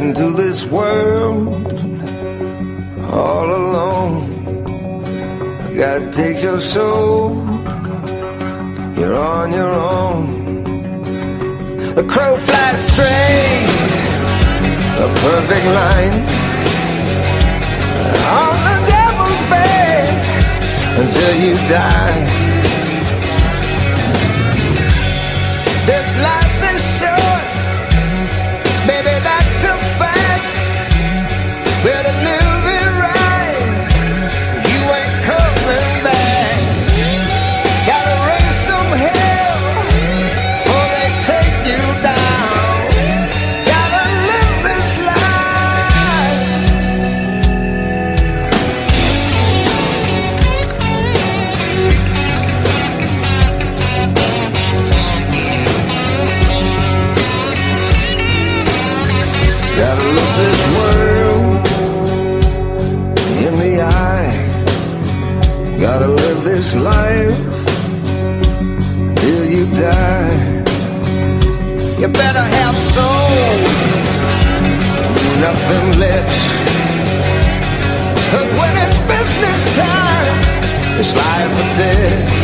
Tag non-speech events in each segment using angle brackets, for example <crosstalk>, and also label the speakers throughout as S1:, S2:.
S1: into this world all alone. God takes your soul, you're on your own. The crow flies straight, a perfect line. On the devil's bed until you die. soul, nothing left. But when it's business time, it's life or death.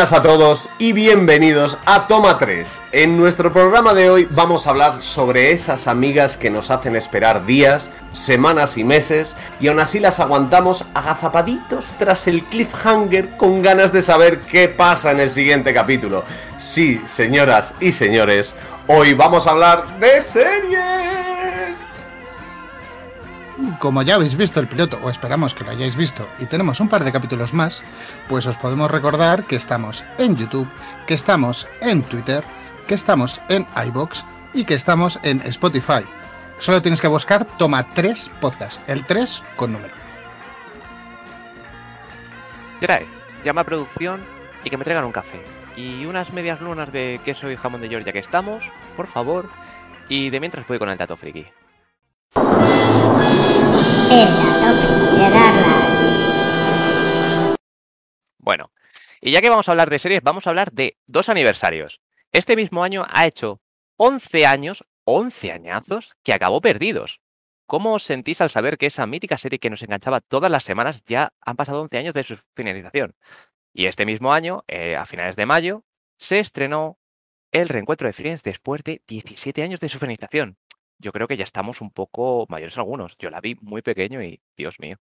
S2: Buenas a todos y bienvenidos a Toma 3. En nuestro programa de hoy vamos a hablar sobre esas amigas que nos hacen esperar días, semanas y meses y aún así las aguantamos agazapaditos tras el cliffhanger con ganas de saber qué pasa en el siguiente capítulo. Sí, señoras y señores, hoy vamos a hablar de series.
S3: Como ya habéis visto el piloto, o esperamos que lo hayáis visto, y tenemos un par de capítulos más, pues os podemos recordar que estamos en YouTube, que estamos en Twitter, que estamos en iBox y que estamos en Spotify. Solo tienes que buscar Toma 3 Podcast, el 3 con número.
S4: Trae, llama a producción y que me traigan un café. Y unas medias lunas de queso y jamón de Georgia que estamos, por favor. Y de mientras voy con el dato friki. Bueno, y ya que vamos a hablar de series, vamos a hablar de dos aniversarios. Este mismo año ha hecho 11 años, 11 añazos, que acabó perdidos. ¿Cómo os sentís al saber que esa mítica serie que nos enganchaba todas las semanas ya han pasado 11 años de su finalización? Y este mismo año, eh, a finales de mayo, se estrenó el reencuentro de Friends después de 17 años de su finalización. Yo creo que ya estamos un poco mayores algunos. Yo la vi muy pequeño y, Dios mío.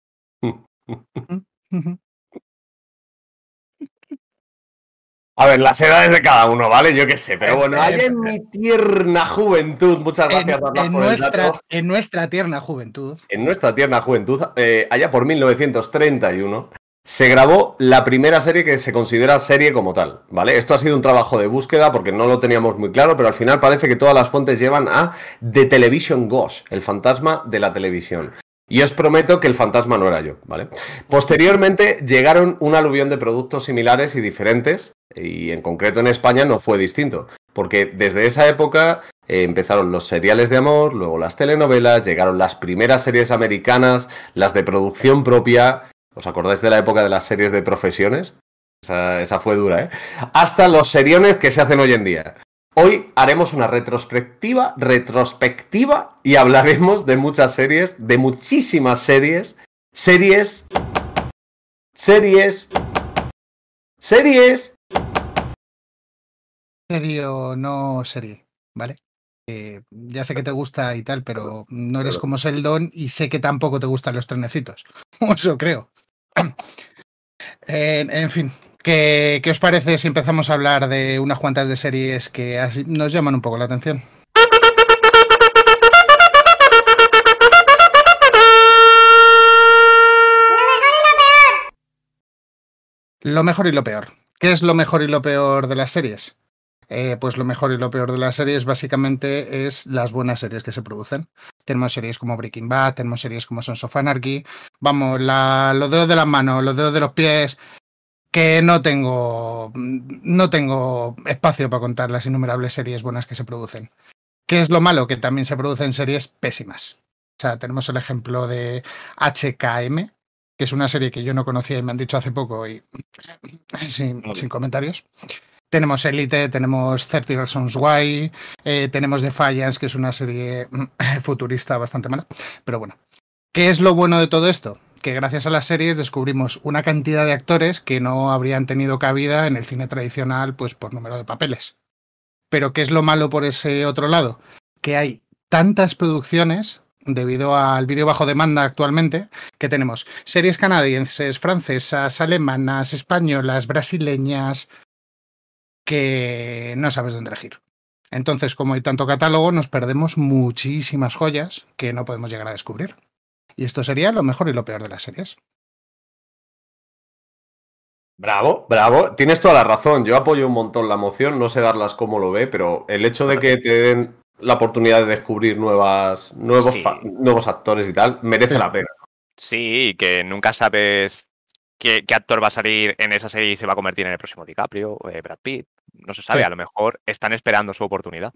S2: A ver, las edades de cada uno, ¿vale? Yo qué sé, pero bueno, ahí en mi tierna juventud, muchas
S3: En,
S2: gracias
S3: en
S2: por el
S3: nuestra,
S2: dato.
S3: en nuestra tierna juventud,
S2: En nuestra tierna juventud, eh, allá por 1931, se grabó la primera serie que se considera serie como tal, ¿vale? Esto ha sido un trabajo de búsqueda porque no lo teníamos muy claro, pero al final parece que todas las fuentes llevan a The Television Ghost, el fantasma de la televisión. Y os prometo que el fantasma no era yo, ¿vale? Posteriormente llegaron un aluvión de productos similares y diferentes, y en concreto en España no fue distinto, porque desde esa época eh, empezaron los seriales de amor, luego las telenovelas, llegaron las primeras series americanas, las de producción propia. ¿Os acordáis de la época de las series de profesiones? Esa, esa fue dura, ¿eh? Hasta los seriones que se hacen hoy en día. Hoy haremos una retrospectiva, retrospectiva y hablaremos de muchas series, de muchísimas series, series, series, series.
S3: serie o no serie, ¿vale? Eh, ya sé que te gusta y tal, pero no eres como Seldon y sé que tampoco te gustan los trenecitos. <laughs> Eso creo. En, <clears throat> en fin, ¿qué, qué os parece si empezamos a hablar de unas cuantas de series que así nos llaman un poco la atención? Lo mejor y lo peor. ¿Qué es lo mejor y lo peor de las series? Eh, pues lo mejor y lo peor de las series básicamente es las buenas series que se producen. Tenemos series como Breaking Bad, tenemos series como Sons of Anarchy. Vamos, la- los dedos de las manos, los dedos de los pies, que no tengo, no tengo espacio para contar las innumerables series buenas que se producen. ¿Qué es lo malo? Que también se producen series pésimas. O sea, tenemos el ejemplo de HKM, que es una serie que yo no conocía y me han dicho hace poco y sin,
S2: Vale.
S3: sin comentarios. Tenemos Elite, tenemos 30 Reasons Why, eh, tenemos Defiance, que es una serie <laughs> futurista bastante mala. Pero bueno, ¿qué es lo bueno de todo esto? Que gracias a las series descubrimos una cantidad de actores que no habrían tenido cabida en el cine tradicional, pues por número de papeles. Pero ¿qué es lo malo por ese otro lado? Que hay tantas producciones debido al vídeo bajo demanda actualmente, que tenemos series canadienses, francesas, alemanas, españolas, brasileñas, que no sabes dónde elegir. Entonces, como hay tanto catálogo, nos perdemos muchísimas joyas que no podemos llegar a descubrir. Y esto sería lo mejor y lo peor de las series.
S2: Bravo, bravo. Tienes toda la razón. Yo apoyo un montón la moción. No sé darlas como lo ve, pero el hecho de que te den la oportunidad de descubrir nuevas, nuevos,
S4: Sí.
S2: nuevos actores y tal, merece
S3: Sí.
S2: la pena.
S4: Sí, que nunca sabes qué, qué actor va a salir en esa serie y se va a convertir en el próximo DiCaprio, eh, Brad Pitt. No se sabe,
S3: Sí.
S4: a lo mejor están esperando su oportunidad.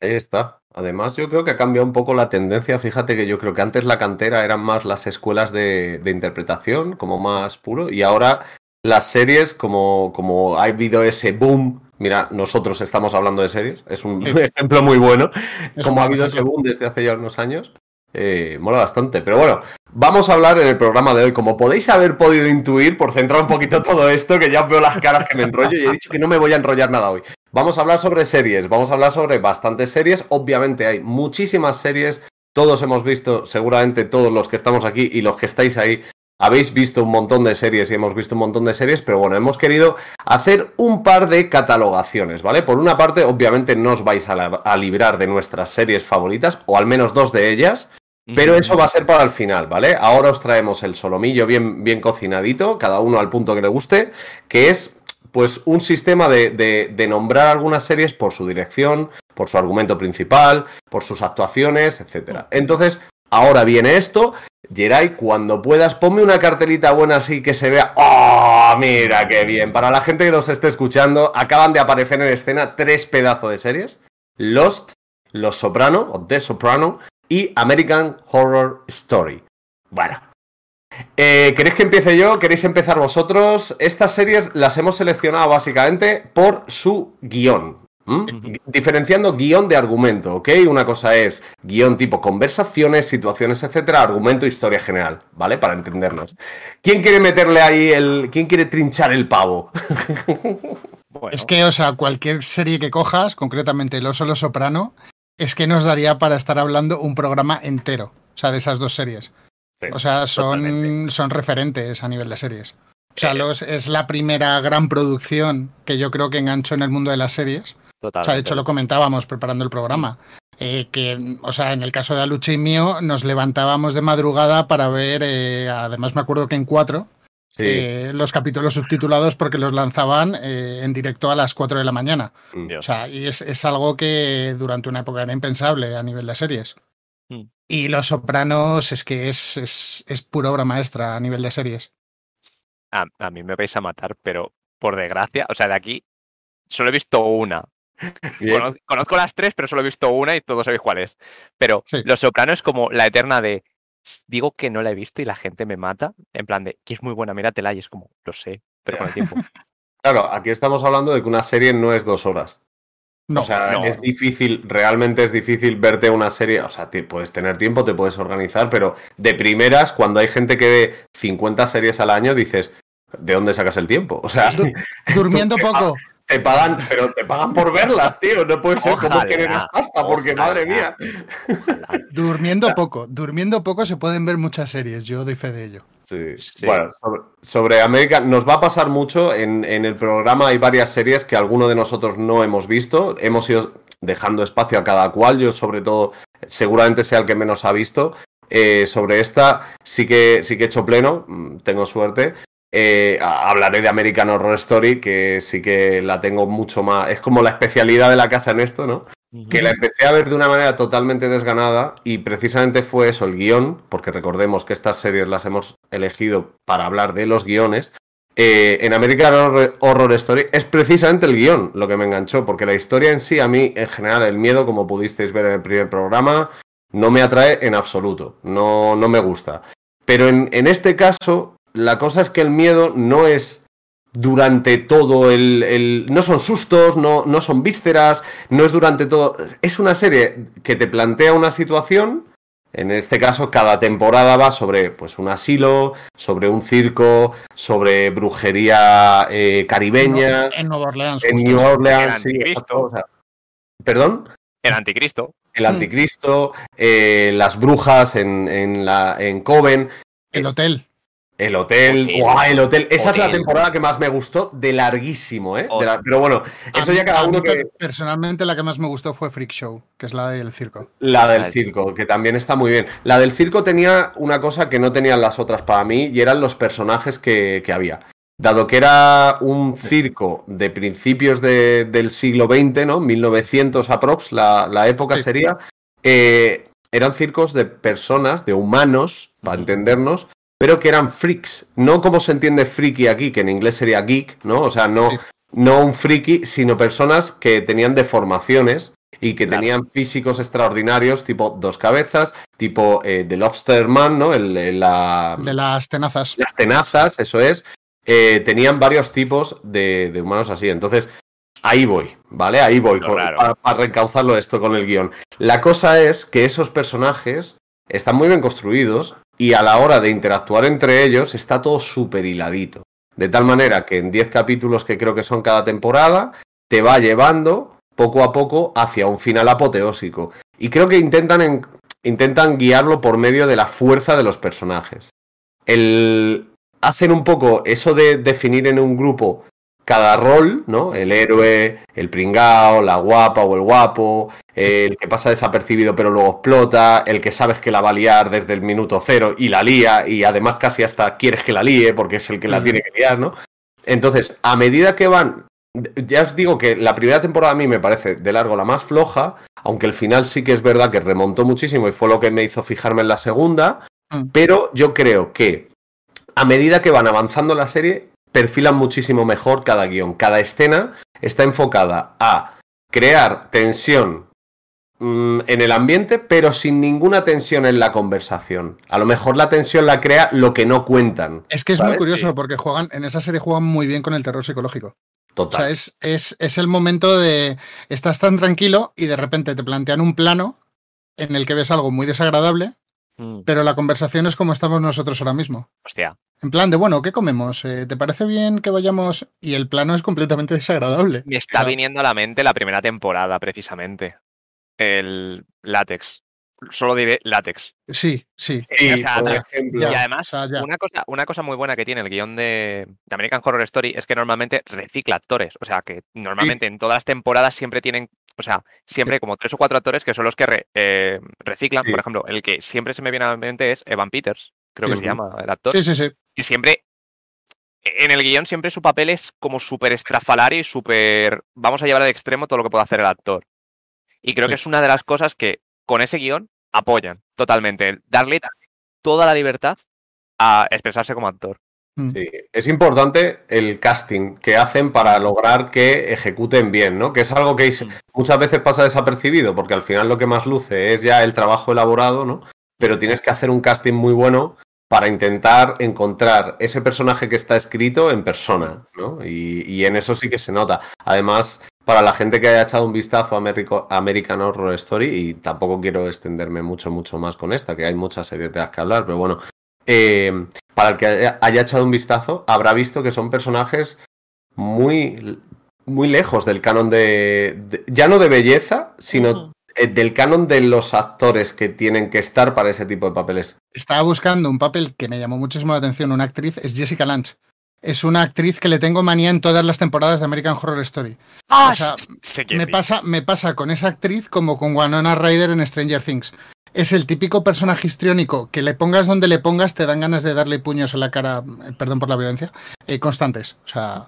S2: Ahí está. Además, yo creo que ha cambiado un poco la tendencia. Fíjate que yo creo que antes la cantera eran más las escuelas de, de interpretación, como más puro, y ahora las series, como, como ha habido ese boom. Mira, nosotros estamos hablando de series, es un
S3: Sí. <laughs>
S2: ejemplo muy bueno.
S3: Es
S2: como ha habido ese boom desde hace ya unos años, eh, mola bastante. Pero bueno, vamos a hablar en el programa de hoy. Como podéis haber podido intuir, por centrar un poquito todo esto, que ya veo las caras que me enrollo y he dicho que no me voy a enrollar nada hoy. Vamos a hablar sobre series, vamos a hablar sobre bastantes series. Obviamente hay muchísimas series, todos hemos visto, seguramente todos los que estamos aquí y los que estáis ahí, habéis visto un montón de series y hemos visto un montón de series, pero bueno, hemos querido hacer un par de catalogaciones, ¿vale? Por una parte, obviamente no os vais a, a librar de nuestras series favoritas, o al menos dos de ellas, pero eso va a ser para el final, ¿vale? Ahora os traemos el solomillo bien, bien cocinadito, cada uno al punto que le guste, que es pues un sistema de, de- de nombrar algunas series por su dirección, por su argumento principal, por sus actuaciones, etcétera. Entonces, ahora viene esto. Geray, cuando puedas, ponme una cartelita buena así que se vea. ¡Oh! Mira qué bien. Para la gente que nos esté escuchando, acaban de aparecer en escena tres pedazos de series: Lost, Los Soprano o The Soprano y American Horror Story. Bueno. Eh, ¿Queréis que empiece yo? ¿Queréis empezar vosotros? Estas series las hemos seleccionado básicamente por su
S4: guion.
S2: Diferenciando guion de argumento, ¿ok? Una cosa es guion tipo conversaciones, situaciones, etcétera, argumento, historia general, ¿vale? Para entendernos. ¿Quién quiere meterle ahí el. ¿Quién quiere trinchar el pavo?
S4: Bueno, <laughs>
S3: Es que, o sea, cualquier serie que cojas, concretamente Los Solo Soprano, es que nos daría para estar hablando un programa entero, o sea, de esas dos series.
S2: Sí,
S3: O sea, son,
S4: totalmente.
S3: son referentes a nivel de series. O sea,
S4: Eh,
S3: los, es la primera gran producción que yo creo que enganchó en el mundo de las series. O sea, de hecho lo comentábamos preparando el programa. eh, que, o sea, en el caso de Aluche y mío, nos levantábamos de madrugada para ver, eh, además me acuerdo que en cuatro,
S2: Sí.
S3: eh, los capítulos subtitulados porque los lanzaban eh, en directo a las 4 de la mañana.
S2: Mm.
S4: Dios.
S3: O sea, y es, es algo que durante una época era impensable a nivel de series.
S4: Mm.
S3: Y Los Sopranos es que es, es, es pura obra maestra a nivel de series.
S4: a, a mí me vais a matar, pero por desgracia, o sea, de aquí solo he visto una. Conozco las tres, pero solo he visto una y todos sabéis cuál es. Pero
S3: Sí.
S4: Los Soprano es como la eterna de digo que no la he visto y la gente me mata. En plan de que es muy buena, míratela y es como, lo sé, pero con el tiempo. <laughs>
S2: Claro, aquí estamos hablando de que una serie no es dos horas.
S3: No,
S2: o sea,
S4: no.
S2: es difícil, realmente es difícil verte una serie. O sea, te- puedes tener tiempo, te puedes organizar, pero de primeras, cuando hay gente que ve 50 series al año, dices, ¿de dónde sacas el tiempo? O sea,
S3: Du- <laughs> durmiendo
S2: Tú-
S3: poco.
S2: Te pagan, pero te pagan por verlas, tío. No puede ser como
S4: Ojalá,
S2: que generas pasta, porque madre mía.
S4: Ojalá.
S3: Durmiendo poco. Durmiendo poco se pueden ver muchas series. Yo doy fe de ello.
S2: Sí.
S4: Sí.
S2: Bueno, sobre, sobre América nos va a pasar mucho. En, en el programa hay varias series que alguno de nosotros no hemos visto. Hemos ido dejando espacio a cada cual. Yo, sobre todo, seguramente sea el que menos ha visto. Eh, sobre esta sí que, sí que he hecho pleno, mm, tengo suerte. Eh, hablaré de American Horror Story, que sí que la tengo mucho más. Es como la especialidad de la casa en esto, ¿no? que la empecé a ver de una manera totalmente desganada y precisamente fue eso, el guion, porque recordemos que estas series las hemos elegido para hablar de los guiones. eh, en American Horror, Horror Story es precisamente el guion lo que me enganchó, porque la historia en sí, a mí, en general, el miedo, como pudisteis ver en el primer programa, no me atrae en absoluto, no, no me gusta. Pero en, en este caso, la cosa es que el miedo no es durante todo el... el- no son sustos, no, no son vísceras, no es durante todo... Es una serie que te plantea una situación, en este caso cada temporada va sobre pues, un asilo, sobre un circo, sobre brujería eh, caribeña,
S3: En Nueva Orleans.
S2: en New. Orleans...
S4: El
S2: sí, o sea, ¿Perdón?
S4: El anticristo.
S2: el anticristo, eh, las brujas en, en, la, en Coven,
S3: El hotel.
S2: El hotel, el hotel. Esa es la temporada que más me gustó, de larguísimo, ¿eh? De la-
S4: Hotel.
S2: pero bueno, eso
S3: mí-
S2: ya cada uno que...
S3: per- Personalmente, la que más me gustó fue Freak Show, que es la del circo.
S2: La del
S4: La del
S2: circo, que también está muy bien. La del circo tenía una cosa que no tenían las otras para mí y eran los personajes que, que había. Dado que era un circo de principios de- del siglo XX, ¿no? 1900 aprox, la, la época
S3: Sí.
S2: sería. eh, eran circos de personas, de humanos, para entendernos, pero que eran freaks. No como se entiende friki aquí, que en inglés sería geek, ¿no? O sea, no,
S3: Sí.
S2: no un friki, sino personas que tenían deformaciones y que
S4: Claro.
S2: tenían físicos extraordinarios, tipo dos cabezas, tipo eh, The Lobster Man, ¿no? El, el- la-
S3: De las tenazas.
S2: las tenazas, eso es. Eh, tenían varios tipos de, de humanos así. Entonces, ahí voy, ¿vale? Ahí voy, con- para, para reencauzarlo esto con el guion. La cosa es que esos personajes están muy bien construidos y a la hora de interactuar entre ellos está todo súper hiladito. De tal manera que en 10 capítulos que creo que son cada temporada, te va llevando poco a poco hacia un final apoteósico. Y creo que intentan, en- intentan guiarlo por medio de la fuerza de los personajes. El, hacen un poco eso de definir en un grupo cada rol, ¿no? El héroe, el pringao, la guapa o el guapo, el que pasa desapercibido pero luego explota, el que sabes que la va a liar desde el minuto cero y la lía y además casi hasta quieres que la líe porque es el que la
S3: Ujú.
S2: tiene que liar, ¿no? Entonces, a medida que van, ya os digo que la primera temporada a mí me parece de largo la más floja, aunque el final sí que es verdad que remontó muchísimo y fue lo que me hizo fijarme en la segunda,
S3: Mm.
S2: pero yo creo que a medida que van avanzando la serie, perfilan muchísimo mejor cada guion. Cada escena está enfocada a crear tensión mm, en el ambiente, pero sin ninguna tensión en la conversación. A lo mejor la tensión la crea lo que no cuentan.
S3: Es que es
S2: ¿Vale?
S3: muy curioso
S2: Sí.
S3: porque juegan, en esa serie juegan muy bien con el terror psicológico. O
S2: Total.
S3: sea, es, es, es el momento de estás tan tranquilo y de repente te plantean un plano en el que ves algo muy desagradable,
S4: Mm,
S3: pero la conversación es como estamos nosotros ahora mismo.
S4: Hostia.
S3: En plan de, bueno, ¿qué comemos? Eh, ¿Te parece bien que vayamos? Y el plano es completamente desagradable.
S4: Me está viniendo a la mente la primera temporada, precisamente. El látex. Solo diré látex.
S3: Sí, sí.
S2: Sí,
S4: o sea,
S2: por
S4: ya-
S2: ejemplo.
S3: ya.
S4: y además,
S3: o sea, ya.
S4: una, cosa, una cosa muy buena que tiene el guion de, de American Horror Story es que normalmente recicla actores. O sea, que normalmente en todas las temporadas siempre tienen, o sea, siempre como tres o cuatro actores que son los que re- eh, reciclan.
S2: Sí.
S4: Por ejemplo, el que siempre se me viene a la mente es Evan Peters, creo que se llama el actor.
S3: Sí, sí, sí.
S4: Y siempre, en el guion siempre su papel es como súper estrafalario y súper, vamos a llevar al extremo todo lo que puede hacer el actor. Y creo
S3: Sí.
S4: que es una de las cosas que con ese guion apoyan totalmente. Darle toda la libertad a expresarse como actor.
S3: Mm.
S2: Sí, es importante el casting que hacen para lograr que ejecuten bien, ¿no? Que es algo que
S4: Mm.
S2: muchas veces pasa desapercibido, porque al final lo que más luce es ya el trabajo elaborado, ¿no? Pero tienes que hacer un casting muy bueno para intentar encontrar ese personaje que está escrito en persona, ¿no? Y, y en eso sí que se nota. Además, para la gente que haya echado un vistazo a Americo- American Horror Story, y tampoco quiero extenderme mucho, mucho más con esta, que hay muchas series de las que hablar, pero bueno, eh, para el que haya, haya echado un vistazo, habrá visto que son personajes muy, muy lejos del canon de, de- ya no de belleza, sino eh, del canon de los actores que tienen que estar para ese tipo de papeles.
S3: Estaba buscando un papel que me llamó muchísimo la atención, una actriz, es Jessica Lange. Es una actriz que le tengo manía en todas las temporadas de American Horror Story.
S4: ¡Ah!
S3: O sea, Me pasa, me pasa con esa actriz como con Winona Ryder en Stranger Things. Es el típico personaje histriónico que le pongas donde le pongas, te dan ganas de darle puños en la cara, eh, perdón por la violencia, eh, constantes. O sea,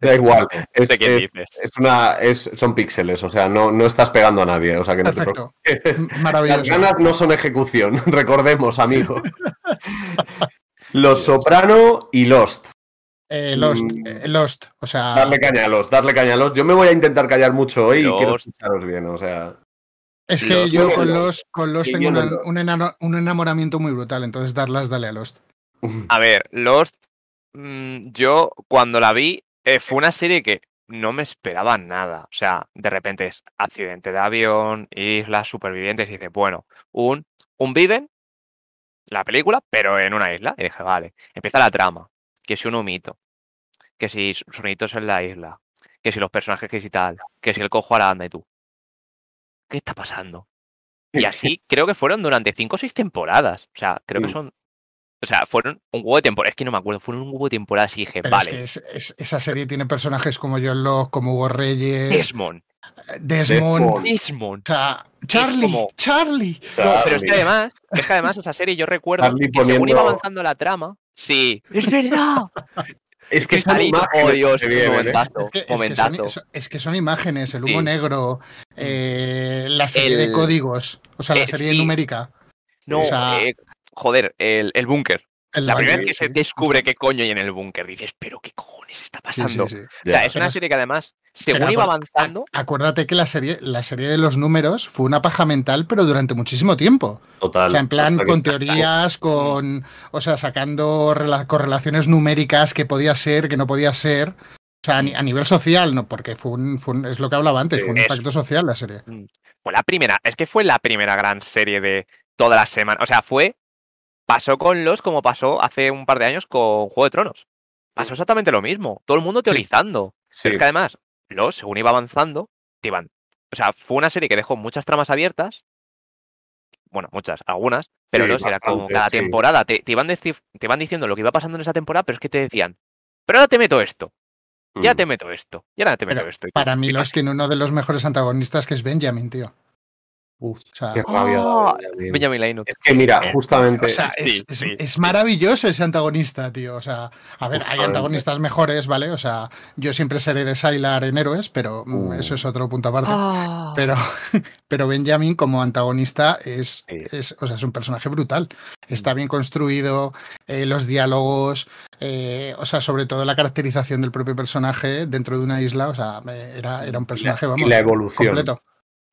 S2: Da igual, es,
S4: Sé quién
S2: es-
S4: dices.
S2: es una, es, son píxeles, o sea, no, no estás pegando a nadie, o sea que no te
S3: perfecto.
S2: preocupes.
S3: M-
S2: Las
S3: Maravilloso.
S2: ganas no son ejecución, <laughs> recordemos, amigo. <laughs> Los Soprano y Lost.
S3: Eh, Lost,
S2: Mm.
S3: eh, Lost. O sea,
S2: Darle caña a Lost, darle caña a Lost. Yo me voy a intentar callar mucho hoy y quiero
S4: Lost.
S2: escucharos bien, o sea.
S3: es que
S4: Lost.
S3: yo con Lost, con Lost tengo
S2: no
S3: una-
S2: lo-
S3: un, enano- un enamoramiento muy brutal, entonces darlas, dale a Lost. <laughs>
S4: A ver, Lost, mm, yo cuando la vi, eh, fue una serie que no me esperaba nada. O sea, de repente es accidente de avión, islas, supervivientes, y dice, bueno, un, un Viven, la película, pero en una isla. Y dije, vale, empieza la trama, que si un humito, que si sonitos en la isla, que si los personajes que si tal, que si el cojo aranda y tú. ¿qué está pasando? Y <laughs> así creo que fueron durante cinco o seis temporadas. O sea, creo que son. O sea, fueron un huevo de temporadas. Es que no me acuerdo, fueron un huevo de temporadas y dije,
S3: Pero
S4: vale,
S3: es que es- es- esa serie tiene personajes como John Locke, como Hugo Reyes,
S4: Desmond.
S3: Desmond.
S2: Desmond.
S4: Desmond.
S3: O sea, Charlie,
S4: como-
S3: Charlie.
S4: No, pero es que
S2: Charlie.
S4: además, es que además esa serie yo recuerdo
S2: Charlie
S4: que según iba
S2: poniendo-
S4: avanzando la trama. Sí, es verdad.
S2: Es que son imágenes
S4: oh
S2: que ¿eh?
S4: momentazo,
S3: Es que, es que
S4: momentazo.
S3: son, es que son imágenes, el humo
S4: Sí.
S3: negro, eh, la serie de códigos, o sea, la
S4: eh,
S3: serie
S4: sí.
S3: numérica.
S4: No,
S3: o sea,
S4: eh, joder, el, el búnker. La primera vez que se
S3: sí,
S4: descubre qué coño hay en el búnker, dices, pero qué cojones está
S3: Sí, sí,
S4: pasando.
S3: sí.
S4: O sea, es una serie que además, según
S3: Pero
S4: iba avanzando,
S3: Acuérdate que la serie, la serie de los números fue una paja mental, pero durante muchísimo tiempo.
S2: Total.
S3: O sea, en plan, con teorías, con. O sea, sacando rela- correlaciones numéricas que podía ser, que no podía ser. O sea, a, a nivel social, no, porque fue un, fue un- es lo que hablaba antes, fue un impacto social la serie.
S4: fue la primera, es que fue la primera gran serie de toda la semana. O sea, fue, pasó con los como pasó hace un par de años con Juego de Tronos. Pasó exactamente lo mismo, todo el mundo teorizando.
S2: Sí.
S4: Pero es que además, los, según iba avanzando, te iban. O sea, fue una serie que dejó muchas tramas abiertas. Bueno, muchas, algunas. Pero
S2: Sí,
S4: los era como cada
S2: sí.
S4: temporada te, te iban te iban diciendo lo que iba pasando en esa temporada, pero es que te decían, pero ahora te meto esto, ya
S2: Mm.
S4: te meto esto, y ahora te meto
S3: Pero
S4: esto.
S3: Para mí,
S4: ¿qué
S3: los
S4: pasa?
S3: tiene uno de los mejores antagonistas, que es Benjamin, tío.
S2: Uf,
S3: O sea,
S2: qué rabia.
S4: Ah,
S2: Benjamin.
S4: Linus.
S2: Es que mira, justamente.
S3: O sea, es,
S4: Sí,
S3: es-
S4: sí,
S3: es
S4: sí.
S3: maravilloso ese antagonista, tío. O sea, a ver, hay antagonistas mejores, ¿vale? O sea, yo siempre seré de Sylar en Héroes, pero mm,
S2: Uh.
S3: eso es otro punto aparte.
S4: Ah.
S3: Pero, <laughs> pero Benjamin como antagonista es,
S4: Sí.
S3: es, o sea, es un personaje brutal. Está bien construido, eh, los diálogos, eh, o sea, sobre todo la caracterización del propio personaje dentro de una isla, o sea, eh, era, era un personaje,
S2: y
S3: vamos,
S2: la evolución.
S3: completo.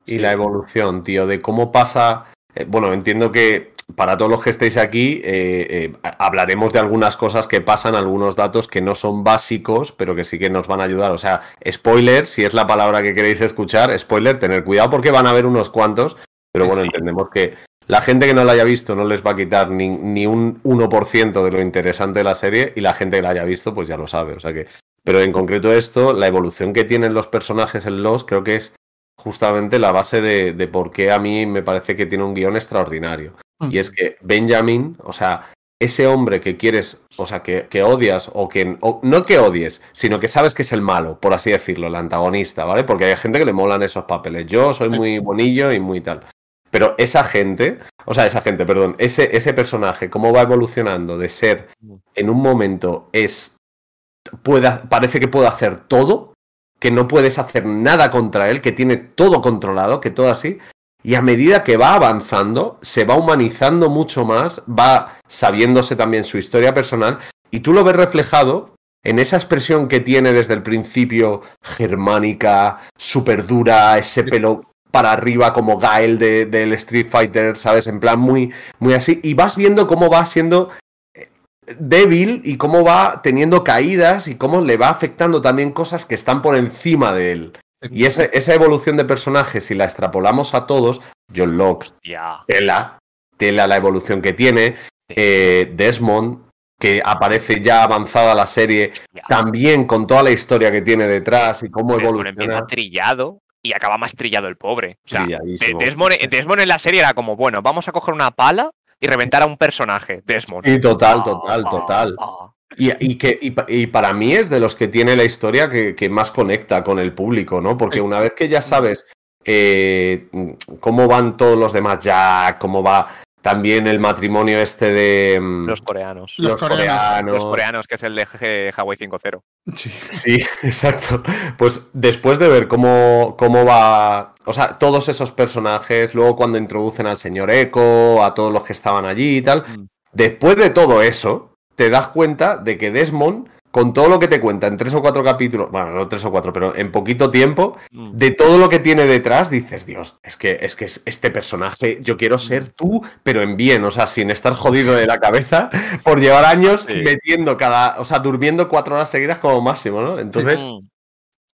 S2: Y
S4: Sí.
S2: la evolución, tío, de cómo pasa. eh, bueno, entiendo que para todos los que estéis aquí, eh, eh, hablaremos de algunas cosas que pasan, algunos datos que no son básicos, pero que sí que nos van a ayudar. O sea, spoiler, si es la palabra que queréis escuchar, spoiler, tener cuidado porque van a haber unos cuantos, pero bueno,
S4: sí.
S2: entendemos que la gente que no la haya visto no les va a quitar ni, ni un 1% de lo interesante de la serie y la gente que la haya visto pues ya lo sabe. O sea que, pero en concreto esto, la evolución que tienen los personajes en los, creo que es justamente la base de, de por qué a mí me parece que tiene un guion extraordinario.
S3: Mm.
S2: Y es que Benjamin, o sea, ese hombre que quieres, o sea, que, que odias o que o- no que odies, sino que sabes que es el malo, por así decirlo, el antagonista, ¿vale? Porque hay gente que le molan esos papeles. Yo soy muy bonillo y muy tal. Pero esa gente, o sea, esa gente, perdón, ese, ese personaje, cómo va evolucionando de ser en un momento es pueda, parece que puede hacer todo, que no puedes hacer nada contra él, que tiene todo controlado, que todo así. Y a medida que va avanzando, se va humanizando mucho más, va sabiéndose también su historia personal, y tú lo ves reflejado en esa expresión que tiene desde el principio, germánica, súper dura, ese pelo para arriba como Gael de- del Street Fighter, ¿sabes? En plan muy, muy así. Y vas viendo cómo va siendo débil y cómo va teniendo caídas y cómo le va afectando también cosas que están por encima de él. Y ese- esa evolución de personaje, si la extrapolamos a todos, John Locke, tela, tela la evolución que tiene, eh, Desmond, que aparece ya avanzada la serie, también con toda la historia que tiene detrás y cómo
S4: Desmond empieza
S2: evoluciona.
S4: trillado y acaba más trillado el pobre. O sea. Desmond, Desmond en la serie era como, bueno, vamos a coger una pala y reventar a un personaje, Desmond.
S2: Sí, total,
S4: Ah,
S2: total,
S4: ah,
S2: total.
S4: ah.
S2: Y, y que, y, y para mí es de los que tiene la historia que, que más conecta con el público, ¿no? Porque una vez que ya sabes eh, cómo van todos los demás, ya, cómo va también el matrimonio este de mm,
S4: Los coreanos.
S3: Los coreanos.
S4: Los coreanos, que es el de Hawaii 5.0.
S3: Sí.
S2: Sí, <laughs> exacto. Pues después de ver cómo, cómo va, o sea, todos esos personajes, luego cuando introducen al señor Echo, a todos los que estaban allí y tal,
S4: Mm.
S2: después de todo eso, te das cuenta de que Desmond, con todo lo que te cuenta en tres o cuatro capítulos, bueno, no tres o cuatro, pero en poquito tiempo,
S4: Mm.
S2: de todo lo que tiene detrás, dices, Dios, es que, es que es- este personaje, yo quiero ser tú, pero en bien, o sea, sin estar jodido de la cabeza <laughs> por llevar años
S4: Sí.
S2: metiendo cada, o sea, durmiendo cuatro horas seguidas como máximo, ¿no? Entonces,
S4: Mm.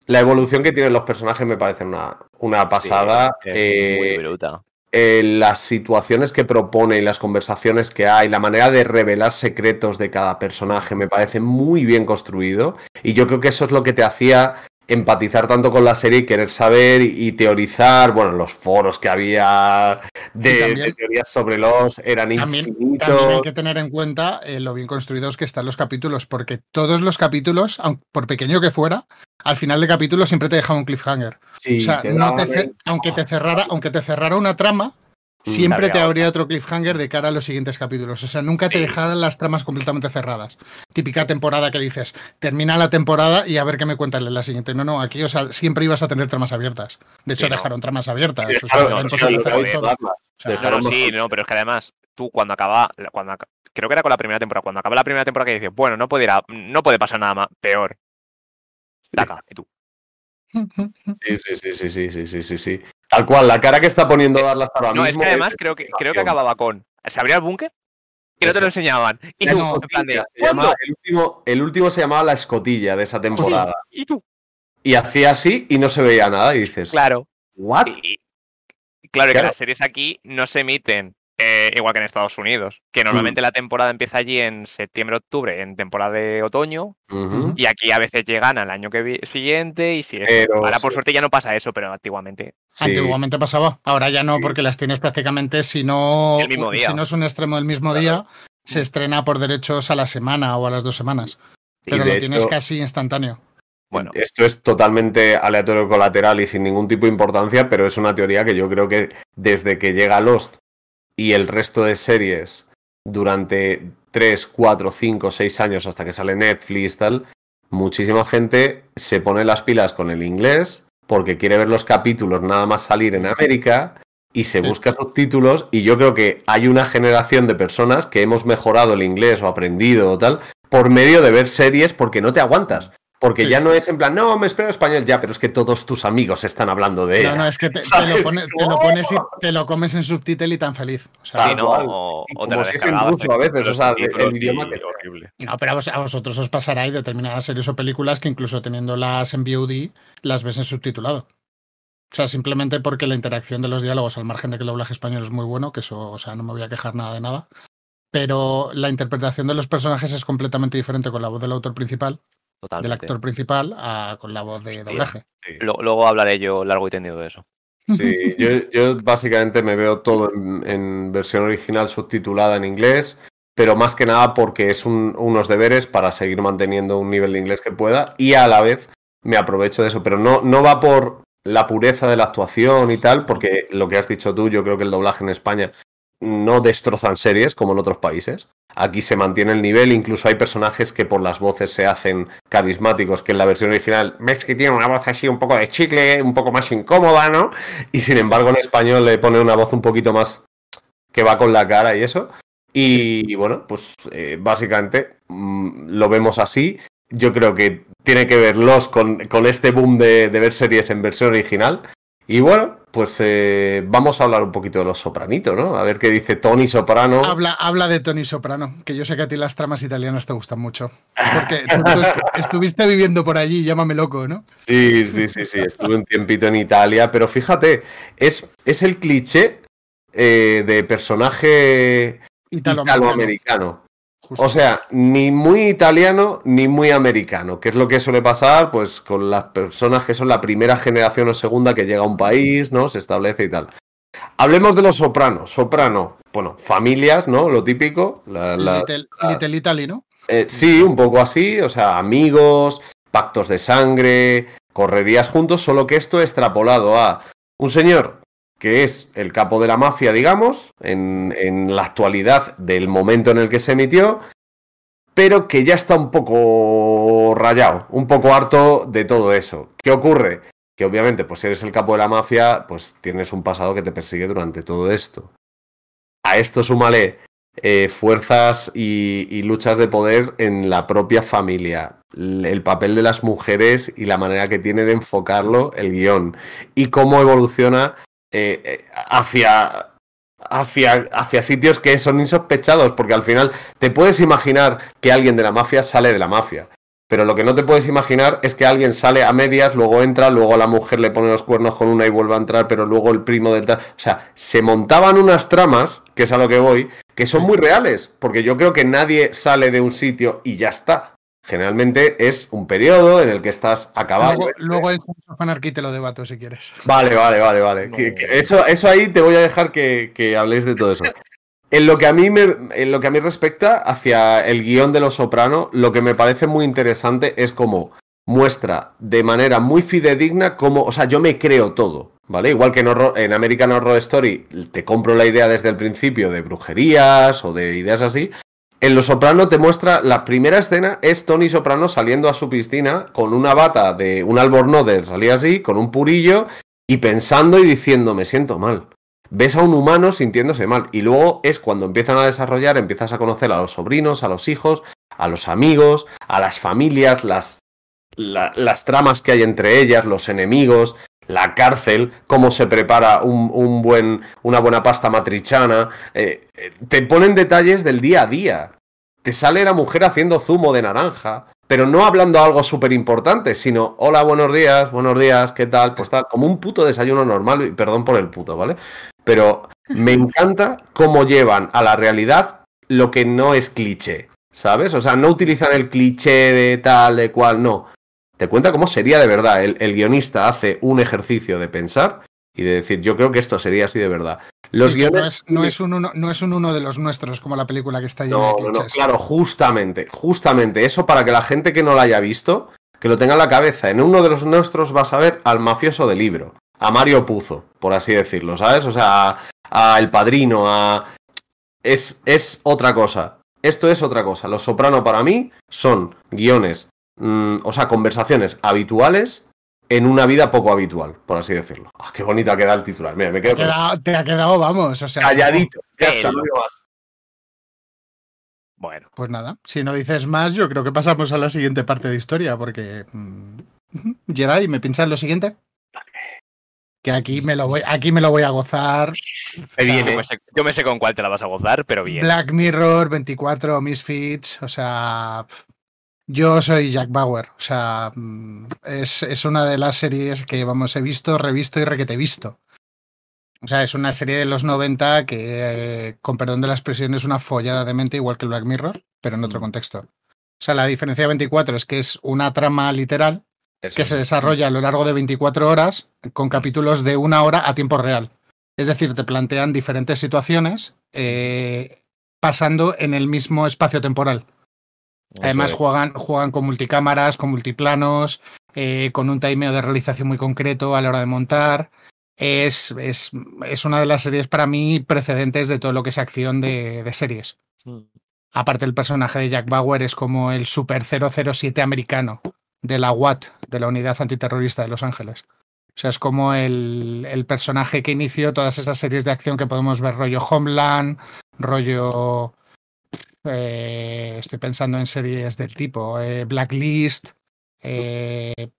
S2: la evolución que tienen los personajes me parece una, una pasada.
S4: Sí, es
S2: Eh,
S4: muy bruta.
S2: Eh, las situaciones que propone y las conversaciones que hay, la manera de revelar secretos de cada personaje me parece muy bien construido. Y yo creo que eso es lo que te hacía empatizar tanto con la serie y querer saber y, teorizar, bueno, los foros que había de,
S3: Y también-
S2: de teorías sobre los eran
S3: También,
S2: infinitos.
S3: también hay que tener en cuenta eh, lo bien construidos que están los capítulos, porque todos los capítulos, aun por pequeño que fuera, al final de capítulo siempre te dejaba un cliffhanger.
S2: Sí,
S3: o sea,
S2: te
S3: no te aunque te cerrara, aunque te cerrara una trama, siempre te
S4: habría
S3: otro cliffhanger de cara a los siguientes capítulos. O sea, nunca te
S4: Sí.
S3: dejaban las tramas completamente cerradas. Típica temporada que dices, termina la temporada y a ver qué me cuentan en la siguiente. No, no, aquí, o sea, siempre ibas a tener tramas abiertas. De hecho,
S4: Sí, ¿no?
S3: dejaron tramas abiertas. o sea,
S2: Dejaron-
S4: sí, No,
S2: Dejaron
S4: no, sí,
S2: bastante.
S4: no, pero es que además, tú cuando acaba, cuando creo que era con la primera temporada, cuando acaba la primera temporada que dices, bueno, no puede ir a- no puede pasar nada más, peor. Taca, y tú.
S2: Sí, sí, sí, sí, sí, sí, sí, sí, sí. Tal cual, la cara que está poniendo Darlas ahora
S4: No, es
S2: mismo
S4: que además creo que, creo que acababa con. Se abría el búnker y no te lo enseñaban. Y tú,
S3: No,
S4: en plan de,
S2: el, último, el último se llamaba La Escotilla de esa temporada.
S4: Y tú,
S2: Y hacía así y no se veía nada. Y dices,
S4: claro.
S2: ¿what?
S4: Y, y- claro, y que
S2: Claro.
S4: las series aquí no se emiten eh, igual que en Estados Unidos, que normalmente la temporada empieza allí en septiembre-octubre, en temporada de otoño, y aquí a veces llegan al año que siguiente, y si es.
S2: Pero
S4: Ahora, por suerte, ya no pasa eso, pero antiguamente.
S2: Sí.
S3: Antiguamente pasaba, ahora ya no,
S2: Sí.
S3: porque las tienes prácticamente, si no,
S4: El mismo día.
S3: si no es un extremo del mismo día, se estrena por derechos a la semana o a las dos semanas. Pero lo tienes casi instantáneo.
S4: Bueno,
S2: Esto es totalmente aleatorio colateral y sin ningún tipo de importancia, pero es una teoría que yo creo que desde que llega Lost y el resto de series durante 3, 4, 5, 6 años hasta que sale Netflix tal, muchísima gente se pone las pilas con el inglés porque quiere ver los capítulos nada más salir en América y se busca subtítulos y yo creo que hay una generación de personas que hemos mejorado el inglés o aprendido o tal por medio de ver series porque no te aguantas. Porque
S3: Sí.
S2: ya no es en plan, no, me espero español ya, pero es que todos tus amigos están hablando de ella.
S3: No, no, es que te, lo, pone- te lo pones y te lo comes en subtítulo y tan feliz. O sea,
S4: sí, no, o, o te
S2: como
S4: la
S2: si es en
S4: descargabas
S2: ruso a veces, o sea, el idioma que-
S4: horrible.
S3: No, pero a, vos- a vosotros os pasará y determinadas series o películas que incluso teniéndolas en VOD las ves en subtitulado. O sea, simplemente porque la interacción de los diálogos, al margen de que el doblaje español es muy bueno, que eso, o sea, no me voy a quejar nada de nada. Pero la interpretación de los personajes es completamente diferente con la voz del autor principal, del actor principal, a con la voz de
S4: Hostia.
S3: doblaje.
S4: Lo- luego hablaré yo largo y tendido de eso.
S2: Sí, yo, yo básicamente me veo todo en, en versión original subtitulada en inglés, pero más que nada porque es un- unos deberes para seguir manteniendo un nivel de inglés que pueda y a la vez me aprovecho de eso, pero no, no va por la pureza de la actuación y tal, porque lo que has dicho tú, yo creo que el doblaje en España no destrozan series como en otros países. Aquí se mantiene el nivel, incluso hay personajes que por las voces se hacen carismáticos, que en la versión original ves que tiene una voz así un poco de chicle, un poco más incómoda, ¿no? Y sin embargo en español le pone una voz un poquito más que va con la cara y eso. Y, bueno, pues eh, básicamente mm, lo vemos así. Yo creo que tiene que verlos con, con este boom de, de ver series en versión original. Y bueno, pues eh, vamos a hablar un poquito de los Sopranitos, ¿no? A ver qué dice Tony Soprano.
S3: Habla, habla de Tony Soprano, que yo sé que a ti las tramas italianas te gustan mucho. Porque tú, tú estu- <laughs> estuviste viviendo por allí, llámame loco, ¿no?
S2: Sí, sí, sí, sí, estuve un tiempito en Italia, pero fíjate, es, es el cliché eh, de personaje
S3: Italoamericano. Justo.
S2: O sea, ni muy italiano ni muy americano, que es lo que suele pasar pues con las personas que son la primera generación o segunda que llega a un país, ¿no? Se establece y tal. Hablemos de los sopranos. Soprano, bueno, familias, ¿no? Lo típico. la- la-
S3: Little,
S2: la-
S3: Little Italy, ¿no?
S2: eh, sí, un poco así, o sea, amigos, pactos de sangre, correrías juntos, solo que esto extrapolado a un señor que es el capo de la mafia, digamos, en, en la actualidad del momento en el que se emitió, pero que ya está un poco rayado, un poco harto de todo eso. ¿Qué ocurre? Que obviamente, pues si eres el capo de la mafia, pues tienes un pasado que te persigue durante todo esto. A esto súmale eh, fuerzas y, y luchas de poder en la propia familia, el papel de las mujeres y la manera que tiene de enfocarlo el guion y cómo evoluciona eh, hacia, hacia, hacia sitios que son insospechados, porque al final te puedes imaginar que alguien de la mafia sale de la mafia. Pero lo que no te puedes imaginar es que alguien sale a medias, luego entra, luego la mujer le pone los cuernos con una y vuelve a entrar, pero luego el primo del tal. O sea, se montaban unas tramas, que es a lo que voy, que son muy reales, porque yo creo que nadie sale de un sitio y ya está. Generalmente es un periodo en el que estás acabado.
S3: Luego, luego en Sons of Anarchy te lo debato si quieres.
S2: Vale, vale, vale, vale.
S4: No.
S2: Que- que eso, eso ahí te voy a dejar que, que habléis de todo eso. En lo que a mí me, en lo que a mí respecta hacia el guion de Los Soprano, lo que me parece muy interesante es cómo muestra de manera muy fidedigna cómo, o sea, yo me creo todo, ¿vale? Igual que en, Horror- en American Horror Story te compro la idea desde el principio de brujerías o de ideas así. En Los Soprano te muestra, la primera escena es Tony Soprano saliendo a su piscina con una bata de un albornoz, salía así, con un purillo y pensando y diciendo, me siento mal. Ves a un humano sintiéndose mal. Y luego es cuando empiezan a desarrollar, empiezas a conocer a los sobrinos, a los hijos, a los amigos, a las familias, las, la- las tramas que hay entre ellas, los enemigos, la cárcel, cómo se prepara un, un buen, una buena pasta matrichana. eh, eh, te ponen detalles del día a día. Te sale la mujer haciendo zumo de naranja, pero no hablando algo súper importante, sino, hola, buenos días, buenos días, ¿qué tal? Pues tal, como un puto desayuno normal, y perdón por el puto, ¿vale? Pero me encanta cómo llevan a la realidad lo que no es cliché, ¿sabes? O sea, no utilizan el cliché de tal, de cual, no. Te cuenta cómo sería de verdad. El, el guionista hace un ejercicio de pensar y de decir, yo creo que esto sería así de verdad. Los
S3: Sí,
S2: guiones...
S3: no, es, no es un uno, no es un uno de los nuestros, como la película que está llena
S2: No,
S3: de
S2: no,
S3: clichés.
S2: claro, justamente, justamente. Eso para que la gente que no la haya visto, que lo tenga en la cabeza. En uno de los nuestros vas a ver al mafioso del libro, a Mario Puzo, por así decirlo, ¿sabes? O sea, a, a El Padrino, a... Es, es otra cosa. Esto es otra cosa. Los Soprano para mí son guiones, mm, o sea, conversaciones habituales en una vida poco habitual, por así decirlo. Ah, qué bonita queda el titular. Mira, me
S3: Te,
S2: quedo
S3: ha quedado, te ha quedado, vamos. O sea,
S2: calladito. Ya está, no digo más.
S4: Bueno,
S3: Pues nada, si no dices más, yo creo que pasamos a la siguiente parte de historia, porque. mm, Geray, ¿me piensas lo siguiente? Que aquí me lo voy, aquí me lo voy a gozar.
S2: Me
S4: yo
S2: viene.
S4: me, sé, yo me sé con cuál te la vas a gozar, pero bien.
S3: Black Mirror, 24, Misfits, o sea. Yo soy Jack Bauer, o sea, mm, es, es una de las series que, vamos, he visto, revisto y requete visto. O sea, es una serie de los 90 que, eh, con perdón de la expresión, es una follada de mente igual que Black Mirror, pero en otro contexto. O sea, la diferencia de 24 es que es una trama literal
S2: Eso
S3: que se desarrolla a lo largo de 24 horas con capítulos de una hora a tiempo real. Es decir, te plantean diferentes situaciones eh, pasando en el mismo espacio temporal. Además, juegan, juegan con multicámaras, con multiplanos, eh, con un timeo de realización muy concreto a la hora de montar. Es, es, es una de las series para mí precedentes de todo lo que es acción de, de series.
S4: Mm.
S3: Aparte, el personaje de Jack Bauer es como el Super 007 americano de la WAT, de la Unidad Antiterrorista de Los Ángeles. O sea, es como el, el personaje que inició todas esas series de acción que podemos ver, rollo Homeland, rollo. Eh, estoy pensando en series del tipo eh, Blacklist, eh,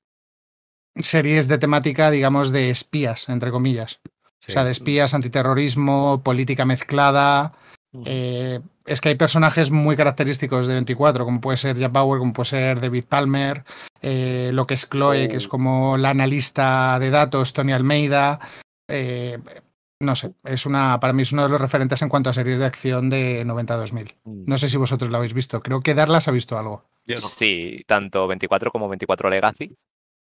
S3: series de temática, digamos, de espías, entre comillas.
S2: Sí.
S3: O sea, de espías, antiterrorismo, política mezclada. Es que hay personajes muy característicos de 24, como puede ser Jack Bauer, como puede ser David Palmer, lo que es Chloe, que es como la analista de datos, Tony Almeida. Eh, no sé, es una, para mí es uno de los referentes en cuanto a series de acción de 90-2000. No sé si vosotros lo habéis visto, creo que Darlas ha visto algo.
S2: Yo no.
S4: Sí, tanto 24 como 24 Legacy.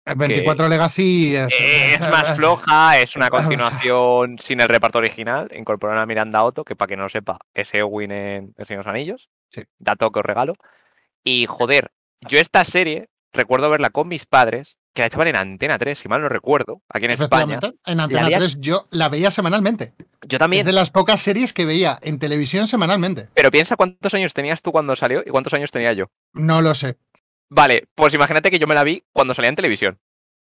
S3: Eh, 24 Legacy eh,
S4: Es más floja, es una <laughs> continuación sin el reparto original. Incorporaron a Miranda Otto, que para que no lo sepa, es Eowyn en El Señor de los Anillos.
S3: Sí.
S4: Dato que os regalo. Y joder, yo esta serie recuerdo verla con mis padres, que la echaban en Antena 3, si mal no recuerdo, aquí en España.
S3: En Antena
S4: había-
S3: 3 yo la veía semanalmente.
S4: Yo
S3: Es
S4: también.
S3: de las pocas series que veía en televisión semanalmente.
S4: Pero piensa cuántos años tenías tú cuando salió y cuántos años tenía yo.
S3: No lo sé.
S4: Vale, pues imagínate que yo me la vi cuando salía en televisión.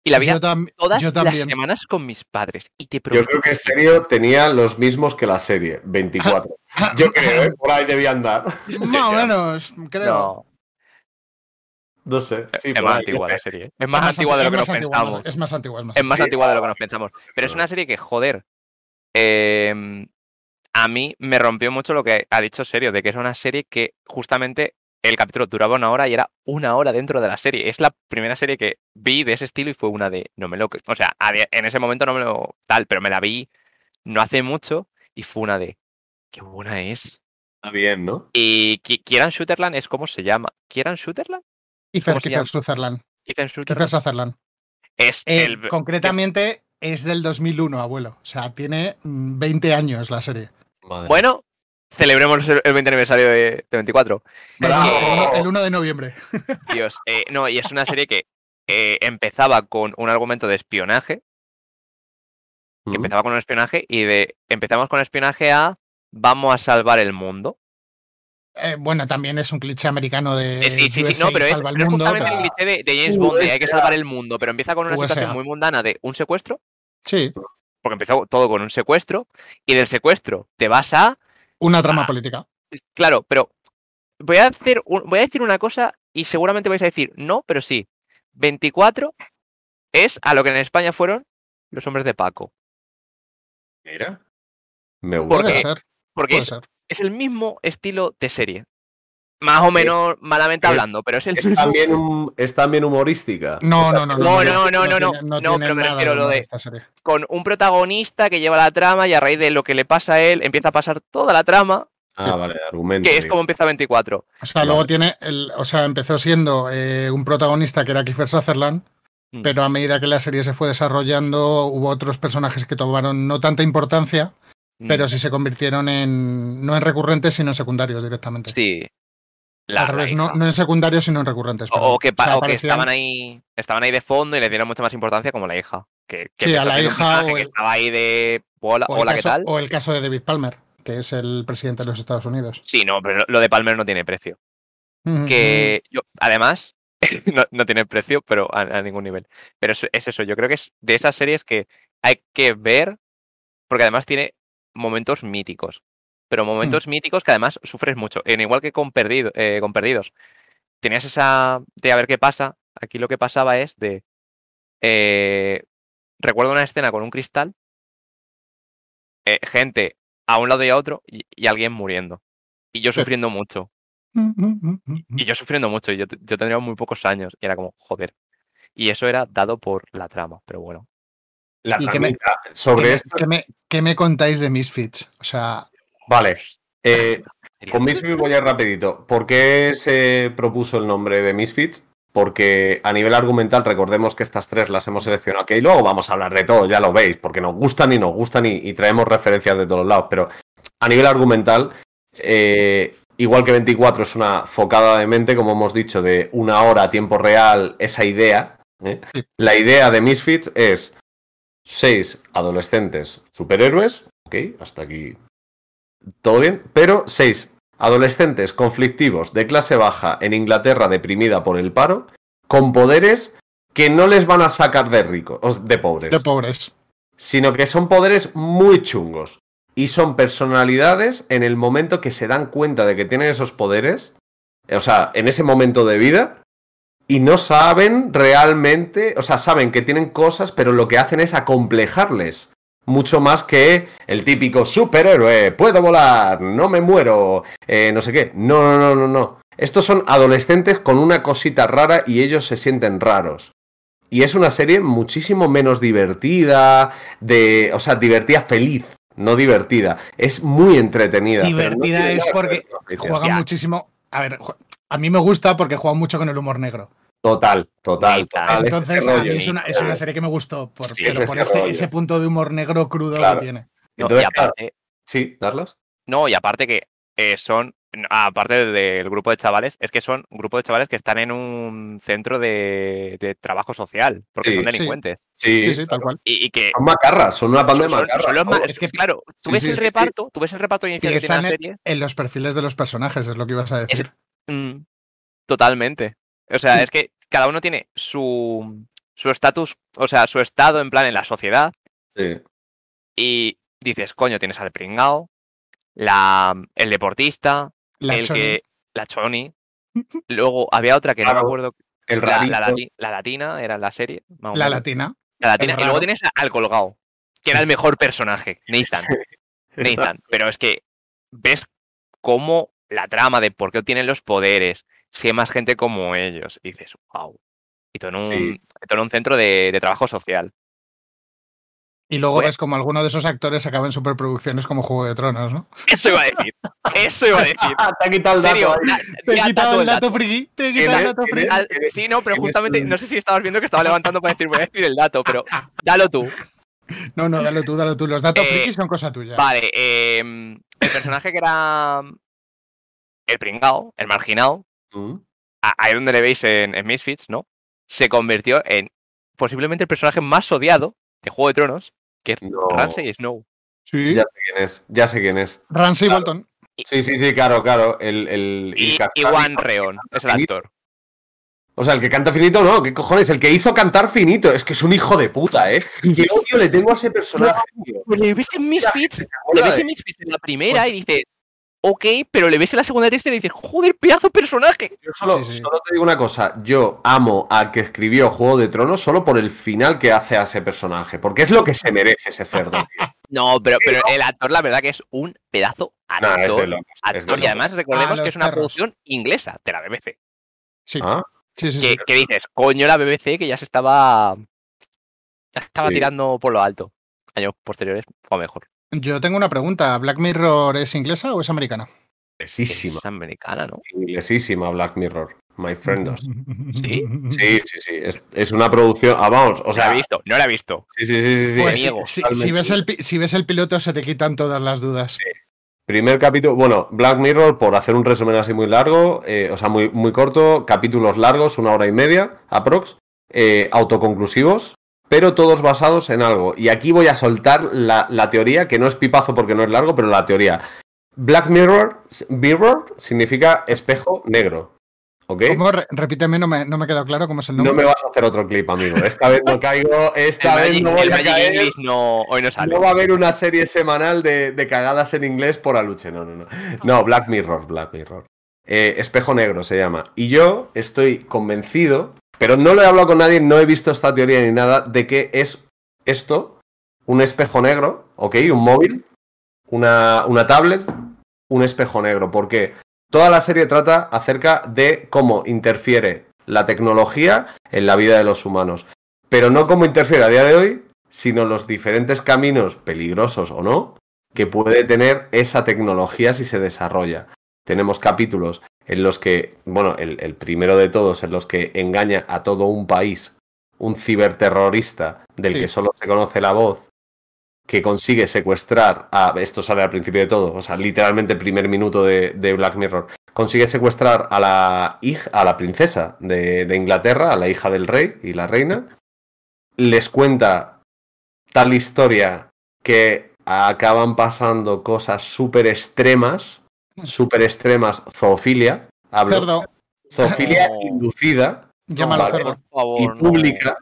S4: Y la
S3: tam-
S4: todas
S3: yo
S4: las semanas con mis padres. Y te
S2: Yo creo que en serio tenía los mismos que la serie, 24. Yo creo, ¿eh? Por ahí debía andar.
S3: Más o <laughs> menos, creo.
S4: no,
S2: No sé. Sí,
S4: es más
S2: ahí.
S4: antigua la serie. ¿eh? Es más,
S3: Es
S4: antigua de lo
S3: es
S4: que nos
S3: más antigua,
S4: pensamos.
S3: Es más antigua, es más
S4: Es más
S2: Sí,
S4: antigua de lo que nos pensamos. Pero es una serie que, joder, eh, a mí me rompió mucho lo que ha dicho Serio, de que es una serie que justamente el capítulo duraba una hora y era una hora dentro de la serie. Es la primera serie que vi de ese estilo y fue una de, no me lo... O sea, en ese momento no me lo tal, pero me la vi no hace mucho y fue una de, qué buena es.
S2: Está bien, ¿no?
S4: Y Ki- Kieran Shooterland es como se llama. ¿Kieran Shooterland?
S3: Kiefer,
S4: ¿Cómo se
S3: Kiefer? Sutherland.
S4: Sutherland.
S3: Kiefer Sutherland.
S4: Es
S3: Eh,
S4: el.
S3: concretamente es del 2001, abuelo. O sea, tiene mm, 20 años la serie.
S2: Madre.
S4: Bueno, celebremos el el 20 aniversario de, de 24.
S3: El,
S2: Bravo.
S3: uno- el 1 de noviembre. <laughs>
S4: Dios. eh, no, y es una serie que eh, empezaba con un argumento de espionaje. Que
S2: Mm.
S4: empezaba con un espionaje y de. Empezamos con espionaje a. Vamos a salvar el mundo.
S3: Eh, bueno, también es un cliché americano de
S4: Eh, sí, sí, sí, no, pero es, pero es
S3: mundo.
S4: justamente
S3: pero-
S4: el cliché de, de James Bond, de hay que salvar el mundo, pero empieza con una
S3: USA.
S4: situación muy mundana de un secuestro,
S3: Sí,
S4: porque empezó todo con un secuestro, y del secuestro te vas a
S3: una trama política.
S4: Claro, pero voy a hacer un- voy a decir una cosa y seguramente vais a decir no, pero sí. 24 es a lo que en España fueron los hombres de Paco.
S2: Mira. Me
S4: ¿Por
S2: gusta.
S3: Puede
S4: qué?
S3: ser,
S4: Porque
S3: puede
S4: es,
S3: ser.
S4: Es el mismo estilo de serie. Más o menos malamente hablando, pero es el
S2: Es
S4: mismo.
S2: también, un- es también humorística.
S3: No,
S2: O sea,
S3: no, no,
S4: no,
S3: no,
S4: no, no, no, no, pero me refiero lo de-
S3: esta serie.
S4: Con un protagonista que lleva la trama y a raíz de lo que le pasa a él empieza a pasar toda la trama,
S2: Ah, vale, argumento.
S4: que es como empieza 24.
S3: O sea, luego tiene, el, o sea, empezó siendo eh, un protagonista que era Kiefer Sutherland,
S4: Mm.
S3: pero a medida que la serie se fue desarrollando, hubo otros personajes que tomaron no tanta importancia, pero sí se convirtieron en, no en recurrentes, sino en secundarios directamente.
S4: Sí. La-
S3: Al
S4: la
S3: revés, no, en secundarios, sino en recurrentes.
S4: O, que,
S3: sea,
S4: o que estaban ahí estaban ahí de fondo y le dieron mucha más importancia como la hija. Que, que
S3: Sí, a la hija o
S4: que
S3: el-
S4: estaba ahí de hola,
S3: o el
S4: hola ¿qué
S3: caso-
S4: tal?
S3: O el caso de David Palmer, que es el presidente de los Estados Unidos.
S4: Sí, no, pero lo de Palmer no tiene precio. Que yo, además, <laughs> no, no tiene precio, pero a, a ningún nivel. Pero es, es eso, yo creo que es de esas series que hay que ver, porque además tiene momentos míticos. Pero momentos míticos que además sufres mucho. En igual que con, Perdido- eh, con Perdidos. Tenías esa de a ver qué pasa. Aquí lo que pasaba es de. eh, recuerdo una escena con un cristal. eh, gente a un lado y a otro y, y alguien muriendo. Y yo sufriendo mucho. Y yo sufriendo mucho. Y yo, yo tendría muy pocos años. Y era como, joder. Y eso era dado por la trama. Pero bueno.
S2: La
S3: ¿Y qué me-
S2: sobre
S3: ¿Qué, me-
S2: esto.
S3: qué me, qué me contáis de Misfits? O sea,
S2: Vale. eh, <laughs> con Misfits voy a ir rapidito. ¿Por qué se propuso el nombre de Misfits? Porque a nivel argumental, recordemos que estas tres las hemos seleccionado aquí y luego vamos a hablar de todo, ya lo veis, porque nos gustan y nos gustan y, y traemos referencias de todos lados. Pero a nivel argumental, eh, igual que 24 es una focada de mente, como hemos dicho, de una hora a tiempo real, esa idea. ¿eh?
S3: Sí.
S2: La idea de Misfits es seis adolescentes superhéroes, ok, hasta aquí todo bien, pero seis adolescentes conflictivos de clase baja en Inglaterra deprimida por el paro, con poderes que no les van a sacar de ricos, de pobres,
S3: de pobres.
S2: sino que son poderes muy chungos y son personalidades en el momento que se dan cuenta de que tienen esos poderes, o sea, en ese momento de vida, y no saben realmente, o sea, saben que tienen cosas, pero lo que hacen es acomplejarles. Mucho más que el típico superhéroe, puedo volar, no me muero, eh, no sé qué. No, no, no, no, no. Estos son adolescentes con una cosita rara y ellos se sienten raros. Y es una serie muchísimo menos divertida, de, o sea, divertida feliz, no divertida. Es muy entretenida. no
S3: Divertida es porque. Juega muchísimo. A ver, a mí me gusta porque juega mucho con el humor negro.
S2: Total, total, total. es
S3: Entonces,
S2: ese
S3: a
S2: rollo.
S3: mí es una, es una serie que me gustó, por,
S4: Sí,
S3: pero
S2: es
S3: por
S2: ese
S3: este- punto de humor negro crudo
S2: Claro.
S3: que tiene.
S4: No,
S2: Entonces,
S4: y aparte,
S2: Sí, darlas.
S4: no, y aparte que eh, son, aparte del grupo de chavales, es que son un grupo de chavales que están en un centro de, de trabajo social, porque
S2: Sí,
S4: son delincuentes.
S2: Sí,
S3: Sí, sí, tal cual.
S4: Y, y que
S2: Son macarras, son una banda de
S4: son-
S2: macarras.
S4: son los más-
S2: todos.
S4: es que, claro, tú
S2: Sí,
S4: ves
S2: sí,
S4: el
S2: sí, sí.
S4: reparto, tú ves el reparto inicial que tiene la serie,
S3: en los perfiles de los personajes, es lo que ibas a decir.
S4: Mm, totalmente. O sea, es que cada uno tiene su su estatus, o sea, su estado en plan en la sociedad,
S2: Sí.
S4: y dices, coño, tienes al pringao, la, el deportista,
S3: La
S4: el
S3: Choni.
S4: que. La Choni. <laughs> Luego había otra que no me acuerdo.
S2: El
S4: La, la lati- la latina era la serie.
S3: La latina.
S4: La latina. Y luego tienes al colgado, que era el mejor personaje, <laughs> Nathan. Nathan. Pero es que ves cómo la trama de por qué obtienen los poderes, si hay más gente como ellos, y dices, wow. Y todo en un,
S2: Sí.
S4: todo en un centro de, de trabajo social.
S3: Y luego
S4: Bueno.
S3: ves como alguno de esos actores acaba en superproducciones como Juego de Tronos, ¿no? <laughs>
S4: Eso iba a decir. Eso iba a decir.
S2: Ah, <laughs> te ha quitado el dato.
S4: da-
S3: Te he quitado el dato friki, te he
S2: ¿Quién
S3: quitado el dato
S2: ¿Quién
S3: friki.
S4: sí, no, pero
S2: ¿Quién es
S4: justamente, <laughs> no sé si estabas viendo que estaba levantando para decir, voy a decir el dato, pero dalo tú.
S3: No, no, dale tú, dale tú. Los datos
S4: Eh,
S3: frikis son cosa tuya.
S4: Vale, eh, el personaje que era el pringao, el marginado,
S2: Mm.
S4: ahí donde le veis en, en Misfits, ¿no? Se convirtió en posiblemente el personaje más odiado de Juego de Tronos, que es
S2: No.
S4: Ramsay Snow.
S3: Sí.
S2: Ya sé quién es, ya sé quién es.
S3: Ramsey
S2: Claro.
S3: Bolton.
S2: Sí, sí, sí, claro, claro. El, el, el
S4: Y,
S2: Cascari-
S4: Juan Reón es el actor.
S2: O sea, el que canta finito, no, ¿qué cojones? El que hizo cantar finito. Es que es un hijo de puta, ¿eh? <laughs> Qué odio le tengo a ese personaje, tío.
S4: Pues le ves en Misfits, le ves en Misfits en la primera
S3: Pues-
S4: y dices, ok, pero le ves en la segunda y tercera y dices, joder, pedazo de personaje.
S2: Yo solo,
S3: Sí, sí.
S2: solo te digo una cosa, yo amo al que escribió Juego de Tronos solo por el final que hace a ese personaje, porque es lo que se merece ese cerdo, tío. <laughs>
S4: No, pero, pero el actor, la verdad que es un pedazo
S2: No,
S4: actor.
S2: es de locos. es de
S4: y además recordemos
S3: A
S4: que es una
S3: perros.
S4: producción inglesa de la BBC.
S3: Sí,
S2: Ah,
S3: sí, sí.
S4: Que,
S3: sí.
S4: que dices, coño, la BBC que ya se estaba. Ya estaba
S2: Sí.
S4: tirando por lo alto. Años posteriores fue mejor.
S3: Yo tengo una pregunta. ¿Black Mirror es inglesa o es americana?
S2: inglesísima,
S4: Es americana, ¿no?
S2: inglesísima Black Mirror, my friendos. <laughs>
S4: ¿Sí?
S2: Sí, sí, sí, es, es una producción, ah, vamos, o
S4: No la
S2: sea,
S4: he visto, no la he visto.
S2: sí, sí, sí, sí, sí,
S3: Pues
S2: es
S3: si, ves el, si ves el piloto se te quitan todas las dudas.
S2: Primer capítulo, bueno, Black Mirror, por hacer un resumen así muy largo, eh, o sea, muy, muy corto, capítulos largos, una hora y media, aprox, eh, autoconclusivos, pero todos basados en algo. Y aquí voy a soltar la, la teoría, que no es pipazo porque no es largo, pero la teoría. Black Mirror, mirror significa espejo negro. ¿Ok?
S3: ¿Cómo? Re- repíteme, no me, no me ha quedado claro cómo es el
S2: No
S3: nombre.
S2: me vas a hacer otro clip, amigo. Esta vez no caigo, esta
S4: el
S2: vez
S4: Magic,
S2: no voy
S4: el
S2: a
S4: Magic
S2: caer.
S4: English no, hoy no sale.
S2: No va a haber una serie semanal de, de cagadas en inglés por Aluche, no, no, no. No, Black Mirror, Black Mirror. Eh, Espejo Negro se llama. Y yo estoy convencido, pero no lo he hablado con nadie, no he visto esta teoría ni nada, de que es esto, un espejo negro, ¿ok? Un móvil, una, una tablet, un espejo negro. Porque toda la serie trata acerca de cómo interfiere la tecnología en la vida de los humanos. Pero no cómo interfiere a día de hoy, sino los diferentes caminos, peligrosos o no, que puede tener esa tecnología si se desarrolla. Tenemos capítulos en los que, bueno, el, el primero de todos, en los que engaña a todo un país un ciberterrorista del
S3: Sí.
S2: que solo se conoce la voz, que consigue secuestrar a. Esto sale al principio de todo, o sea, literalmente el primer minuto de, de Black Mirror. Consigue secuestrar a la hija, a la princesa de, de Inglaterra, a la hija del rey y la reina. Les cuenta tal historia que acaban pasando cosas súper extremas, súper extremas, zoofilia. Hablo,
S3: Cerdo,
S2: zoofilia <laughs>
S4: No.
S2: inducida
S3: llámalo
S2: vale.
S3: cerdo.
S2: Y pública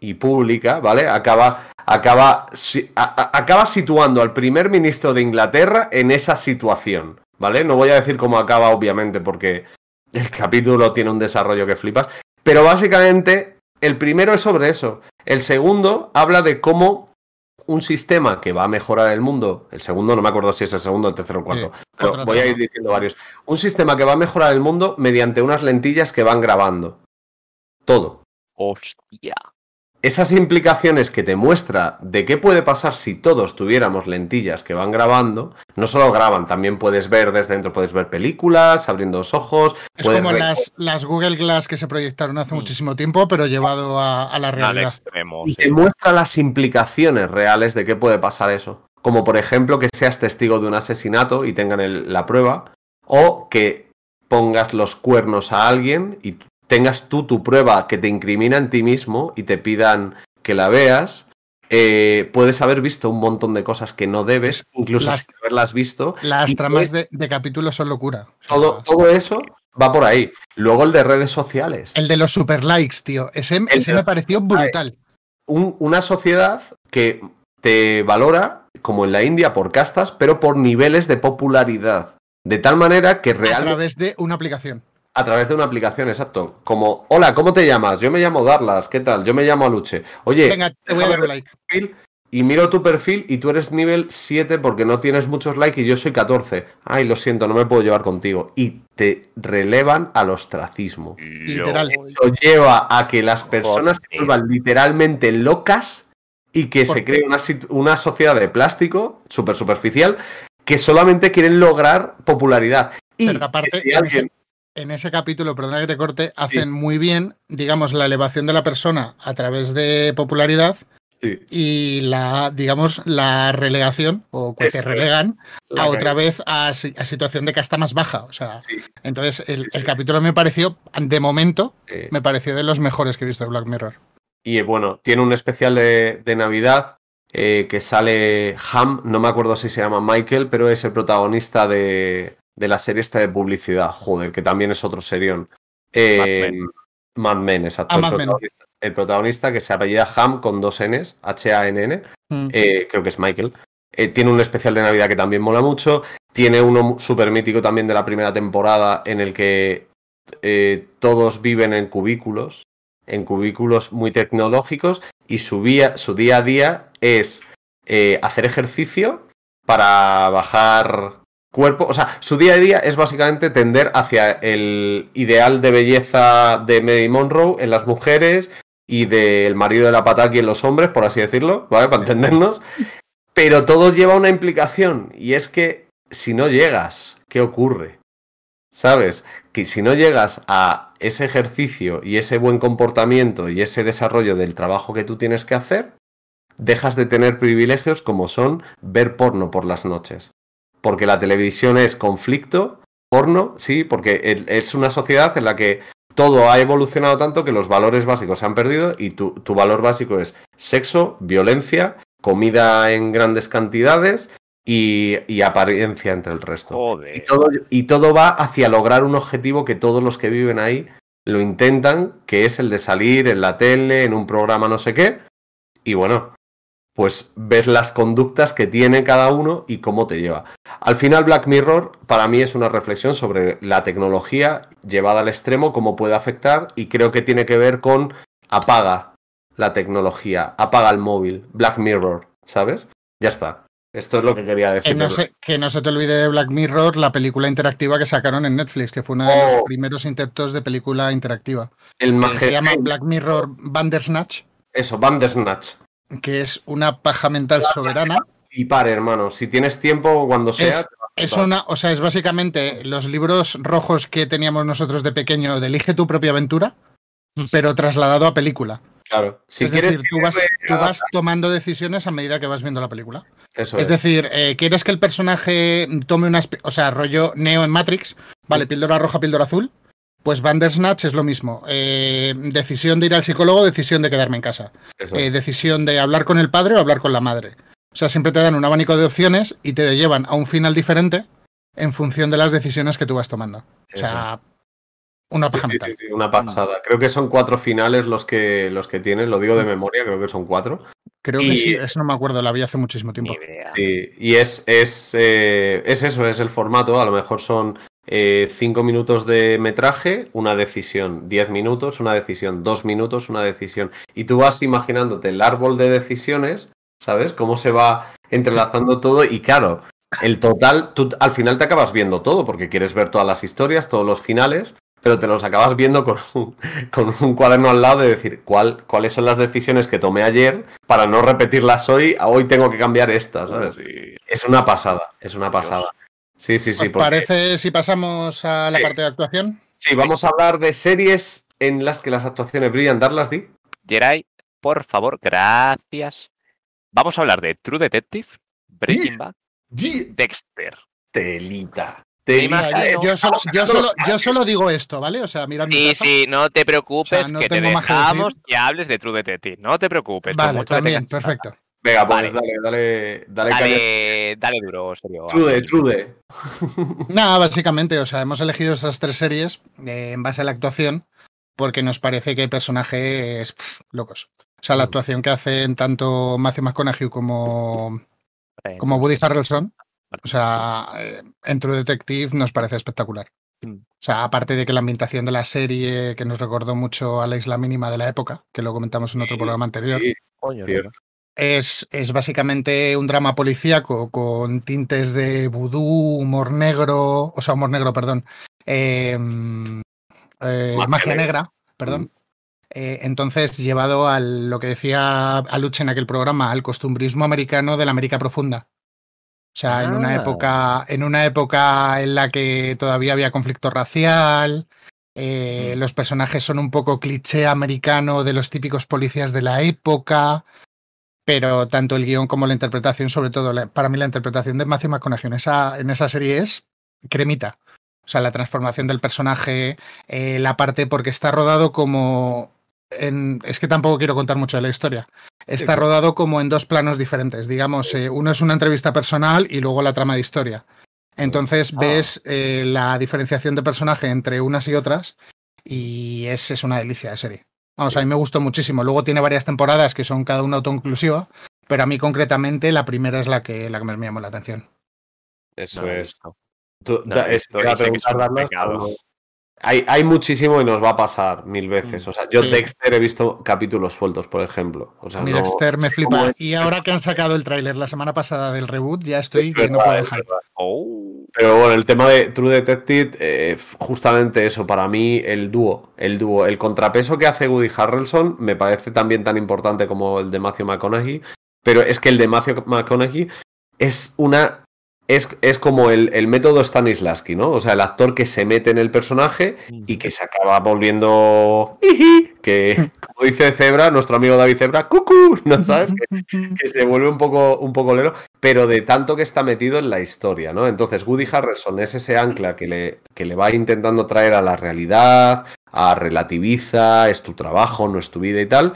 S2: y pública, ¿vale? Acaba acaba si- a- acaba situando al primer ministro de Inglaterra en esa situación, ¿vale? No voy a decir cómo acaba obviamente porque el capítulo tiene un desarrollo que flipas, pero básicamente el primero es sobre eso. El segundo habla de cómo un sistema que va a mejorar el mundo, el segundo no me acuerdo si es el segundo, el tercero o el cuarto,
S3: Sí,
S2: pero voy a ir diciendo varios. Un sistema que va a mejorar el mundo mediante unas lentillas que van grabando. Todo.
S4: Hostia.
S2: Esas implicaciones que te muestra de qué puede pasar si todos tuviéramos lentillas que van grabando, no solo graban, también puedes ver desde dentro, puedes ver películas, abriendo los ojos.
S3: Es como las, las Google Glass que se proyectaron hace
S4: Mm.
S3: muchísimo tiempo, pero llevado a, a la
S4: Al
S3: realidad.
S4: extremo.
S2: Y te muestra las implicaciones reales de qué puede pasar eso. Como por ejemplo que seas testigo de un asesinato y tengan el- la prueba, o que pongas los cuernos a alguien y tengas tú tu prueba que te incrimina en ti mismo y te pidan que la veas. eh, puedes haber visto un montón de cosas que no debes, incluso
S3: Las-
S2: sin haberlas visto.
S3: Las tramas de, de capítulos son locura.
S2: Todo, todo eso va por ahí. Luego el de redes sociales.
S3: El de los super likes, tío. Ese, ese
S2: de-
S3: me pareció brutal.
S2: un- una sociedad que te valora, como en la India, por castas, pero por niveles de popularidad. De tal manera que
S3: A
S2: realmente
S3: través de una aplicación.
S2: A través de una aplicación, exacto. Como, hola, ¿cómo te llamas? Yo me llamo Darlas, ¿qué tal? Yo me llamo Aluche. Oye,
S3: Venga, te voy a dar un like.
S2: perfil y miro tu perfil y tú eres nivel 7 porque no tienes muchos likes y yo soy 14. Ay, lo siento, no me puedo llevar contigo. Y te relevan al ostracismo.
S3: Literal.
S2: Eso lleva a que las personas se vuelvan literalmente locas y que
S3: ¿Por
S2: se cree una, una sociedad de plástico súper superficial que solamente quieren lograr popularidad. Y
S3: Pero aparte,
S2: que si
S3: en,
S2: alguien...
S3: en ese capítulo, perdona que te corte, hacen muy bien, digamos, la elevación de la persona a través de popularidad
S2: Sí,
S3: y la, digamos, la relegación, o que te relegan a otra vez a, si- a situación de casta más baja. O sea,
S2: Sí,
S3: entonces el, capítulo me pareció, de momento,
S2: eh,
S3: me pareció de los mejores que he visto de Black Mirror.
S2: Y eh, bueno, tiene un especial de, de Navidad eh, que sale Ham, no me acuerdo si se llama Michael, pero es el protagonista de, de la serie esta de publicidad, joder, que también es otro serión. Eh,
S4: Mad Men.
S2: Mad Men, exacto.
S3: Ah,
S2: el,
S3: Mad Men.
S2: protagonista, el protagonista que se apellida Ham con dos Ns, H-A-N-N,
S3: Mm.
S2: eh, creo que es Michael. Eh, tiene un especial de Navidad que también mola mucho. Tiene uno súper mítico también de la primera temporada en el que eh, todos viven en cubículos, en cubículos muy tecnológicos y su, vía- su día a día es eh, hacer ejercicio para bajar cuerpo. O sea, su día a día es básicamente tender hacia el ideal de belleza de Mary Monroe en las mujeres y del marido de la pataki en los hombres, por así decirlo, ¿vale? Para entendernos. Pero todo lleva una implicación y es que si no llegas, ¿qué ocurre? ¿Sabes? Que si no llegas a ese ejercicio y ese buen comportamiento y ese desarrollo del trabajo que tú tienes que hacer, dejas de tener privilegios como son ver porno por las noches. Porque la televisión es conflicto, porno, sí, porque es una sociedad en la que todo ha evolucionado tanto que los valores básicos se han perdido y tu, tu valor básico es sexo, violencia, comida en grandes cantidades y, y apariencia entre el resto. Y todo, y todo va hacia lograr un objetivo que todos los que viven ahí lo intentan, que es el de salir en la tele, en un programa no sé qué. Y bueno, pues ves las conductas que tiene cada uno y cómo te lleva. Al final Black Mirror para mí es una reflexión sobre la tecnología llevada al extremo, cómo puede afectar y creo que tiene que ver con apaga la tecnología, apaga el móvil, Black Mirror, ¿sabes? Ya está. Esto es lo que quería decir.
S3: Que no, se, que no se te olvide de Black Mirror, la película interactiva que sacaron en Netflix, que fue uno de los
S2: Oh.
S3: primeros intentos de película interactiva.
S2: El
S3: se llama Black Mirror Bandersnatch,
S2: Eso, Bandersnatch.
S3: Que es una paja mental soberana.
S2: Y pare, hermano. Si tienes tiempo, cuando sea.
S3: Es, una, o sea, es básicamente los libros rojos que teníamos nosotros de pequeño de Elige tu propia aventura, pero trasladado a película.
S2: Claro. Si
S3: es
S2: quieres.
S3: decir, tú vas,
S2: tienes-
S3: tú vas tomando decisiones a medida que vas viendo la película.
S2: Eso
S3: Es
S2: es.
S3: decir, eh, ¿quieres que el personaje tome unas... O sea, rollo Neo en Matrix? Vale, píldora roja, píldora azul. Pues Bandersnatch es lo mismo. Eh, decisión de ir al psicólogo, decisión de quedarme en casa. Eh, decisión de hablar con el padre o hablar con la madre. O sea, siempre te dan un abanico de opciones y te llevan a un final diferente en función de las decisiones que tú vas tomando. O sea, una paja
S2: sí,
S3: mental.
S2: sí, sí, una pasada. Creo que son cuatro finales los que, los que tienen, lo digo de memoria, creo que son cuatro.
S3: Creo
S2: y-
S3: que sí, eso no me acuerdo, la vi hace muchísimo tiempo.
S4: Ni idea.
S2: Sí, y es, es, eh, es eso, es el formato. A lo mejor son eh, cinco minutos de metraje, una decisión, diez minutos, una decisión, dos minutos, una decisión. Y tú vas imaginándote el árbol de decisiones, ¿sabes? Cómo se va entrelazando todo. Y claro, el total, tú al final te acabas viendo todo, porque quieres ver todas las historias, todos los finales. Pero te los acabas viendo con un, <laughs> con un cuaderno al lado de decir cuál, cuáles son las decisiones que tomé ayer para no repetirlas hoy. Hoy tengo que cambiar esta, ¿sabes?
S4: Sí.
S2: Es una pasada, es una pasada. Sí, sí, sí.
S3: ¿Os
S2: porque-
S3: parece si pasamos a la
S2: Sí.
S3: parte de actuación?
S2: Sí, vamos a hablar de series en las que las actuaciones brillan. Darlas, di.
S4: Geray, por favor, gracias. Vamos a hablar de True Detective, Breaking Bad, Dexter.
S2: Telita.
S4: Imagino-
S3: yo, solo,
S2: Estamos
S3: yo, solo,
S2: los
S3: yo solo digo esto, ¿vale? O sea, mirad mi
S4: Sí, sí, no te preocupes,
S3: O sea, no
S4: que te
S3: que
S4: dejamos que hables de True Detective. No te preocupes.
S3: Vale, también, perfecto.
S2: Venga, pues
S4: Vale.
S2: dale, dale, dale.
S4: Dale, dale duro, serio.
S2: Trude, trude.
S3: Nada, básicamente, o sea, hemos elegido esas tres series eh, en base a la actuación porque nos parece que hay personajes pff, locos. O sea, la
S2: Mm.
S3: actuación que hacen tanto Matthew McConaughey como, como Woody Harrelson, o sea, eh, en True Detective nos parece espectacular.
S4: Mm.
S3: O sea, aparte de que la ambientación de la serie, que nos recordó mucho a la isla mínima de la época, que lo comentamos en otro
S2: Sí,
S3: programa anterior,
S2: Sí,
S4: coño,
S2: cierto.
S3: Es, es básicamente un drama policíaco con tintes de vudú, humor negro, o sea, humor negro, perdón, eh, mm, eh,
S2: Magia negra.
S3: perdón. Eh, entonces, llevado a lo que decía Aluche en aquel programa, al costumbrismo americano de la América profunda. O sea, en una
S4: Ah.
S3: época, en una época en la que todavía había conflicto racial, eh,
S4: Mm.
S3: los personajes son un poco cliché americano de los típicos policías de la época, pero tanto el guion como la interpretación, sobre todo la- para mí la interpretación de Matthew McConaughey en esa, en esa serie es cremita. O sea, la transformación del personaje, eh, la parte porque está rodado como en, es que tampoco quiero contar mucho de la historia. Está rodado como en dos planos diferentes. Digamos, eh, uno es una entrevista personal y luego la trama de historia. Entonces
S4: Ah.
S3: ves eh, la diferenciación de personaje entre unas y otras y es, es una delicia de serie. Vamos, a mí me gustó muchísimo. Luego tiene varias temporadas que son cada una autoinclusiva, pero a mí concretamente la primera es la que, la que más me llamó la atención.
S2: Eso
S4: No
S2: es. Tú-
S4: No
S2: da- es
S4: es
S2: Hay, hay muchísimo y nos va a pasar mil veces. O sea, yo
S3: Sí.
S2: Dexter he visto capítulos sueltos, por ejemplo. O sea,
S3: A mí
S2: no-
S3: Dexter me flipa. Y ahora que han sacado el tráiler la semana pasada del reboot, ya estoy
S2: Es
S3: que no
S2: verdad,
S3: puedo
S2: es
S3: dejar.
S4: Oh.
S2: Pero bueno, el tema de True Detective, eh, justamente eso, para mí el dúo, el dúo, el contrapeso que hace Woody Harrelson me parece también tan importante como el de Matthew McConaughey, pero es que el de Matthew McConaughey es una... Es, es como el, el método Stanislavski, ¿no? O sea, el actor que se mete en el personaje y que se acaba volviendo... Que, <laughs> como dice Zebra, nuestro amigo David Zebra, ¡cucú! ¿No sabes? Que, que se vuelve un poco, un poco lero, pero de tanto que está metido en la historia, ¿no? Entonces, Woody Harrelson es ese ancla que le, que le va intentando traer a la realidad, a relativiza, es tu trabajo, no es tu vida y tal,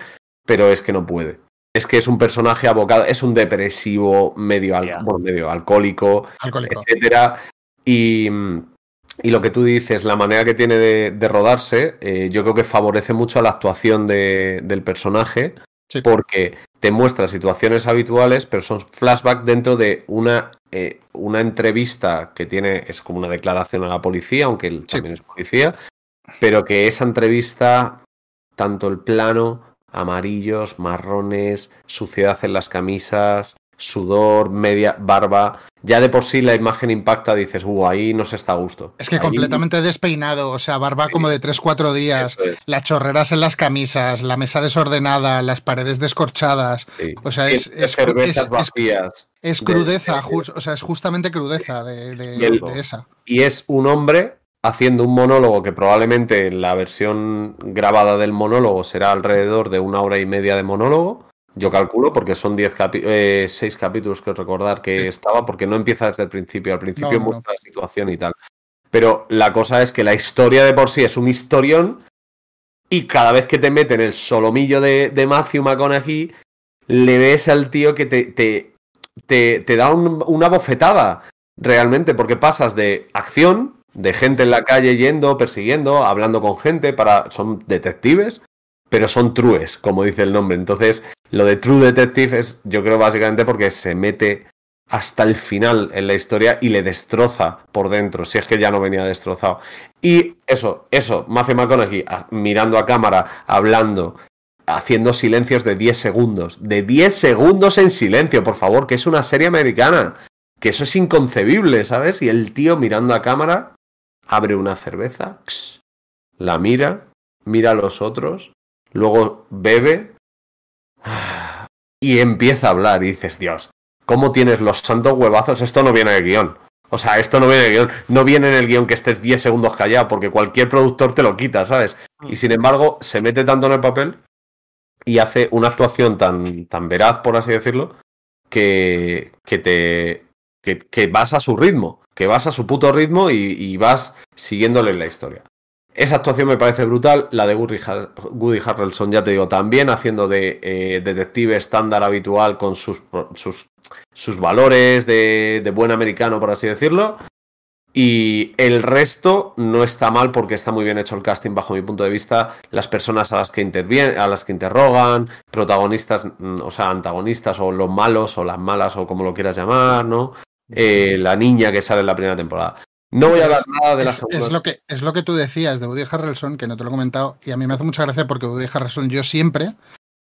S2: pero es que no puede. Es que es un personaje abocado, es un depresivo medio, al- bueno, medio alcohólico,
S3: Alcohólico.
S2: etcétera. Y, y lo que tú dices, la manera que tiene de, de rodarse, eh, yo creo que favorece mucho a la actuación de- del personaje,
S3: Sí.
S2: porque te muestra situaciones habituales, pero son flashbacks dentro de una, eh, una entrevista que tiene, es como una declaración a la policía, aunque él
S3: Sí.
S2: también es policía, pero que esa entrevista, tanto el plano, amarillos, marrones, suciedad en las camisas, sudor, media, barba, ya de por sí la imagen impacta, dices, uh, ahí no se está a gusto.
S3: Es que
S2: Ahí-
S3: completamente despeinado, o sea, barba como de 3-4 días,
S2: es,
S3: las chorreras en las camisas, la mesa desordenada, las paredes descorchadas.
S2: sí.
S3: O sea, es- es-
S2: cervezas
S3: es-
S2: vacías.
S3: Es
S2: De-
S3: crudeza,
S2: de-
S3: o sea, es justamente crudeza de, de- esa.
S2: y es un hombre haciendo un monólogo que probablemente en la versión grabada del monólogo será alrededor de una hora y media de monólogo. Yo calculo, porque son 10 capi- eh, seis capítulos que recordar que
S3: Sí.
S2: estaba, porque no empieza desde el principio. Al principio
S3: No, no, no.
S2: muestra la situación y tal. Pero la cosa es que la historia de por sí es un historión y cada vez que te meten el solomillo de, de Matthew McConaughey, le ves al tío que te, te, te, te da un- una bofetada realmente, porque pasas de acción, de gente en la calle yendo, persiguiendo, hablando con gente, para son detectives, pero son trues, como dice el nombre. Entonces, lo de True Detective es, yo creo, básicamente porque se mete hasta el final en la historia y le destroza por dentro, si es que ya no venía destrozado. Y eso, eso, Matthew McConaughey mirando a cámara, hablando, haciendo silencios de 10 segundos. De 10 segundos en silencio, por favor, que es una serie americana. Que eso es inconcebible, ¿sabes? Y el tío mirando a cámara, abre una cerveza, la mira, mira a los otros, luego bebe <sighs> y empieza a hablar. Y dices, Dios, ¿cómo tienes los santos huevazos? Esto no viene de guion. O sea, esto no viene de guion. No viene en el guion que estés 10 segundos callado, porque cualquier productor te lo quita, ¿sabes? Y sin embargo, se mete tanto en el papel y hace una actuación tan, tan veraz, por así decirlo, que, que te. Que, que vas a su ritmo, que vas a su puto ritmo y, y vas siguiéndole la historia. Esa actuación me parece brutal. La de Woody, Har- Woody Harrelson, ya te digo, también haciendo de eh, detective estándar habitual con sus, sus, sus valores de, de buen americano, por así decirlo. Y el resto no está mal porque está muy bien hecho el casting bajo mi punto de vista. Las personas a las que intervienen, a las que interrogan, protagonistas, mm, o sea, antagonistas o los malos o las malas o como lo quieras llamar, ¿no? Eh, la niña que sale en la primera temporada. No voy a hablar nada de la
S3: Es,
S2: segunda.
S3: es lo que, es lo que tú decías de Woody Harrelson, que no te lo he comentado, y a mí me hace mucha gracia porque Woody Harrelson yo siempre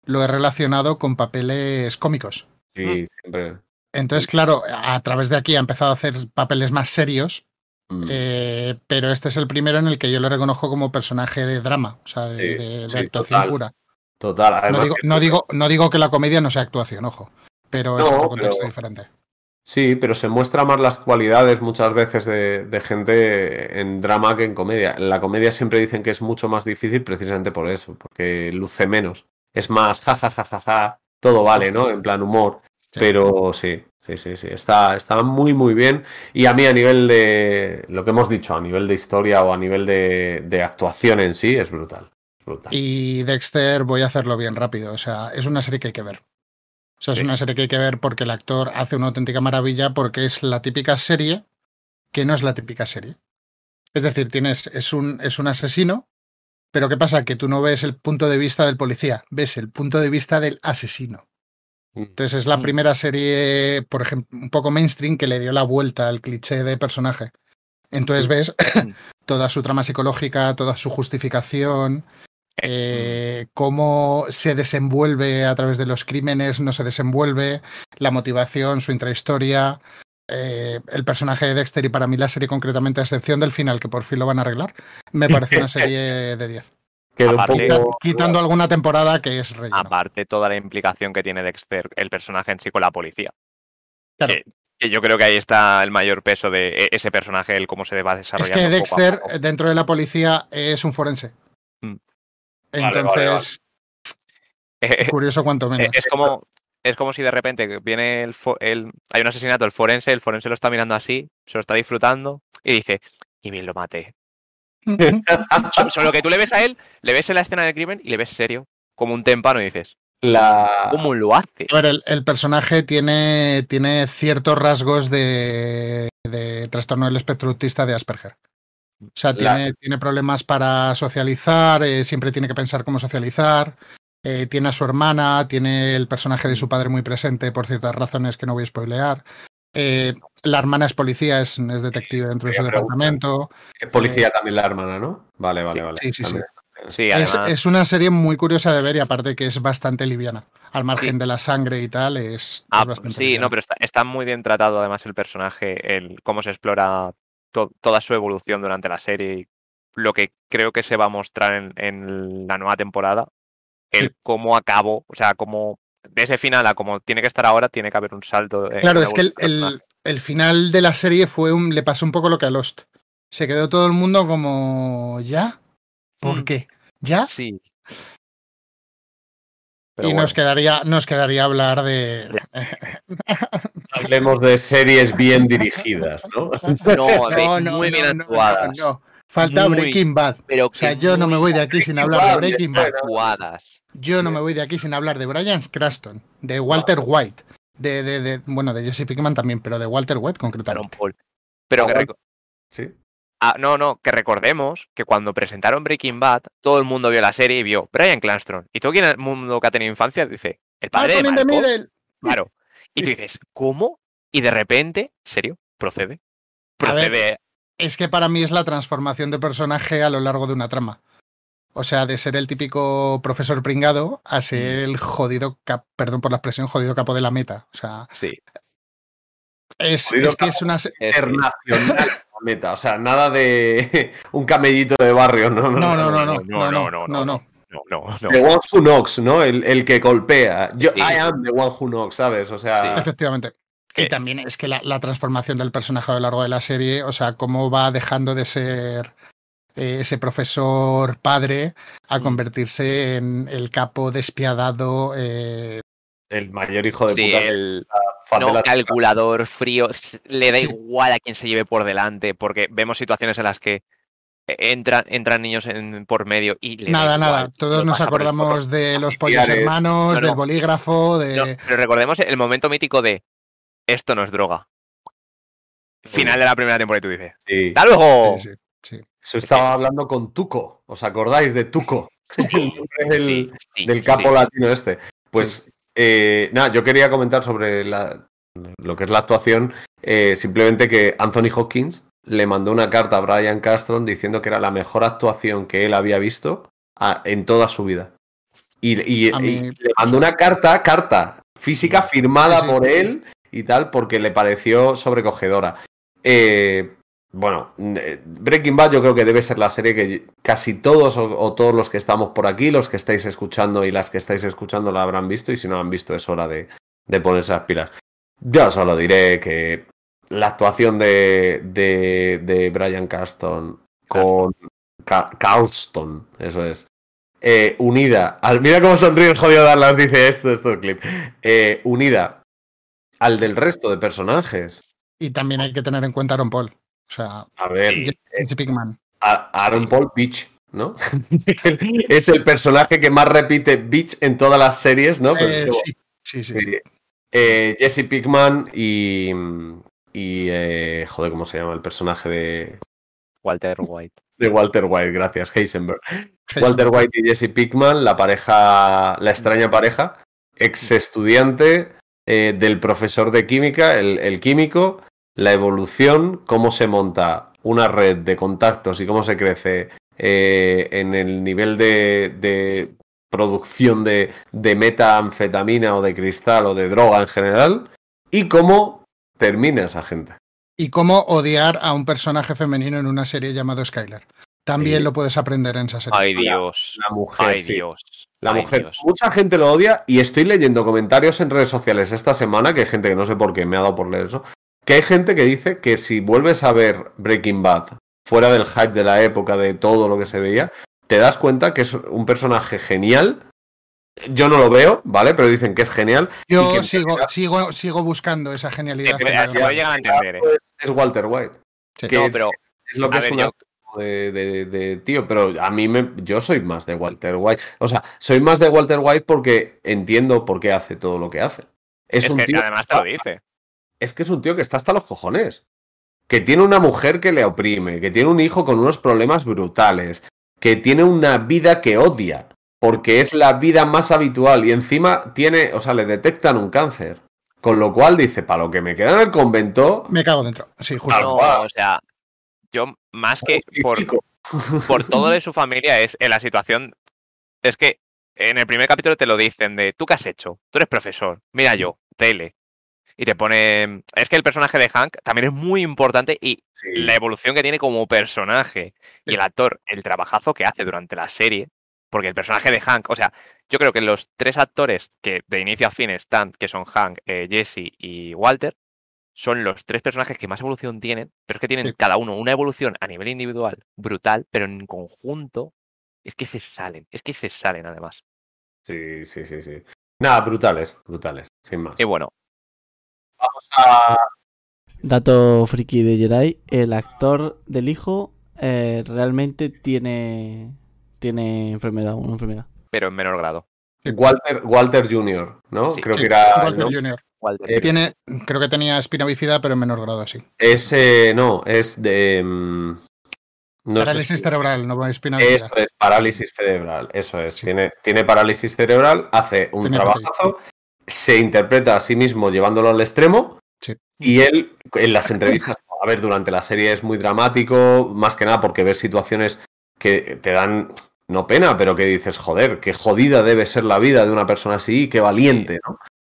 S3: lo he relacionado con papeles cómicos.
S2: Sí, siempre.
S3: Entonces, claro, a través de aquí ha empezado a hacer papeles más serios
S2: Mm.
S3: Eh, pero este es el primero en el que yo lo reconozco como personaje de drama, o sea, de,
S2: Sí,
S3: de- de
S2: sí,
S3: actuación
S2: total.
S3: pura.
S2: Total.
S3: No digo,
S2: que-
S3: no, digo, no digo que la comedia no sea actuación, ojo, pero es otro contexto
S2: pero-
S3: diferente.
S2: Sí, pero se muestra más las cualidades muchas veces de, de gente en drama que en comedia. En la comedia siempre dicen que es mucho más difícil precisamente por eso, porque luce menos. Es más, ja, ja, ja, ja, ja, todo vale, ¿no? En plan humor.
S3: Sí.
S2: Pero sí, sí, sí, sí, está, está muy, muy bien. Y a mí a nivel de, lo que hemos dicho, a nivel de historia o a nivel de, de actuación en sí, es brutal. es brutal.
S3: Y Dexter, voy a hacerlo bien rápido, o sea, es una serie que hay que ver. O sea, es
S2: Sí.
S3: una serie que hay que ver porque el actor hace una auténtica maravilla, porque es la típica serie que no es la típica serie. Es decir, tienes, es un, es un asesino, pero ¿qué pasa? Que tú no ves el punto de vista del policía, ves el punto de vista del asesino.
S2: Mm.
S3: Entonces es la
S4: Mm.
S3: primera serie, por ejemplo, un poco mainstream que le dio la vuelta al cliché de personaje. Entonces ves <coughs> toda su trama psicológica, toda su justificación, eh, cómo se desenvuelve a través de los crímenes, no se desenvuelve, la motivación, su intrahistoria, eh, el personaje de Dexter y para mí la serie concretamente, a excepción del final, que por fin lo van a arreglar, me parece una serie de 10.
S2: Quedó un
S4: Aparte-
S3: Quita-
S2: poco-
S3: quitando alguna temporada que es relleno.
S4: Aparte, toda la implicación que tiene Dexter, el personaje en sí con la policía.
S3: Claro.
S4: Que, que yo creo que ahí está el mayor peso de e- ese personaje, el cómo se va
S3: Es
S4: desarrollando.
S3: que
S4: poco a
S3: Dexter,
S4: poco.
S3: dentro de la policía, es un forense.
S2: Vale,
S3: Entonces, <laughs> curioso cuanto
S4: eh,
S3: menos.
S4: es como es como si de repente viene el, hay un asesinato, el forense, el forense lo está mirando así, se lo está disfrutando y dice, y bien lo maté. So- <laughs> Solo que tú le ves a él, le ves en la escena del crimen y le ves serio, como un témpano y dices,
S2: La...
S4: ¿cómo lo hace?
S3: A ver, el, el personaje tiene, tiene ciertos rasgos de, de trastorno del espectro autista de Asperger. O sea,
S2: La-
S3: tiene, tiene problemas para socializar, eh, siempre tiene que pensar cómo socializar. eh, tiene a su hermana, tiene el personaje de su padre muy presente por ciertas razones que no voy a spoilear. Eh, la hermana es policía, es, es detective dentro de su departamento.
S2: Es Policía también la hermana, ¿no? Vale, vale,
S4: Sí,
S2: vale.
S3: sí, sí, sí.
S2: También.
S4: Sí,
S3: Es,
S4: además,
S3: es una serie muy curiosa de ver y aparte que es bastante liviana. Al margen de la sangre y tal, es, es
S4: Ah,
S3: bastante
S4: sí,
S3: liviana.
S4: no, pero está, está muy bien tratado además el personaje, el cómo se explora to- toda su evolución durante la serie y lo que creo que se va a mostrar en, en la nueva temporada, el
S3: Sí.
S4: cómo acabó, o sea, como de ese final a como tiene que estar ahora, tiene que haber un salto.
S3: Claro,
S4: la
S3: es que el, el- el final de la serie fue un, le pasó un poco lo que a Lost. Se quedó todo el mundo como, ¿ya? ¿Por
S4: Mm.
S3: qué? ¿Ya?
S4: Sí. Pero
S3: y
S4: bueno,
S3: nos quedaría, nos quedaría hablar de. <laughs> <laughs>
S2: Hablemos de series bien dirigidas, ¿no?
S4: no, de- <laughs> muy bien actuadas.
S3: no. Falta
S4: Muy-
S3: Breaking Bad.
S4: Pero
S3: O sea, yo no me voy de aquí sin hablar de Breaking Bad.
S4: actuadas.
S3: Yo no me voy de aquí sin hablar de Brian Cranston, de Walter White, de, de, de- bueno, de Jesse Pinkman también, pero de Walter White concretamente.
S4: Paul. Pero que,
S2: Ah, Sí.
S4: Ah, no, no, que recordemos que cuando presentaron Breaking Bad, todo el mundo vio la serie y vio Brian Cranston. Y todo el mundo que ha tenido infancia dice, el padre de
S3: the
S4: Malcolm,
S3: Middle.
S4: claro. Y tú dices, ¿cómo? Y de repente, serio, procede. Procede.
S3: Es que para mí es la transformación de personaje a lo largo de una trama. O sea, de ser el típico profesor pringado a ser el jodido, cap, perdón por la expresión, jodido capo de la meta. O sea,
S4: sí.
S3: Es, es que es una.
S2: Meta. O sea, nada de un camellito de barrio. No, no,
S3: no, no. No, no,
S4: no.
S3: no,
S4: no,
S3: no,
S4: no
S3: no, no. <laughs>
S4: No.
S2: The one who knocks, ¿no? El, el que golpea. Yo,
S4: Sí.
S2: I am the one who knocks, ¿sabes? O sea,
S4: Sí.
S3: Efectivamente. Y también es que la, la transformación del personaje a lo largo de la serie, o sea, cómo va dejando de ser eh, ese profesor padre a
S4: Mm.
S3: convertirse en el capo despiadado. eh,
S2: el mayor hijo de
S4: Sí,
S2: puta.
S4: el
S2: de
S4: no
S2: la-
S4: calculador frío, le da
S3: Sí.
S4: igual a quien se lleve por delante, porque vemos situaciones en las que entran, entran niños en, por medio y le da
S3: nada, nada.
S4: igual,
S3: Todos nos acordamos de los pollos hermanos,
S4: No, no.
S3: del bolígrafo, de.
S4: No, pero recordemos el momento mítico de esto no es droga. Final de la primera temporada y tú dices,
S2: Sí.
S4: ¡hasta luego!
S3: Sí, sí, sí.
S2: Eso estaba hablando con Tuco. ¿Os acordáis de Tuco? <laughs> <laughs> El nombre del,
S4: Sí, sí,
S2: del capo
S4: sí.
S2: latino este. Pues, eh, nada, yo quería comentar sobre la- lo que es la actuación. eh, simplemente que Anthony Hopkins le mandó una carta a Brian Castron diciendo que era la mejor actuación que él había visto a- en toda su vida. Y, y-
S3: A mí-
S2: y le mandó una carta, carta física firmada
S3: Sí, sí.
S2: por él y tal, porque le pareció sobrecogedora. Eh, bueno, eh, Breaking Bad yo creo que debe ser la serie que casi todos o, o todos los que estamos por aquí, los que estáis escuchando y las que estáis escuchando la habrán visto y si no la han visto es hora de, de ponerse las pilas. Yo solo diré que la actuación de, de, de Brian Carston con Ca- Carlston, eso es, eh, unida al... Mira cómo sonríe el jodido Dallas, dice esto, esto es clip. Eh, unida al del resto de personajes.
S3: Y también hay que tener en cuenta a Aaron Paul. O sea,
S2: A ver.
S3: Jesse Pinkman.
S2: a- Aaron Paul Beach, ¿no? <laughs> es el personaje que más repite Beach en todas las series, ¿no? Es
S3: Eh, sí, sí, sí. sí.
S2: Eh, Jesse Pickman y. Y. eh, joder, ¿cómo se llama el personaje de,
S4: Walter White.
S2: de Walter White? Gracias, Heisenberg. Walter White y Jesse Pickman, la pareja, la extraña pareja, ex estudiante eh, del profesor de química, el, el químico, la evolución, cómo se monta una red de contactos y cómo se crece eh, en el nivel de, de producción de, de metanfetamina o de cristal o de droga en general, y cómo termina esa gente.
S3: Y cómo odiar a un personaje femenino en una serie llamado Skyler. También
S2: Sí.
S3: lo puedes aprender en esa serie.
S4: Ay, Dios.
S2: La mujer,
S4: Ay,
S2: sí.
S4: Dios.
S2: La
S4: Ay,
S2: mujer,
S4: Dios.
S2: mucha gente lo odia y estoy leyendo comentarios en redes sociales esta semana, que hay gente que no sé por qué me ha dado por leer eso, que hay gente que dice que si vuelves a ver Breaking Bad fuera del hype de la época, de todo lo que se veía, te das cuenta que es un personaje genial. Yo no lo veo, ¿vale? Pero dicen que es genial. y
S3: Yo
S2: que-
S3: sigo, sigo, sigo buscando esa genialidad. Que
S4: llegan a entender. ¿eh?
S2: Es, es Walter White.
S3: Sí.
S2: que
S4: No,
S2: es,
S4: pero,
S2: es lo que es
S4: ver,
S2: una
S4: yo-
S2: de, de- de tío, pero a mí me, yo soy más de Walter White. O sea, soy más de Walter White porque entiendo por qué hace todo lo que hace. Es,
S4: Es
S2: un
S4: que
S2: tío.
S4: además te lo dice.
S2: Es que es un tío que está hasta los cojones. Que tiene una mujer que le oprime, que tiene un hijo con unos problemas brutales, que tiene una vida que odia, porque es la vida más habitual y encima tiene, o sea, le detectan un cáncer. Con lo cual dice, para lo que me queda en el convento,
S3: Me cago dentro. Sí, justo.
S4: No, o sea, yo más que por, por todo de su familia es en la situación. Es que en el primer capítulo te lo dicen de tú qué has hecho, tú eres profesor, mira yo, tele. Y te pone. Es que el personaje de Hank también es muy importante y
S2: Sí.
S4: la evolución que tiene como personaje y el actor, el trabajazo que hace durante la serie, porque el personaje de Hank, o sea, yo creo que los tres actores que de inicio a fin están, que son Hank, eh, Jesse y Walter, son los tres personajes que más evolución tienen, pero es que tienen
S3: Sí.
S4: cada uno una evolución a nivel individual brutal, pero en conjunto es que se salen, es que se salen además.
S2: Sí, sí, sí, sí. Nada, brutales, brutales, sin más.
S4: Y bueno,
S2: Vamos a...
S5: Dato friki de Jedi, el actor del hijo eh, realmente tiene, tiene enfermedad, una enfermedad.
S4: pero en menor grado.
S2: Walter, Walter Jr., ¿no?
S4: Sí.
S2: Creo
S3: Sí,
S2: que era...
S3: Walter
S2: ¿no?
S3: Jr.
S4: Walter.
S2: Eh,
S3: Tiene, creo que tenía espina bífida, pero en menor grado, sí.
S2: Ese, no, es de... mm, No
S3: Parálisis
S2: si-
S3: cerebral, no espina bífida.
S2: Eso es, parálisis cerebral, eso es. Tiene, tiene parálisis cerebral, hace un
S3: Tiene
S2: trabajazo, se interpreta a sí mismo llevándolo al extremo
S3: Sí.
S2: y él en las entrevistas, a ver, durante la serie es muy dramático, más que nada porque ves situaciones que te dan, no pena, pero que dices, joder, qué jodida debe ser la vida de una persona así, qué valiente, ¿no?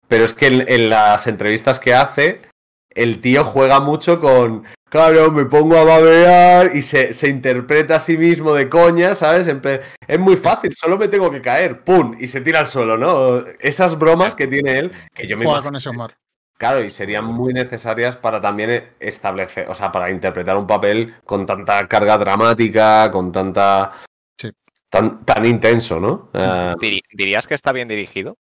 S2: Pero es que en, en las entrevistas que hace, el tío juega mucho con, claro, me pongo a babear y se, se interpreta a sí mismo de coña, ¿sabes? Es muy fácil, solo me tengo que caer, ¡pum! Y se tira al suelo, ¿no? Esas bromas que tiene él, que yo me
S3: Juega con ese humor.
S2: claro, y serían muy necesarias para también establecer, o sea, para interpretar un papel con tanta carga dramática, con tanta... Tan, tan intenso, ¿no?
S4: Diri- ¿Dirías que está bien dirigido?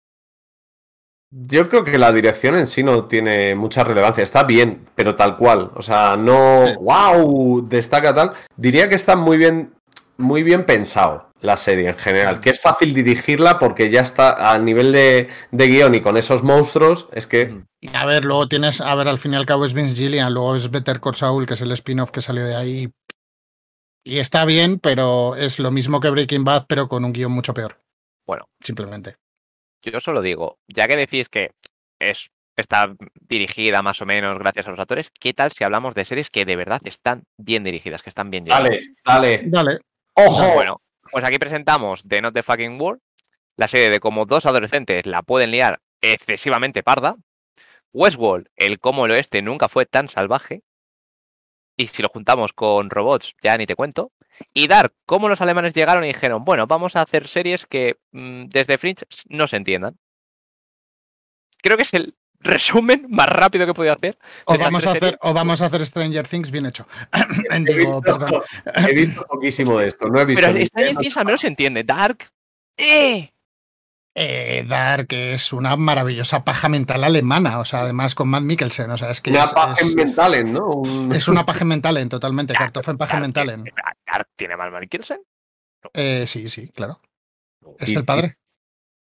S2: Yo creo que la dirección en sí no tiene mucha relevancia. Está bien, pero tal cual. O sea, no.
S3: Sí.
S2: ¡Wow! Destaca tal. Diría que está muy bien, muy bien pensado la serie en general. Que es fácil dirigirla porque ya está a nivel de, de guion y con esos monstruos. Es que.
S3: A ver, luego tienes, a ver, al fin y al cabo es Vince Gillian, luego es Better Call Saul, que es el spin-off que salió de ahí. Y está bien, pero es lo mismo que Breaking Bad, pero con un guion mucho peor.
S4: Bueno.
S3: Simplemente.
S4: Yo solo digo, ya que decís que es, está dirigida más o menos gracias a los actores, ¿qué tal si hablamos de series que de verdad están bien dirigidas, que están bien llevadas?
S2: Dale, dale.
S3: Dale.
S2: ¡Ojo!
S4: Bueno, pues aquí presentamos The Not the Fucking World, la serie de cómo dos adolescentes la pueden liar excesivamente parda, Westworld, el cómo el oeste nunca fue tan salvaje, y si lo juntamos con robots, ya ni te cuento. Y Dark, cómo los alemanes llegaron y dijeron, bueno, vamos a hacer series que mm, desde Fringe no se entiendan. Creo que es el <laughs> resumen más rápido que he podido hacer.
S3: O vamos, a hacer,
S4: series.
S3: o vamos a hacer Stranger Things bien hecho. <clears throat>
S2: He
S3: Digo,
S2: visto,
S3: perdón. <laughs>
S2: he visto poquísimo de esto. No he visto.
S4: Pero Stranger Things al menos se entiende. Dark, ¡eh!
S3: Eh, Dark es una maravillosa paja mental alemana, o sea, además con Matt Mikkelsen, o sea, es que
S2: Una
S3: es,
S2: paja
S3: es-
S2: mental, ¿no? Un-
S3: es una paja mental totalmente, Kartoffen paja
S4: Dark
S3: mental
S4: tiene- Dark tiene mal Mikkelsen.
S3: Eh, sí, sí, claro. Es
S2: Y-
S3: el padre.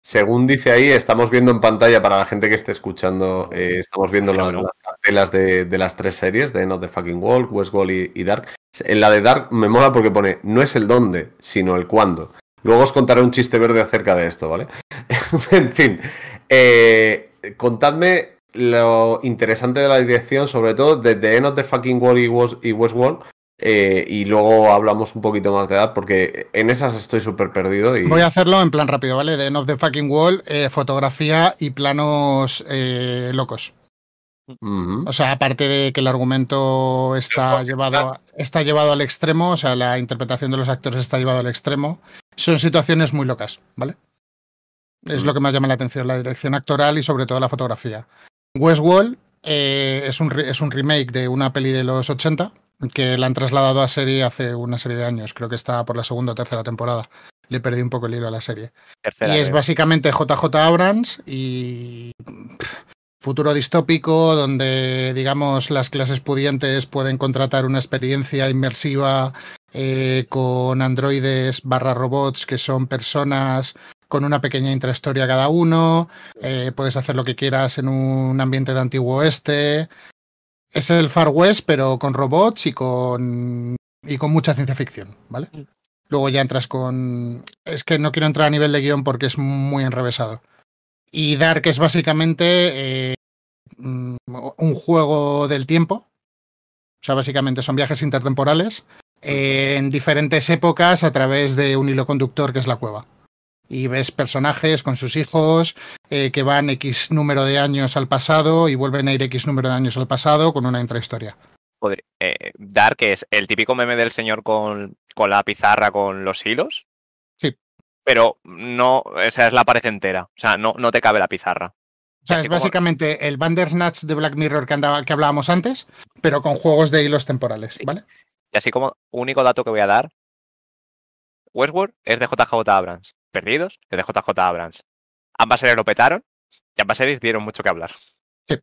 S2: Según dice ahí, estamos viendo en pantalla para la gente que esté escuchando, eh, estamos viendo las, cartelas de, de las tres series, de Not the Fucking Walk, Westworld y, y Dark. En la de Dark me mola porque pone, no es el dónde, sino el cuándo. Luego os contaré un chiste verde acerca de esto, ¿vale? <laughs> en fin, eh, contadme lo interesante de la dirección, sobre todo de The End of the Fucking World y, West- y Westworld, eh, y luego hablamos un poquito más de Dark, porque en esas estoy súper perdido. Y...
S3: Voy a hacerlo en plan rápido, ¿vale? De End of the Fucking Wall, eh, fotografía y planos eh, locos. O sea, aparte de que el argumento está llevado, está llevado al extremo, o sea, la interpretación de los actores está llevado al extremo, son situaciones muy locas, ¿vale? Es lo que más llama la atención, la dirección actoral y sobre todo la fotografía. Westworld eh, es, un, es un remake de una peli de los 80 que la han trasladado a serie hace una serie de años, creo que está por la segunda o tercera temporada. Le perdí un poco el hilo a la serie.
S4: Tercera.
S3: Y es
S4: creo.
S3: básicamente JJ Abrams y futuro distópico donde, digamos, las clases pudientes pueden contratar una experiencia inmersiva eh, con androides barra robots que son personas con una pequeña intrahistoria cada uno. eh, puedes hacer lo que quieras en un ambiente de antiguo oeste. Es el Far West, pero con robots y con, y con mucha ciencia ficción, ¿vale? Luego ya entras con... Es que no quiero entrar a nivel de guion porque es muy enrevesado. Y Dark es básicamente eh, mm, un juego del tiempo. O sea, básicamente son viajes intertemporales eh, en diferentes épocas a través de un hilo conductor que es la cueva. Y ves personajes con sus hijos eh, que van X número de años al pasado y vuelven a ir X número de años al pasado con una intrahistoria.
S4: Joder, eh, Dark es el típico meme del señor con, con la pizarra con los hilos.
S3: Sí.
S4: Pero no, o sea, es la pared entera. O sea, no, no te cabe la pizarra.
S3: O sea, es
S4: como-
S3: básicamente el Bandersnatch de Black Mirror que, andaba, que hablábamos antes, pero con juegos de hilos temporales,
S4: Sí. Y así como único dato que voy a dar, Westworld es de JJ Abrams. Perdidos es de JJ Abrams. Ambas series lo petaron y ambas series dieron mucho que hablar.
S3: Sí.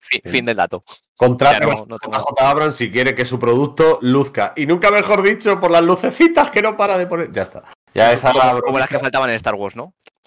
S4: Fin,
S2: Sí.
S4: fin del dato.
S2: Contrata
S4: Ya no-
S2: a
S4: no tengo-
S2: JJ Abrams si quiere que su producto luzca. Y nunca mejor dicho, por las lucecitas que no para de poner. Ya está. Ya esa
S4: como,
S2: la
S4: como las que faltaban en Star Wars, ¿no? <laughs>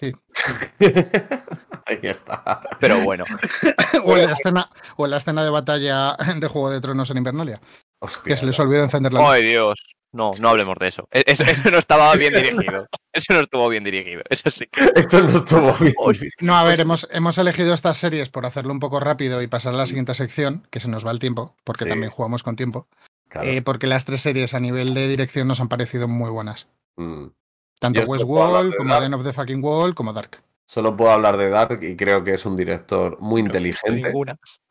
S2: Ahí está.
S4: Pero bueno. <laughs>
S3: o, en la escena, o en la escena de batalla de Juego de Tronos en Invernalia,
S2: Hostia.
S3: que se les olvidó encender la luz.
S4: ¡Ay, Dios! No, no hablemos de eso. E- Eso, eso no estaba bien dirigido. <laughs> Eso no estuvo bien dirigido. Eso sí.
S2: Esto no estuvo bien.
S3: No, a ver, hemos, hemos elegido estas series por hacerlo un poco rápido y pasar a la siguiente sección, que se nos va el tiempo, porque
S2: Sí.
S3: también jugamos con tiempo,
S2: Claro.
S3: eh, porque las tres series a nivel de dirección nos han parecido muy buenas.
S2: Mm.
S3: Tanto Westworld, como
S2: Dark.
S3: End of the Fucking Wall, como Dark.
S2: Solo puedo hablar de Dark y creo que es un director muy inteligente,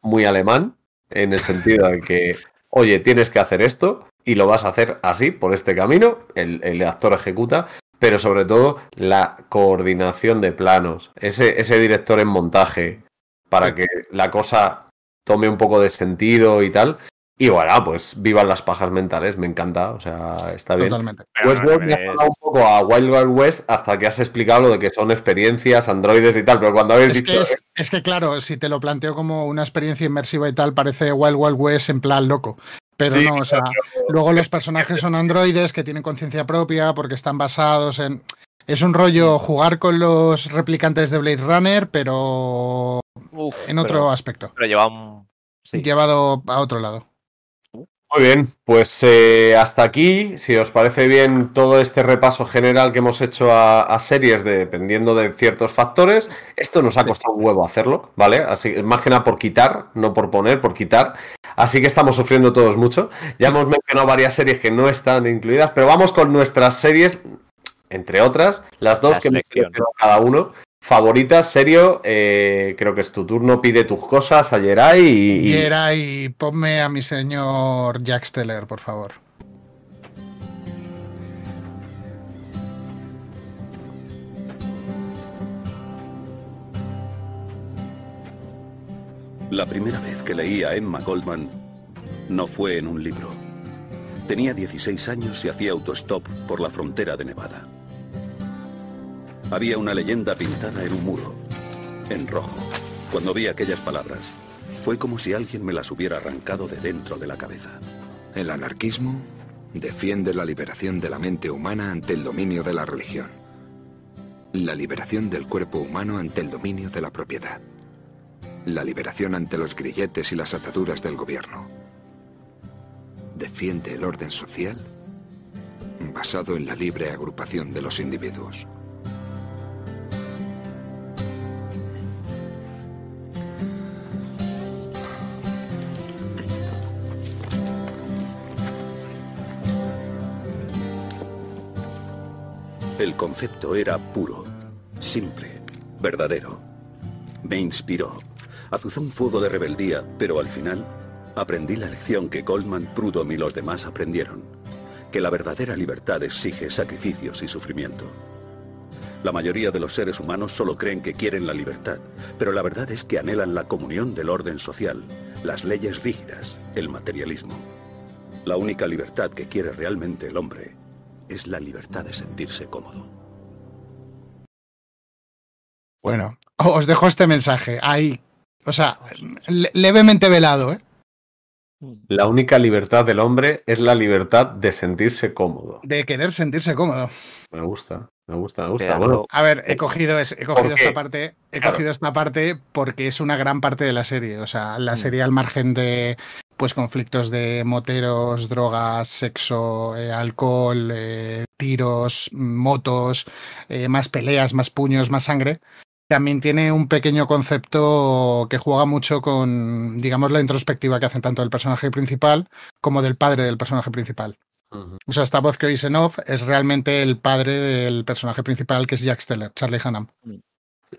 S2: muy alemán, en el sentido de que, oye, tienes que hacer esto y lo vas a hacer así, por este camino, el, el actor ejecuta, pero sobre todo la coordinación de planos, ese, ese director en montaje, para que la cosa tome un poco de sentido y tal. Y bueno, pues vivan las pajas mentales, me encanta, o sea, está bien.
S3: Totalmente.
S2: Westworld me ha sonado un poco a Wild Wild West hasta que has explicado lo de que son experiencias, androides y tal, pero cuando habéis
S3: Es
S2: dicho
S3: que, es, es que, claro, si te lo planteo como una experiencia inmersiva y tal, parece Wild Wild West en plan loco. Pero
S2: Sí,
S3: no, o sea, luego los personajes son androides que tienen conciencia propia porque están basados en. Es un rollo jugar con los replicantes de Blade Runner, pero
S4: Uf,
S3: en otro
S4: pero,
S3: aspecto,
S4: pero lleva un. sí.
S3: llevado a otro lado.
S2: Muy bien, pues eh, hasta aquí, si os parece bien todo este repaso general que hemos hecho a, a series dependiendo de ciertos factores, esto nos ha costado un huevo hacerlo, ¿vale? Así, más que nada por quitar, no por poner, por quitar. Así que estamos sufriendo todos mucho. Ya hemos mencionado varias series que no están incluidas, pero vamos con nuestras series, entre otras, las dos
S4: La
S2: que hemos seleccionado cada uno, favoritas, serio, eh, creo que es tu turno, pide tus cosas a Jerai y, y-
S3: Jerai, ponme a mi señor Jack Steller, por favor.
S6: La primera vez que leí a Emma Goldman no fue en un libro. Tenía 16 años y hacía autostop por la frontera de Nevada. Había una leyenda pintada en un muro, en rojo. Cuando vi aquellas palabras, fue como si alguien me las hubiera arrancado de dentro de la cabeza.
S7: El anarquismo defiende la liberación de la mente humana ante el dominio de la religión. La liberación del cuerpo humano ante el dominio de la propiedad. La liberación ante los grilletes y las ataduras del gobierno. Defiende el orden social basado en la libre agrupación de los individuos.
S6: El concepto era puro, simple, verdadero. Me inspiró. Azuzó un fuego de rebeldía, pero al final aprendí la lección que Goldman, Prudhomme y los demás aprendieron. Que la verdadera libertad exige sacrificios y sufrimiento. La mayoría de los seres humanos solo creen que quieren la libertad, pero la verdad es que anhelan la comunión del orden social, las leyes rígidas, el materialismo. La única libertad que quiere realmente el hombre es la libertad de sentirse cómodo.
S3: Bueno, <laughs> os dejo este mensaje. Ahí, o sea, le- levemente velado, ¿eh?
S2: la única libertad del hombre es la libertad de sentirse cómodo.
S3: De querer sentirse cómodo.
S2: Me gusta, me gusta, me gusta. Bueno,
S3: A ver, he cogido, es- he cogido esta parte, he
S2: Claro.
S3: cogido esta parte porque es una gran parte de la serie. O sea, la
S2: Mm.
S3: serie al margen de pues conflictos de moteros, drogas, sexo, eh, alcohol, eh, tiros, motos, eh, más peleas, más puños, más sangre. También tiene un pequeño concepto que juega mucho con, digamos, la introspectiva que hacen tanto del personaje principal como del padre del personaje principal.
S2: ujú.
S3: O sea, esta voz que oís en off es realmente el padre del personaje principal, que es Jack Steller, Charlie Hunnam.
S2: Eh,
S3: Y-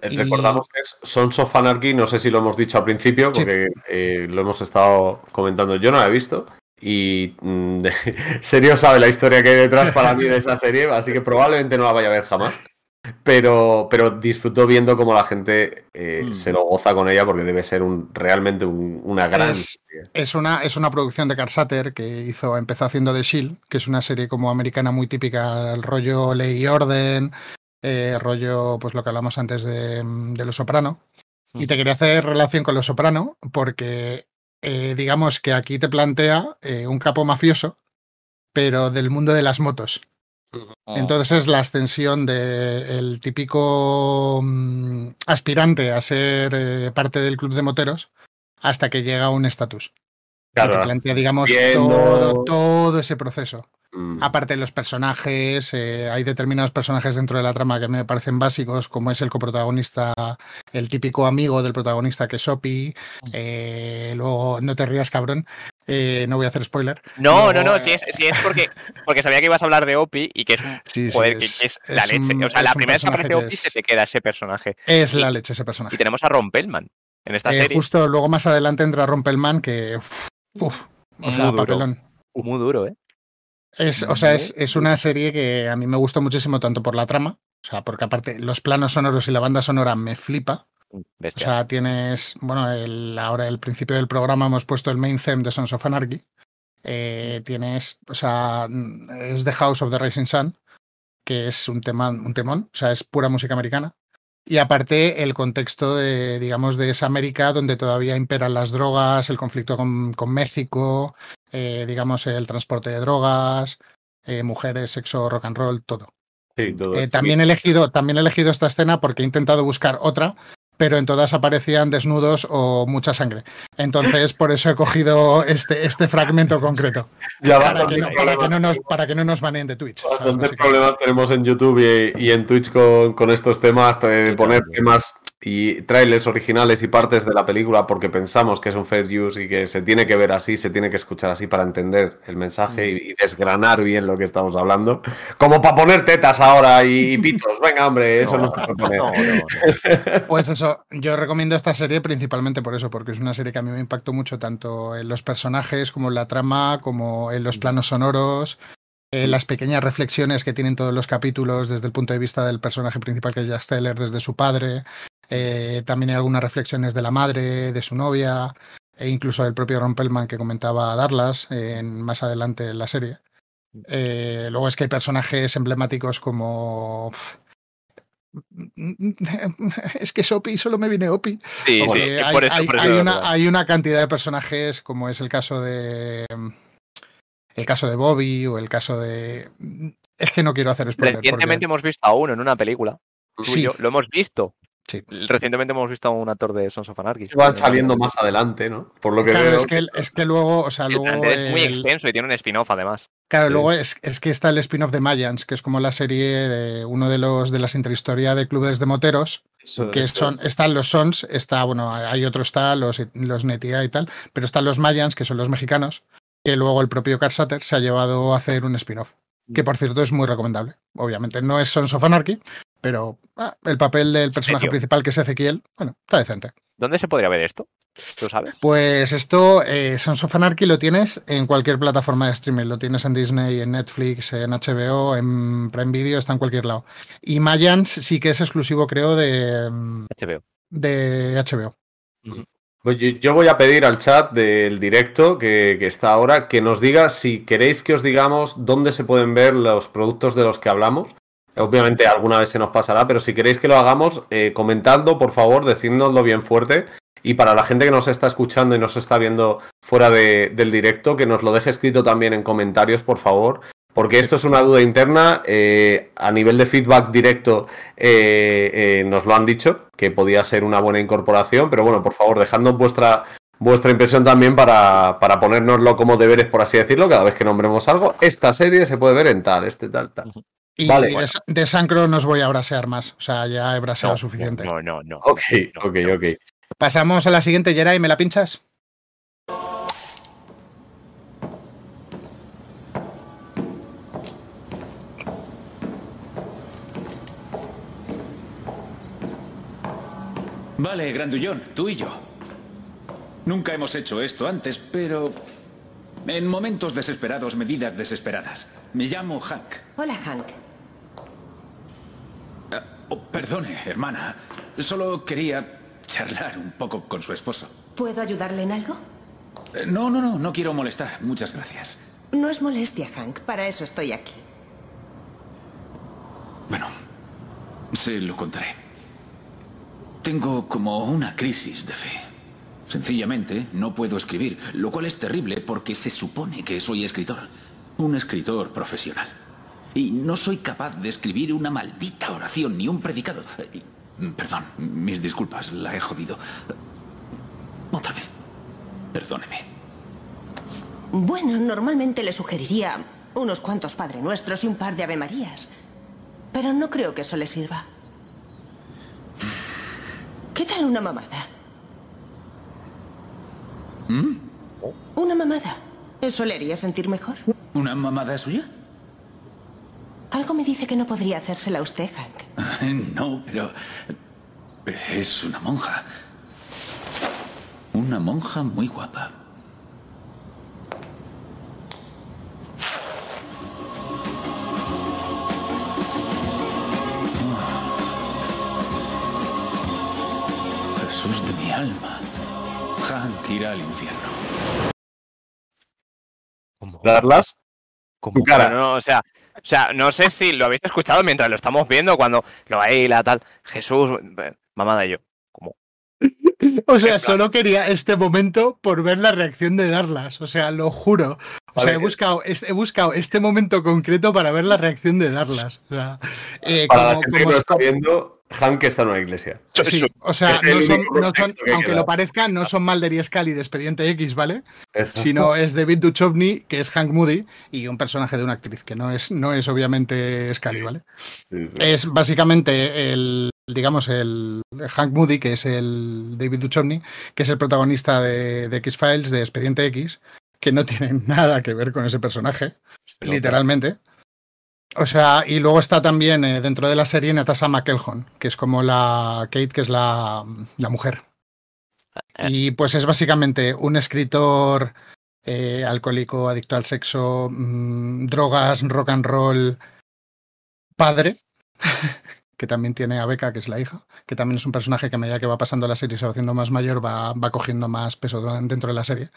S2: Recordamos que es Sons of Anarchy, no sé si lo hemos dicho al principio,
S3: Sí.
S2: porque eh, lo hemos estado comentando, yo no la he visto. Y mm, <laughs> Serio sabe la historia que hay detrás para mí de esa serie, así que probablemente no la vaya a ver jamás. Pero, pero disfruto viendo cómo la gente eh,
S4: Mm.
S2: se lo goza con ella, porque debe ser un, realmente un- una gran.
S3: Es, es una, es una producción de Carl Satter que hizo, empezó haciendo The Shield, que es una serie como americana muy típica, el rollo ley y orden, eh, rollo, pues lo que hablamos antes de, de Los Soprano. Y te quería hacer relación con Los Soprano, porque eh, digamos que aquí te plantea eh, un capo mafioso, pero del mundo de las motos. Entonces es la ascensión del típico mm, aspirante a ser parte del club de moteros hasta que llega a un estatus. Y te
S2: Claro,
S3: plantea, digamos,
S2: viendo-
S3: todo, todo ese proceso.
S2: mm,
S3: Aparte de los personajes, eh, hay determinados personajes dentro de la trama que me parecen básicos, como es el coprotagonista, el típico amigo del protagonista que es Sopi. eh, luego, no te rías, cabrón. eh, no voy a hacer spoiler.
S4: No, no,
S3: Luego,
S4: no, si
S3: eh,
S4: es, si es porque, porque sabía que ibas a hablar de Opi y que es un
S3: Sí, sí,
S4: joder, que-
S3: es-
S4: que es, la
S3: es
S4: leche.
S3: un-
S4: o sea, la primera vez que aparece Opi se te queda ese personaje.
S3: Es
S4: Y-
S3: la leche ese
S4: Y
S3: personaje.
S4: tenemos a Rompelman en esta
S3: Eh,
S4: serie.
S3: justo luego más adelante entra Rompelman, que. Uf, uf, o
S4: Muy
S3: sea,
S4: duro.
S3: papelón.
S4: Muy duro, ¿eh?
S3: Es, o sea, es, es una serie que a mí me gustó muchísimo, tanto por la trama, o sea, porque aparte los planos sonoros y la banda sonora me flipa. O
S4: Bestia.
S3: sea, tienes, bueno, el, ahora al principio del programa hemos puesto el main theme de Sons of Anarchy. Eh, tienes, o sea, mm, es The House of the Rising Sun, que es un, tema, un temón, o sea, es pura música americana. Y aparte el contexto de, digamos, de esa América donde todavía imperan las drogas, el conflicto con, con México, eh, digamos, el transporte de drogas, eh, mujeres, sexo, rock and roll, todo.
S2: sí, todo
S3: Eh, también, he elegido, también he elegido esta escena porque he intentado buscar otra, pero en todas aparecían desnudos o mucha sangre. Entonces, por eso he cogido este, este fragmento concreto.
S2: Ya
S3: Para que, no, para, que no nos, para que no nos baneen de Twitch.
S2: Bastantes problemas tenemos en YouTube y, y en Twitch con, con estos temas, eh, de poner temas y trailers originales y partes de la película porque pensamos que es un fair use y que se tiene que ver así, se tiene que escuchar así para entender el mensaje y, y desgranar bien lo que estamos hablando. Como para poner tetas ahora y, y pitos. <laughs> Venga, hombre, eso no, se puede poner.
S4: no, no. <laughs>
S3: Pues eso, yo recomiendo esta serie principalmente por eso, porque es una serie que a mí me impactó mucho tanto en los personajes como en la trama, como en los planos sonoros, en las pequeñas reflexiones que tienen todos los capítulos desde el punto de vista del personaje principal que es Jack Steller, desde su padre. Eh, también hay algunas reflexiones de la madre, de su novia, e incluso del propio Ron Pellman que comentaba Darlas en, más adelante en la serie. Eh, luego es que hay personajes emblemáticos como. <laughs> Es que Sopi solo me viene Opi.
S4: Sí, sí,
S3: Eh,
S4: es
S3: hay,
S4: por eso,
S3: hay-
S4: por eso
S3: hay
S4: de
S3: una,
S4: verdad.
S3: hay una cantidad de personajes, como es el caso de. El caso de Bobby o el caso de. Es que no quiero hacer spoiler. porque-
S4: Recientemente hemos visto a uno en una película.
S3: Sí.
S4: lo hemos visto.
S3: Sí.
S4: Recientemente hemos visto a un actor de Sons of Anarchy.
S2: Van saliendo más adelante, ¿no? Por lo que
S3: Claro,
S2: veo.
S3: es que, es que luego, o sea,
S4: El
S3: luego.
S4: plantel es muy
S3: el-
S4: extenso y tiene un spin-off además.
S3: Claro,
S2: Sí.
S3: luego es, es que está el spin-off de Mayans, que es como la serie de uno de los de las interhistoria de clubes de moteros,
S2: Eso-
S3: que
S2: eso-
S3: son, están los Sons, está, bueno, hay otro está, los, los Netia y tal, pero están los Mayans, que son los mexicanos, que luego el propio Carl Sutter se ha llevado a hacer un spin-off, que por cierto es muy recomendable. Obviamente no es Sons of Anarchy, pero ah, el papel del personaje
S4: serio?
S3: principal, que es Ezequiel, bueno, está decente.
S4: ¿Dónde se podría ver esto? ¿Tú sabes?
S3: Pues esto, eh, Sons of Anarchy lo tienes en cualquier plataforma de streaming. Lo tienes en Disney, en Netflix, en HBO, en Prime Video, está en cualquier lado. Y Mayans sí que es exclusivo, creo, de,
S4: HBO.
S3: de HBO.
S2: Oye, yo voy a pedir al chat del directo que, que está ahora que nos diga si queréis que os digamos dónde se pueden ver los productos de los que hablamos. Obviamente alguna vez se nos pasará, pero si queréis que lo hagamos, eh, comentando, por favor, decídnoslo bien fuerte. Y para la gente que nos está escuchando y nos está viendo fuera de- del directo, que nos lo deje escrito también en comentarios, por favor. Porque esto es una duda interna. eh, a nivel de feedback directo, eh, nos lo han dicho, que podía ser una buena incorporación. Pero bueno, por favor, dejadnos vuestra, vuestra impresión también para, para ponérnoslo como deberes, por así decirlo, cada vez que nombremos algo. Esta serie se puede ver en tal, este tal, tal.
S3: Y
S2: Vale.
S3: de, de Sancro no os voy a brasear más. O sea, ya he braseado
S4: No,
S3: suficiente.
S4: No, no, no.
S2: Ok,
S4: no,
S2: ok,
S4: no.
S2: ok.
S3: Pasamos a la siguiente, Geray, ¿me la pinchas?
S8: Vale, Grandullón, tú y yo. Nunca hemos hecho esto antes, pero... En momentos desesperados, medidas desesperadas. Me llamo Hank.
S9: Hola, Hank.
S8: Oh, perdone, hermana. Solo quería charlar un poco con su esposo.
S9: ¿Puedo ayudarle en algo?
S8: Eh, No, no, no, no quiero molestar. Muchas gracias.
S9: No es molestia, Hank. Para eso estoy aquí.
S8: Bueno, se lo contaré. Tengo como una crisis de fe. Sencillamente no puedo escribir, lo cual es terrible porque se supone que soy escritor. Un escritor profesional. Y no soy capaz de escribir una maldita oración ni un predicado. Eh, Perdón, mis disculpas, la he jodido. Otra vez. Perdóneme.
S9: Bueno, normalmente le sugeriría unos cuantos Padre Nuestros y un par de Ave Marías. Pero no creo que eso le sirva. ¿Qué tal una mamada?
S8: ¿Mm?
S9: Una mamada. ¿Eso le haría sentir mejor?
S8: ¿Una mamada suya?
S9: Algo me dice que no podría hacérsela a usted, Hank. <laughs>
S8: No, pero... Es una monja. Una monja muy guapa. Jesús de mi alma. Hank irá al infierno.
S4: ¿Cómo?
S2: ¿Darlas? Cara.
S4: No, no, o sea, o sea, no sé si lo habéis escuchado mientras lo estamos viendo, cuando lo baila, tal. Jesús, eh, mamada y yo. ¿Cómo?
S3: O sea, solo quería este momento por ver la reacción de Darlas. O sea, lo juro. O sea, he buscado, he buscado este momento concreto para ver la reacción de Darlas. O sea, eh,
S2: Para la
S3: como-
S2: gente que
S3: como
S2: no está viendo, Hank está en una iglesia.
S3: Sí, o sea, no son, no son- aunque lo parezca, no son Mulder y Scully de Expediente X, ¿vale?
S2: Exacto.
S3: Sino es David Duchovny, que es Hank Moody, y un personaje de una actriz, que no es, no es obviamente Scully, ¿vale?
S2: Sí, sí.
S3: Es básicamente el, digamos, el Hank Moody, que es el David Duchovny, que es el protagonista de, de X-Files, de Expediente X, que no tiene <laughs> nada que ver con ese personaje,
S4: Pero,
S3: literalmente. O sea, y luego está también eh, dentro de la serie Natasha McElhone, que es como la Kate, que es la, la mujer.
S4: Eh.
S3: Y pues es básicamente un escritor eh, alcohólico, adicto al sexo, mm, drogas, rock and roll, padre, <laughs> que también tiene a Becca, que es la hija, que también es un personaje que a medida que va pasando la serie y se va haciendo más mayor, va, va cogiendo más peso dentro de la serie.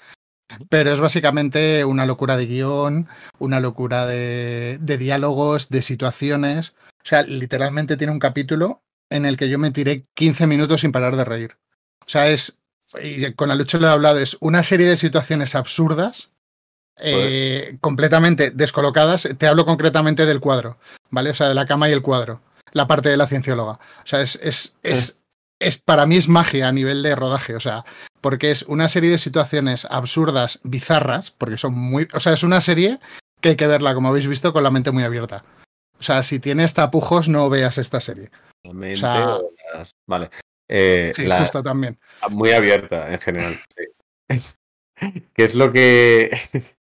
S3: Pero es básicamente una locura de guion, una locura de, de diálogos, de situaciones. O sea, literalmente tiene un capítulo en el que yo me tiré 15 minutos sin parar de reír. O sea, es, y con Alucho lo he hablado, es una serie de situaciones absurdas, eh, completamente descolocadas. Te hablo concretamente del cuadro, ¿vale? O sea, de la cama y el cuadro, la parte de la ciencióloga. O sea, es, es, es, es para mí es magia a nivel de rodaje, o sea, porque es una serie de situaciones absurdas, bizarras, porque son muy, o sea, es una serie que hay que verla, como habéis visto, con la mente muy abierta. O sea, si tienes tapujos, no veas esta serie. Sea-
S2: o las- Vale. Eh,
S3: Sí,
S2: la-
S3: justo también.
S2: Muy abierta en general. sí. <laughs> que es lo que. <laughs>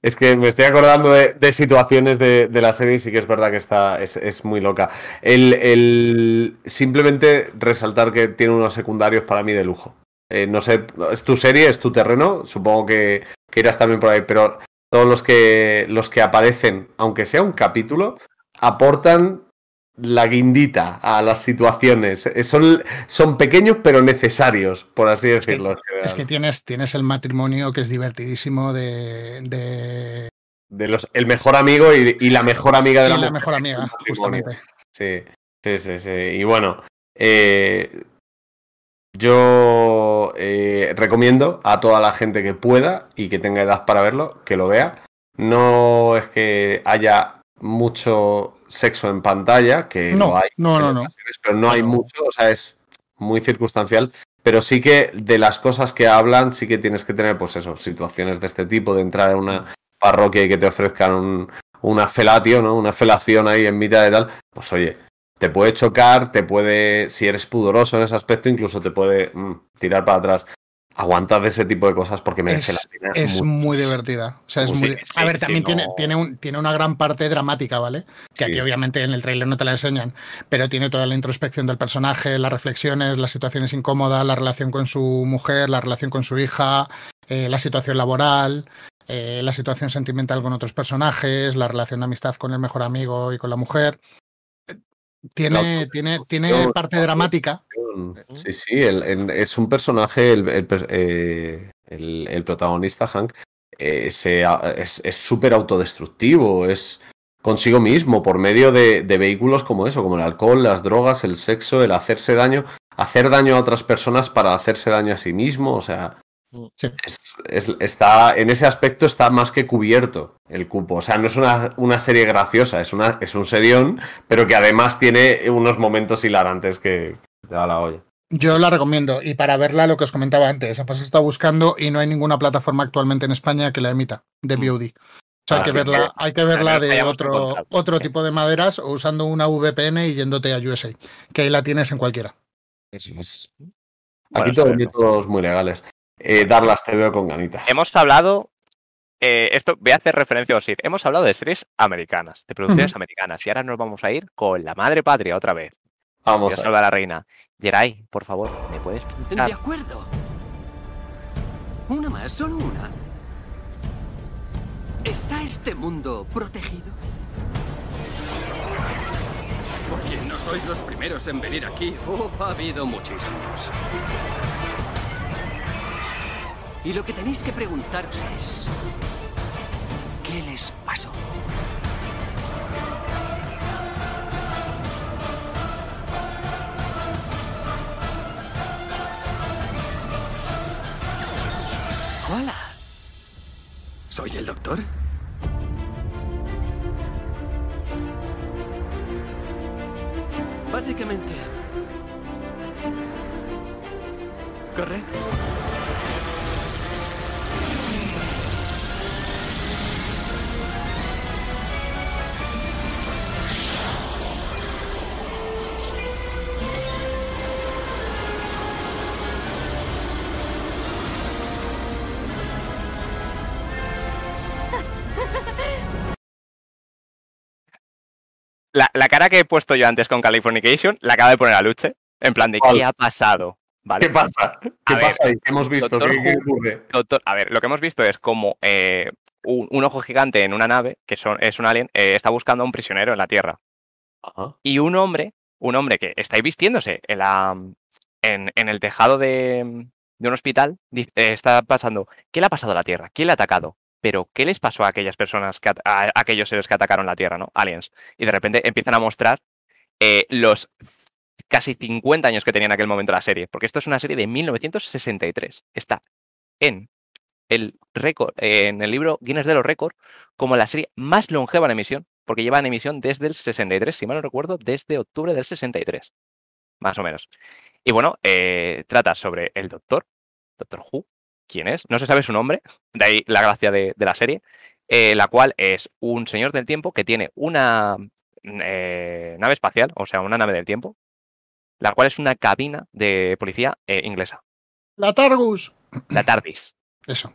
S2: Es que me estoy acordando de, de situaciones de, de la serie y sí que es verdad que está, es, es muy loca. El, el- simplemente resaltar que tiene unos secundarios para mí de lujo. Eh, no sé, es tu serie, es tu terreno, supongo que, que irás también por ahí, pero todos los que, los que aparecen, aunque sea un capítulo, aportan la guindita a las situaciones. Eh, Son, son pequeños pero necesarios, por así decirlo.
S3: Es que tienes, tienes el matrimonio que es divertidísimo de, de
S2: De los, el mejor amigo y, y la mejor amiga de
S3: y
S2: la,
S3: la
S2: mujer.
S3: mejor amiga, justamente.
S2: Sí, sí, sí, sí. Y bueno, eh, yo eh, recomiendo a toda la gente que pueda y que tenga edad para verlo, que lo vea. No es que haya mucho sexo en pantalla, que
S3: No,
S2: lo hay,
S3: no, no, no.
S2: pero no hay mucho, o sea, es muy circunstancial. Pero sí que de las cosas que hablan, sí que tienes que tener, pues eso, situaciones de este tipo, de entrar en una parroquia y que te ofrezcan un, una felatio, ¿no? Una felación ahí en mitad de tal, pues oye, te puede chocar, te puede, si eres pudoroso en ese aspecto, incluso te puede mm, tirar para atrás. Aguantad de ese tipo de cosas porque merece
S3: Es,
S2: la pena.
S3: es muy divertida. O sea, es muy...
S2: sí,
S3: a ver,
S2: sí,
S3: también tiene,
S2: no-
S3: tiene, un, tiene una gran parte dramática, ¿vale? Que aquí obviamente en el tráiler no te la enseñan, pero tiene toda la introspección del personaje, las reflexiones, las situaciones incómodas, la relación con su mujer, la relación con su hija, eh, la situación laboral, eh, la situación sentimental con otros personajes, la relación de amistad con el mejor amigo y con la mujer. Tiene, tiene, tiene parte dramática.
S2: Sí, sí, el- el- es un personaje, el, eh, el- el protagonista, Hank, eh, se es es súper autodestructivo, es consigo mismo por medio de, de vehículos como eso, como el alcohol, las drogas, el sexo, el hacerse daño, hacer daño a otras personas para hacerse daño a sí mismo, o sea,
S3: Sí.
S2: es- es- está, en ese aspecto está más que cubierto el cupo. O sea, no es una, una serie graciosa, es, una, es un serión, pero que además tiene unos momentos hilarantes que te da la olla.
S3: Yo la recomiendo y para verla lo que os comentaba antes, pues he estado buscando y no hay ninguna plataforma actualmente en España que la emita de VOD. O sea, hay que
S2: Así
S3: verla,
S2: que-
S3: hay que verla de otro, otro tipo de maderas o usando una VPN y yéndote a USA, que ahí la tienes en cualquiera.
S2: Eso es.
S4: Bueno
S2: Aquí todos métodos muy legales. Eh, Darlas te veo con ganitas.
S4: Hemos hablado. eh, esto voy a hacer referencia a Osir. Hemos hablado de series americanas, de producciones americanas, y ahora nos vamos a ir con la madre patria otra vez.
S2: Vamos
S4: Dios
S2: a
S4: salva a la reina. Geray, por favor, ¿me puedes
S10: De
S4: pinchar?
S10: acuerdo. Una más, solo una. ¿Está este mundo protegido? Porque no sois los primeros en venir aquí. Oh, ha habido muchísimos. Y lo que tenéis que preguntaros es... ¿Qué les pasó? Hola. ¿Soy el doctor? Básicamente. Correcto.
S4: La, la cara que he puesto yo antes con Californication la acaba de poner a Luche. En plan de
S2: ¿Cuál?
S4: ¿qué ha pasado? ¿Vale?
S2: ¿Qué pasa? ¿Qué
S4: A ver,
S2: pasa ahí? ¿Qué hemos visto?
S4: Doctor
S2: ¿Qué, ocurre?
S4: Doctor, a ver, lo que hemos visto es como eh, un, un ojo gigante en una nave, que son, es un alien, eh, está buscando a un prisionero en la Tierra.
S2: Ajá.
S4: Y un hombre, un hombre que está ahí vistiéndose en, la, en, en el tejado de, de un hospital, dice- eh, está pasando, ¿qué le ha pasado a la Tierra? ¿Quién le ha atacado? Pero, ¿qué les pasó a aquellas personas, que a, a aquellos seres que atacaron la Tierra, ¿no? Aliens. Y de repente empiezan a mostrar eh, los casi 50 años que tenía en aquel momento la serie, porque esto es una serie de 1963. Está en el en el libro Guinness de los Récords, como la serie más longeva en emisión, porque lleva en emisión desde el 63, si mal no recuerdo, desde octubre del 63, más o menos. Y bueno, eh, trata sobre el Doctor, Doctor Who, quién es, no se sabe su nombre, de ahí la gracia de, de la serie, eh, la cual es un señor del tiempo que tiene una eh, nave espacial, o sea, una nave del tiempo, la cual es una cabina de policía eh, inglesa,
S3: La Targus.
S4: la TARDIS.
S3: Eso.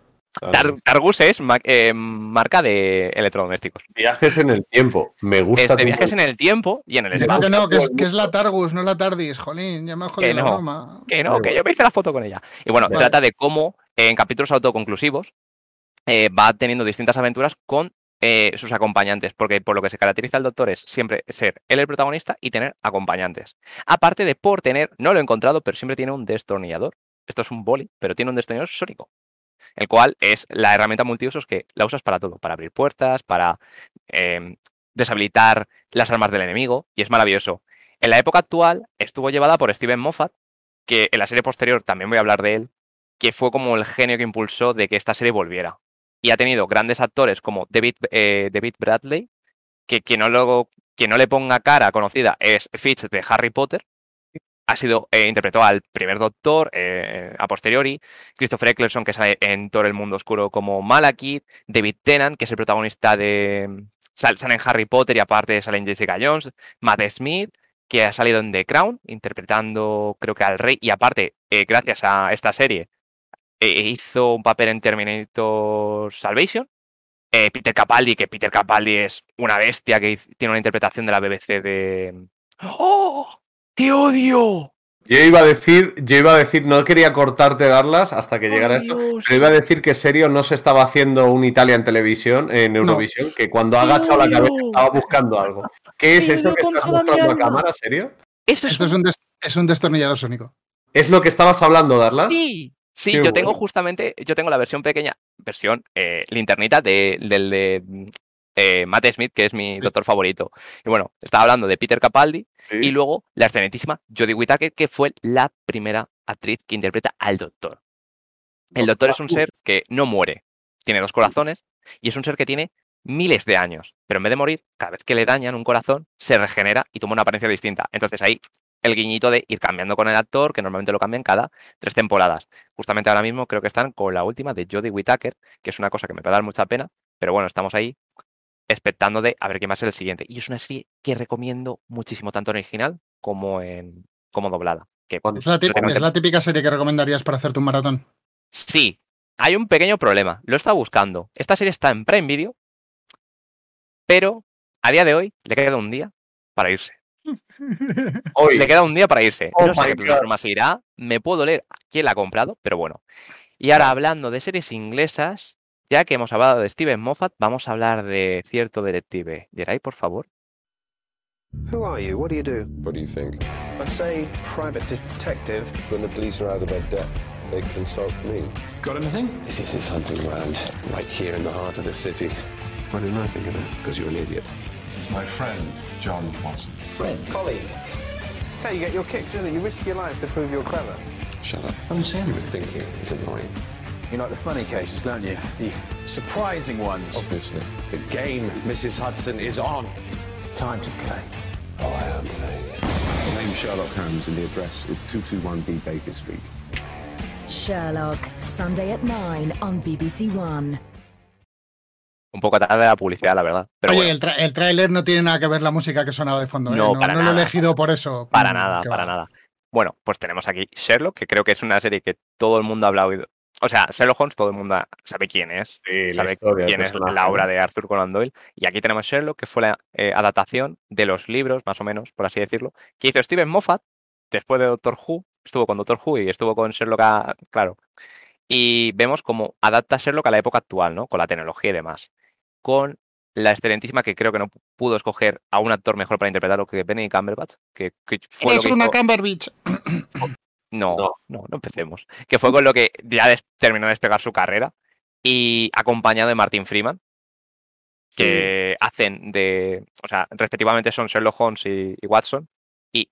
S4: Tar- Targus es ma- eh, marca de electrodomésticos.
S2: Viajes en el tiempo. Me gusta.
S4: Es de viajes en el tiempo y en el
S3: no,
S4: espacio.
S3: que no, que es, que es la Targus, no la Tardis. Jolín, ya me ha jodido
S4: Que
S3: la
S4: no.
S3: broma.
S4: Que no, que yo me hice la foto con ella. Y bueno,
S3: Vale.
S4: trata de cómo en capítulos autoconclusivos eh, va teniendo distintas aventuras con eh, sus acompañantes, porque por lo que se caracteriza el doctor es siempre ser él el protagonista y tener acompañantes. Aparte de por tener, no lo he encontrado, pero siempre tiene un destornillador. Esto es un boli, pero tiene un destornillador sónico, el cual es la herramienta multiusos que la usas para todo, para abrir puertas, para eh, deshabilitar las armas del enemigo, y es maravilloso. En la época actual estuvo llevada por Steven Moffat, que en la serie posterior también voy a hablar de él, que fue como el genio que impulsó de que esta serie volviera. Y ha tenido grandes actores como David, eh, David Bradley, que quien no, lo, no le ponga cara conocida es Fitz de Harry Potter. Ha sido, eh, interpretó al primer doctor eh, a posteriori, Christopher Eccleston, que sale en Thor el mundo oscuro como Malakith, David Tennant, que es el protagonista de. sal- Sale en Harry Potter y aparte sale en Jessica Jones, Matt Smith, que ha salido en The Crown, interpretando creo que al rey, y aparte, eh, gracias a esta serie, hizo un papel en Terminator Salvation. Eh, Peter Capaldi, que Peter Capaldi es una bestia que tiene una interpretación de la BBC de... ¡Oh! ¡Te odio!
S2: Yo iba a decir, yo iba a decir, no quería cortarte darlas hasta que llegara esto, pero iba a decir que serio no se estaba haciendo un Italia en televisión, en Eurovisión, que cuando ha agachado la cabeza estaba buscando algo. ¿Qué es eso que estás mostrando a cámara, serio?
S4: Eso es
S3: Esto es un, des- es un destornillador sónico.
S2: ¿Es lo que estabas hablando, Darlas?
S4: Sí, sí,
S2: Qué
S4: yo tengo justamente, yo tengo la versión pequeña, versión eh, linternita de, del de mm, eh, Matt Smith, que es mi doctor favorito. Y bueno, estaba hablando de Peter Capaldi
S2: Sí.
S4: y luego la excelentísima Jodie Whittaker, que fue la primera actriz que interpreta al doctor. El doctor es un ser que no muere, tiene dos corazones y es un ser que tiene miles de años, pero en vez de morir, cada vez que le dañan un corazón, se regenera y toma una apariencia distinta. Entonces ahí el guiñito de ir cambiando con el actor, que normalmente lo cambian cada tres temporadas. Justamente ahora mismo creo que están con la última de Jodie Whittaker, que es una cosa que me puede dar mucha pena, pero bueno, estamos ahí expectando de a ver qué más es el siguiente. Y es una serie que recomiendo muchísimo, tanto en original como en como doblada. Que
S3: Es la, tip- es la típica serie que recomendarías para hacerte un maratón.
S4: Sí, hay un pequeño problema. Lo está buscando. Esta serie está en Prime Video, pero a día de hoy le queda un día para irse. <laughs>
S2: Hoy.
S4: Le queda un día para irse.
S2: Oh
S4: no sé qué plataforma se irá. Me puedo leer quién la ha comprado, pero bueno. Y ahora hablando de series inglesas, ya que hemos hablado de Steven Moffat, vamos a hablar de cierto detective. Geray, por favor.
S11: Who are you? What do you do?
S12: What do you think?
S11: I'd say private detective.
S12: When the police are out of their depth, they consult me.
S8: Got anything?
S12: This is his hunting ground, right here in the heart of the city. Why didn't I think of that? Because you're an idiot.
S13: This is my friend, John Watson.
S11: Friend. Colleague. That's how you get your kicks, isn't it? You risk your life to prove you're clever.
S12: Shut up.
S13: I'm saying
S12: You were thinking. It's annoying.
S13: You like the funny cases, don't you? The surprising ones.
S12: Obviously. The game, Mrs. Hudson, is on.
S13: Time to play.
S12: Oh, I am playing.
S13: The name's Sherlock Holmes and the address is 221B Baker Street.
S14: Sherlock, Sunday at 9 on BBC One.
S4: Un poco tarde la publicidad, la verdad. Pero
S3: Oye,
S4: bueno,
S3: el, tra- el tráiler no tiene nada que ver la música que sonaba de fondo. ¿eh?
S4: No, para
S3: lo he elegido por eso.
S4: para
S3: Mm,
S4: nada, para
S3: va.
S4: nada. Bueno, pues tenemos aquí Sherlock, que creo que es una serie que todo el mundo ha hablado, O sea, Sherlock Holmes, todo el mundo sabe quién es.
S2: Sí,
S4: sabe
S2: historia
S4: quién es la obra
S2: ¿no?
S4: de Arthur Conan Doyle. Y aquí tenemos Sherlock, que fue la eh, adaptación de los libros, más o menos, por así decirlo, que hizo Steven Moffat después de Doctor Who. Estuvo con Doctor Who y estuvo con Sherlock, a- claro. Y vemos cómo adapta Sherlock a la época actual, ¿no? Con la tecnología y demás. Con la excelentísima que creo que no pudo escoger a un actor mejor para interpretarlo que Benedict Cumberbatch, que, que fue lo
S3: Es
S4: que
S3: una
S4: hizo-
S3: Cumberbatch.
S4: no, no, no, empecemos. Que fue con lo que ya des- terminó de despegar su carrera y acompañado de Martin Freeman, que hacen de, o sea, respectivamente son Sherlock Holmes y, y Watson y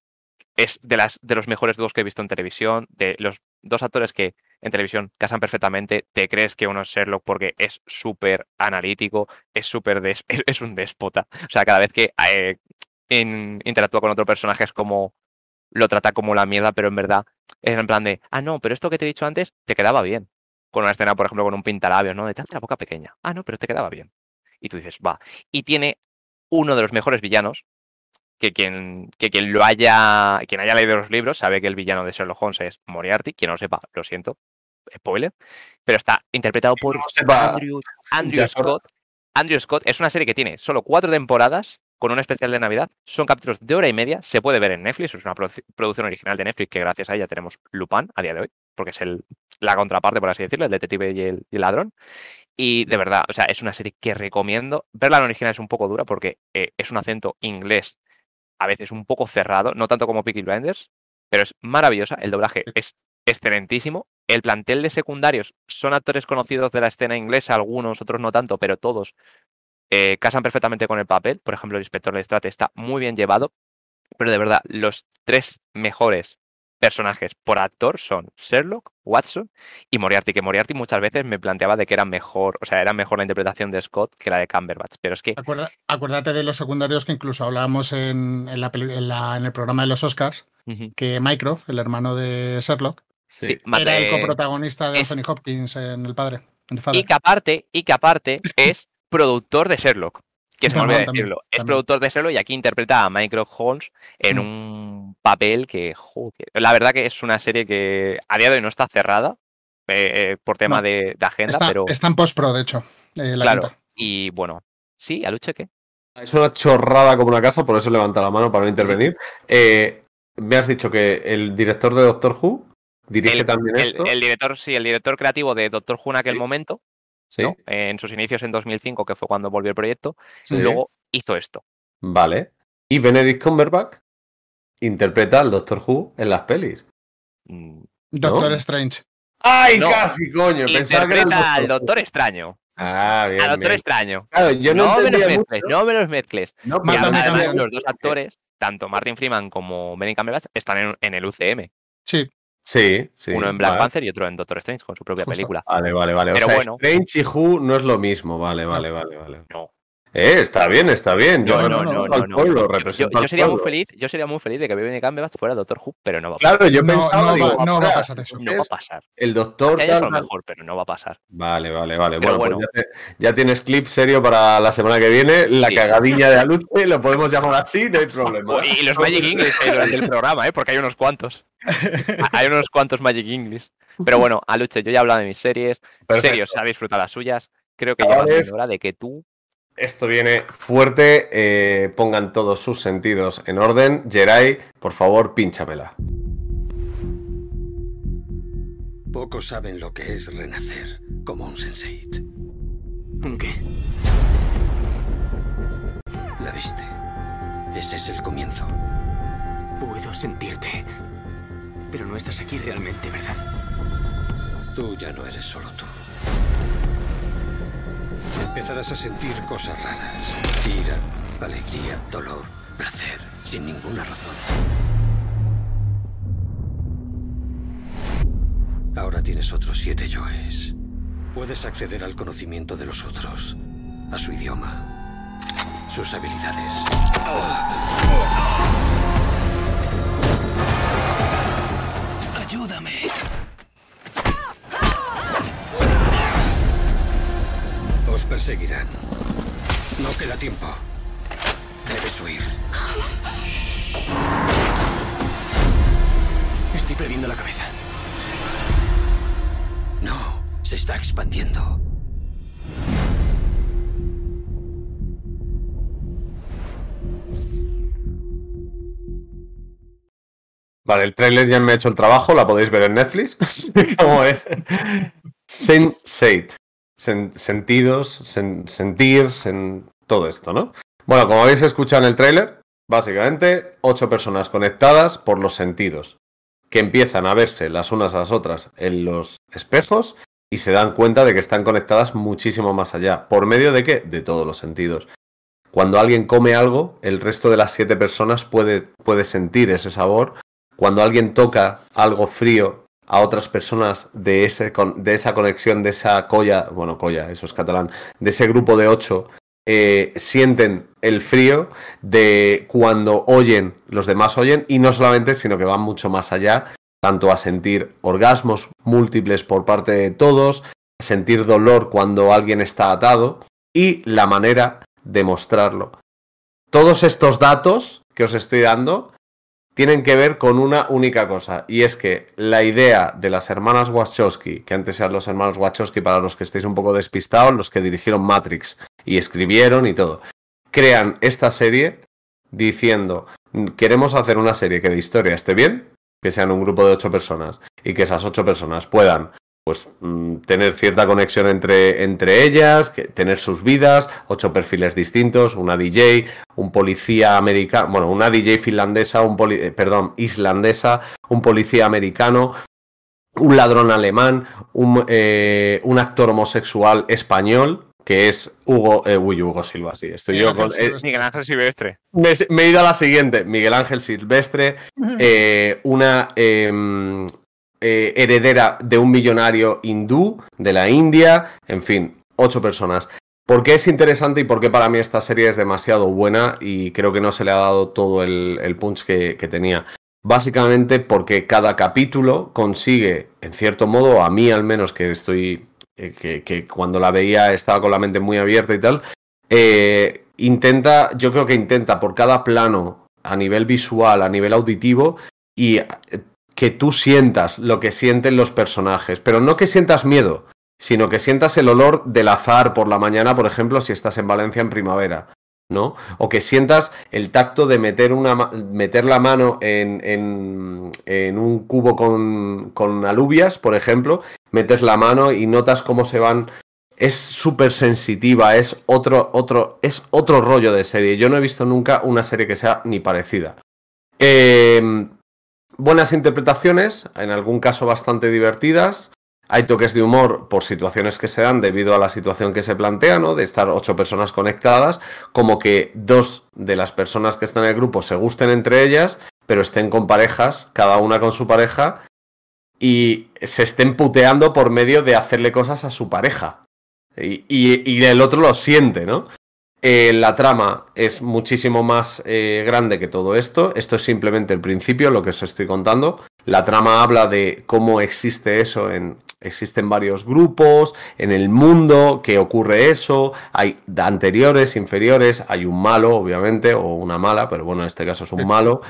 S4: es de las de los mejores dúos que he visto en televisión, de los dos actores que en televisión casan perfectamente, te crees que uno es Sherlock porque es súper analítico, es súper <laughs> es, un déspota, o sea, cada vez que eh, in- interactúa con otro personaje es como lo trata como la mierda, pero en verdad es en plan de, ah, no, pero esto que te he dicho antes te quedaba bien. Con una escena, por ejemplo, con un pintalabios, ¿no? De te boca pequeña. Ah, no, pero te quedaba bien. Y tú dices, va. Y tiene uno de los mejores villanos, que quien, que quien lo haya, quien haya leído los libros sabe que el villano de Sherlock Holmes es Moriarty. Quien no lo sepa, lo siento, spoiler. Pero está interpretado por Andrew. Scott. Andrew Scott es una serie que tiene solo cuatro temporadas con un especial de Navidad. Son capítulos de hora y media. Se puede ver en Netflix. Es una produ- producción original de Netflix que gracias a ella tenemos Lupin a día de hoy, porque es el, la contraparte, por así decirlo, el detective y el, y el ladrón. Y de verdad, o sea, es una serie que recomiendo. Verla en original es un poco dura porque eh, es un acento inglés a veces un poco cerrado, no tanto como Peaky Blinders, pero es maravillosa. El doblaje es excelentísimo. El plantel de secundarios son actores conocidos de la escena inglesa, algunos, otros no tanto, pero todos eh, casan perfectamente con el papel. Por ejemplo, el inspector Lestrade está muy bien llevado, pero de verdad, los tres mejores personajes por actor son Sherlock, Watson y Moriarty, que Moriarty muchas veces me planteaba de que era mejor, o sea, era mejor la interpretación de Scott que la de Cumberbatch, pero es que
S3: Acuerda- acuérdate de los secundarios que incluso hablábamos en, en la peli- en la- en el programa de los Oscars, que Mycroft, el hermano de Sherlock,
S4: Sí,
S3: era el coprotagonista de
S4: es-
S3: Anthony Hopkins en El Padre. en The
S4: y que aparte, y que aparte <laughs> es productor de Sherlock. Que se me olvida
S3: También, también,
S4: decirlo. Es
S3: también.
S4: productor de Sherlock y aquí interpreta a Mycroft Holmes en
S3: Mm.
S4: un papel que, joder, la verdad que es una serie que a día de hoy no está cerrada eh, eh, por tema
S3: No.
S4: de, de agenda,
S3: Está,
S4: pero
S3: está en post-pro, de hecho. eh, la
S4: claro.
S3: quinta.
S4: Y bueno, sí, Aluche, ¿qué?
S2: Es una chorrada como una casa, por eso levanta la mano para no intervenir. Eh, me has dicho que el director de Doctor Who dirige
S4: El,
S2: también
S4: el-
S2: esto.
S4: el director, sí, el director creativo de Doctor Who en aquel
S2: Sí.
S4: momento,
S2: Sí,
S4: ¿no? en sus inicios en 2005, que fue cuando volvió el proyecto,
S2: sí.
S4: luego hizo esto.
S2: Vale. Y Benedict Cumberbatch interpreta al Doctor Who en las pelis.
S4: Mm,
S3: Doctor
S2: ¿No?
S3: Strange.
S2: ¡Ay,
S4: No.
S2: casi, coño! Pensaba que era el
S4: Interpreta al
S2: Doctor Who.
S4: Doctor Extraño.
S2: Ah, bien,
S4: Al Doctor
S2: bien.
S4: Extraño.
S2: Claro, yo no,
S4: no me los mezcles, no me los mezcles.
S2: No,
S4: Y además
S2: también-
S3: también.
S4: los dos actores, tanto Martin Freeman como Benny Cumberbatch, están en, en el UCM.
S3: Sí,
S2: Sí, sí.
S4: Uno en Black
S2: vale.
S4: Panther y otro en Doctor Strange con su propia
S3: Justo.
S4: película.
S2: Vale, vale, vale.
S4: Pero
S2: o sea,
S4: bueno.
S2: Strange y Who no es lo mismo. Vale, vale, vale, vale.
S4: No.
S2: Eh, está bien, está bien. Yo
S4: No, no,
S2: represento
S4: no,
S2: al
S4: no, no.
S2: pueblo,
S4: Yo- sería muy feliz, yo sería muy feliz de que Benny Cumberbatch fuera Doctor Who, pero no va a pasar.
S2: Claro, yo
S3: No,
S2: pensaba,
S3: no
S2: digo,
S3: va- no va a pasar eso.
S4: No va a pasar.
S2: El doctor
S4: años
S2: tal,
S4: mejor, pero no va a pasar.
S2: Vale, vale, vale.
S4: Pero
S2: bueno,
S4: bueno.
S2: pues ya, te- ya tienes clip serio para la semana que viene. La
S4: Sí.
S2: cagadilla de Aluche, lo podemos llamar así, no hay problema.
S4: Y los Magic English durante el programa, ¿eh? porque hay unos cuantos. <laughs> Hay unos cuantos Magic English. Pero bueno, Aluche, yo ya he hablado de mis series.
S2: Perfecto.
S4: Serios, se ha disfrutado las suyas. Creo que ya va siendo hora de que tú
S2: Esto viene fuerte. eh, pongan todos sus sentidos en orden. Jerai, por favor, pínchamela.
S6: Pocos saben lo que es renacer como un senseit.
S10: ¿Un qué?
S6: ¿La viste? Ese es el comienzo.
S10: Puedo sentirte. Pero no estás aquí realmente, ¿verdad?
S6: Tú ya no eres solo tú. Empezarás a sentir cosas raras. Ira, alegría, dolor, placer, sin ninguna razón. Ahora tienes otros siete yoes. Puedes acceder al conocimiento de los otros, a su idioma, sus habilidades. Perseguirán. No queda tiempo. Debes huir.
S10: Estoy perdiendo la cabeza.
S6: No.
S15: se está expandiendo.
S2: Vale, el tráiler ya me ha hecho el trabajo, la podéis ver en Netflix. <laughs> ¿Cómo es? Sense8. Sen- sentidos, sen- sentir, sen- todo esto, ¿no? Bueno, como habéis escuchado en el tráiler, básicamente ocho personas conectadas por los sentidos, que empiezan a verse las unas a las otras en los espejos y se dan cuenta de que están conectadas muchísimo más allá. ¿Por medio de qué? De todos los sentidos. Cuando alguien come algo, el resto de las siete personas puede, puede sentir ese sabor. Cuando alguien toca algo frío a otras personas de, ese, de esa conexión, de esa colla, bueno, colla, eso es catalán, de ese grupo de ocho, eh, sienten el frío de cuando oyen, los demás oyen, y no solamente, sino que van mucho más allá, tanto a sentir orgasmos múltiples por parte de todos, sentir dolor cuando alguien está atado, y la manera de mostrarlo. Todos estos datos que os estoy dando tienen que ver con una única cosa, y es que la idea de las hermanas Wachowski, que antes eran los hermanos Wachowski para los que estéis un poco despistados, los que dirigieron Matrix y escribieron y todo, crean esta serie diciendo, queremos hacer una serie que de historia esté bien, que sean un grupo de ocho personas y que esas ocho personas puedan pues mm, tener cierta conexión entre, entre ellas, que, tener sus vidas, ocho perfiles distintos, una DJ, un policía americano, bueno, una DJ finlandesa, un poli- eh, perdón, islandesa, un policía americano, un ladrón alemán, un, eh, un actor homosexual español, que es Hugo, eh, uy, Hugo Silva, sí, estoy yo con... eh,
S4: Miguel Ángel Silvestre.
S2: me, me he ido a la siguiente. Miguel Ángel Silvestre, eh, una em, eh, heredera de un millonario hindú de la India, en fin, ocho personas. ¿Por qué es interesante y por qué para mí esta serie es demasiado buena y creo que no se le ha dado todo el, punch que, tenía? Básicamente porque cada capítulo consigue, en cierto modo, a mí al menos que estoy, eh, que, cuando la veía estaba con la mente muy abierta y tal, eh, intenta, yo creo que intenta por cada plano, a nivel visual, a nivel auditivo, y que tú sientas lo que sienten los personajes, pero no que sientas miedo, sino que sientas el olor del azar por la mañana, por ejemplo, si estás en Valencia en primavera. ¿no? O que sientas el tacto de meter, una, meter la mano en, en- en un cubo con, con alubias, por ejemplo, metes la mano y notas cómo se van. Es súper sensitiva, es otro, otro, es otro rollo de serie. Yo no he visto nunca una serie que sea ni parecida. Eh, buenas interpretaciones, en algún caso bastante divertidas. Hay toques de humor por situaciones que se dan debido a la situación que se plantea, ¿no? De estar ocho personas conectadas, como que dos de las personas que están en el grupo se gusten entre ellas, pero estén con parejas, cada una con su pareja, y se estén puteando por medio de hacerle cosas a su pareja. Y, y- el otro lo siente, ¿no? Eh, la trama es muchísimo más eh, grande que todo esto. Esto es simplemente el principio, lo que os estoy contando. La trama habla de cómo existe eso en. Existen varios grupos en el mundo que ocurre eso. Hay anteriores, inferiores. Hay un malo, obviamente, o una mala, pero bueno, en este caso es un malo,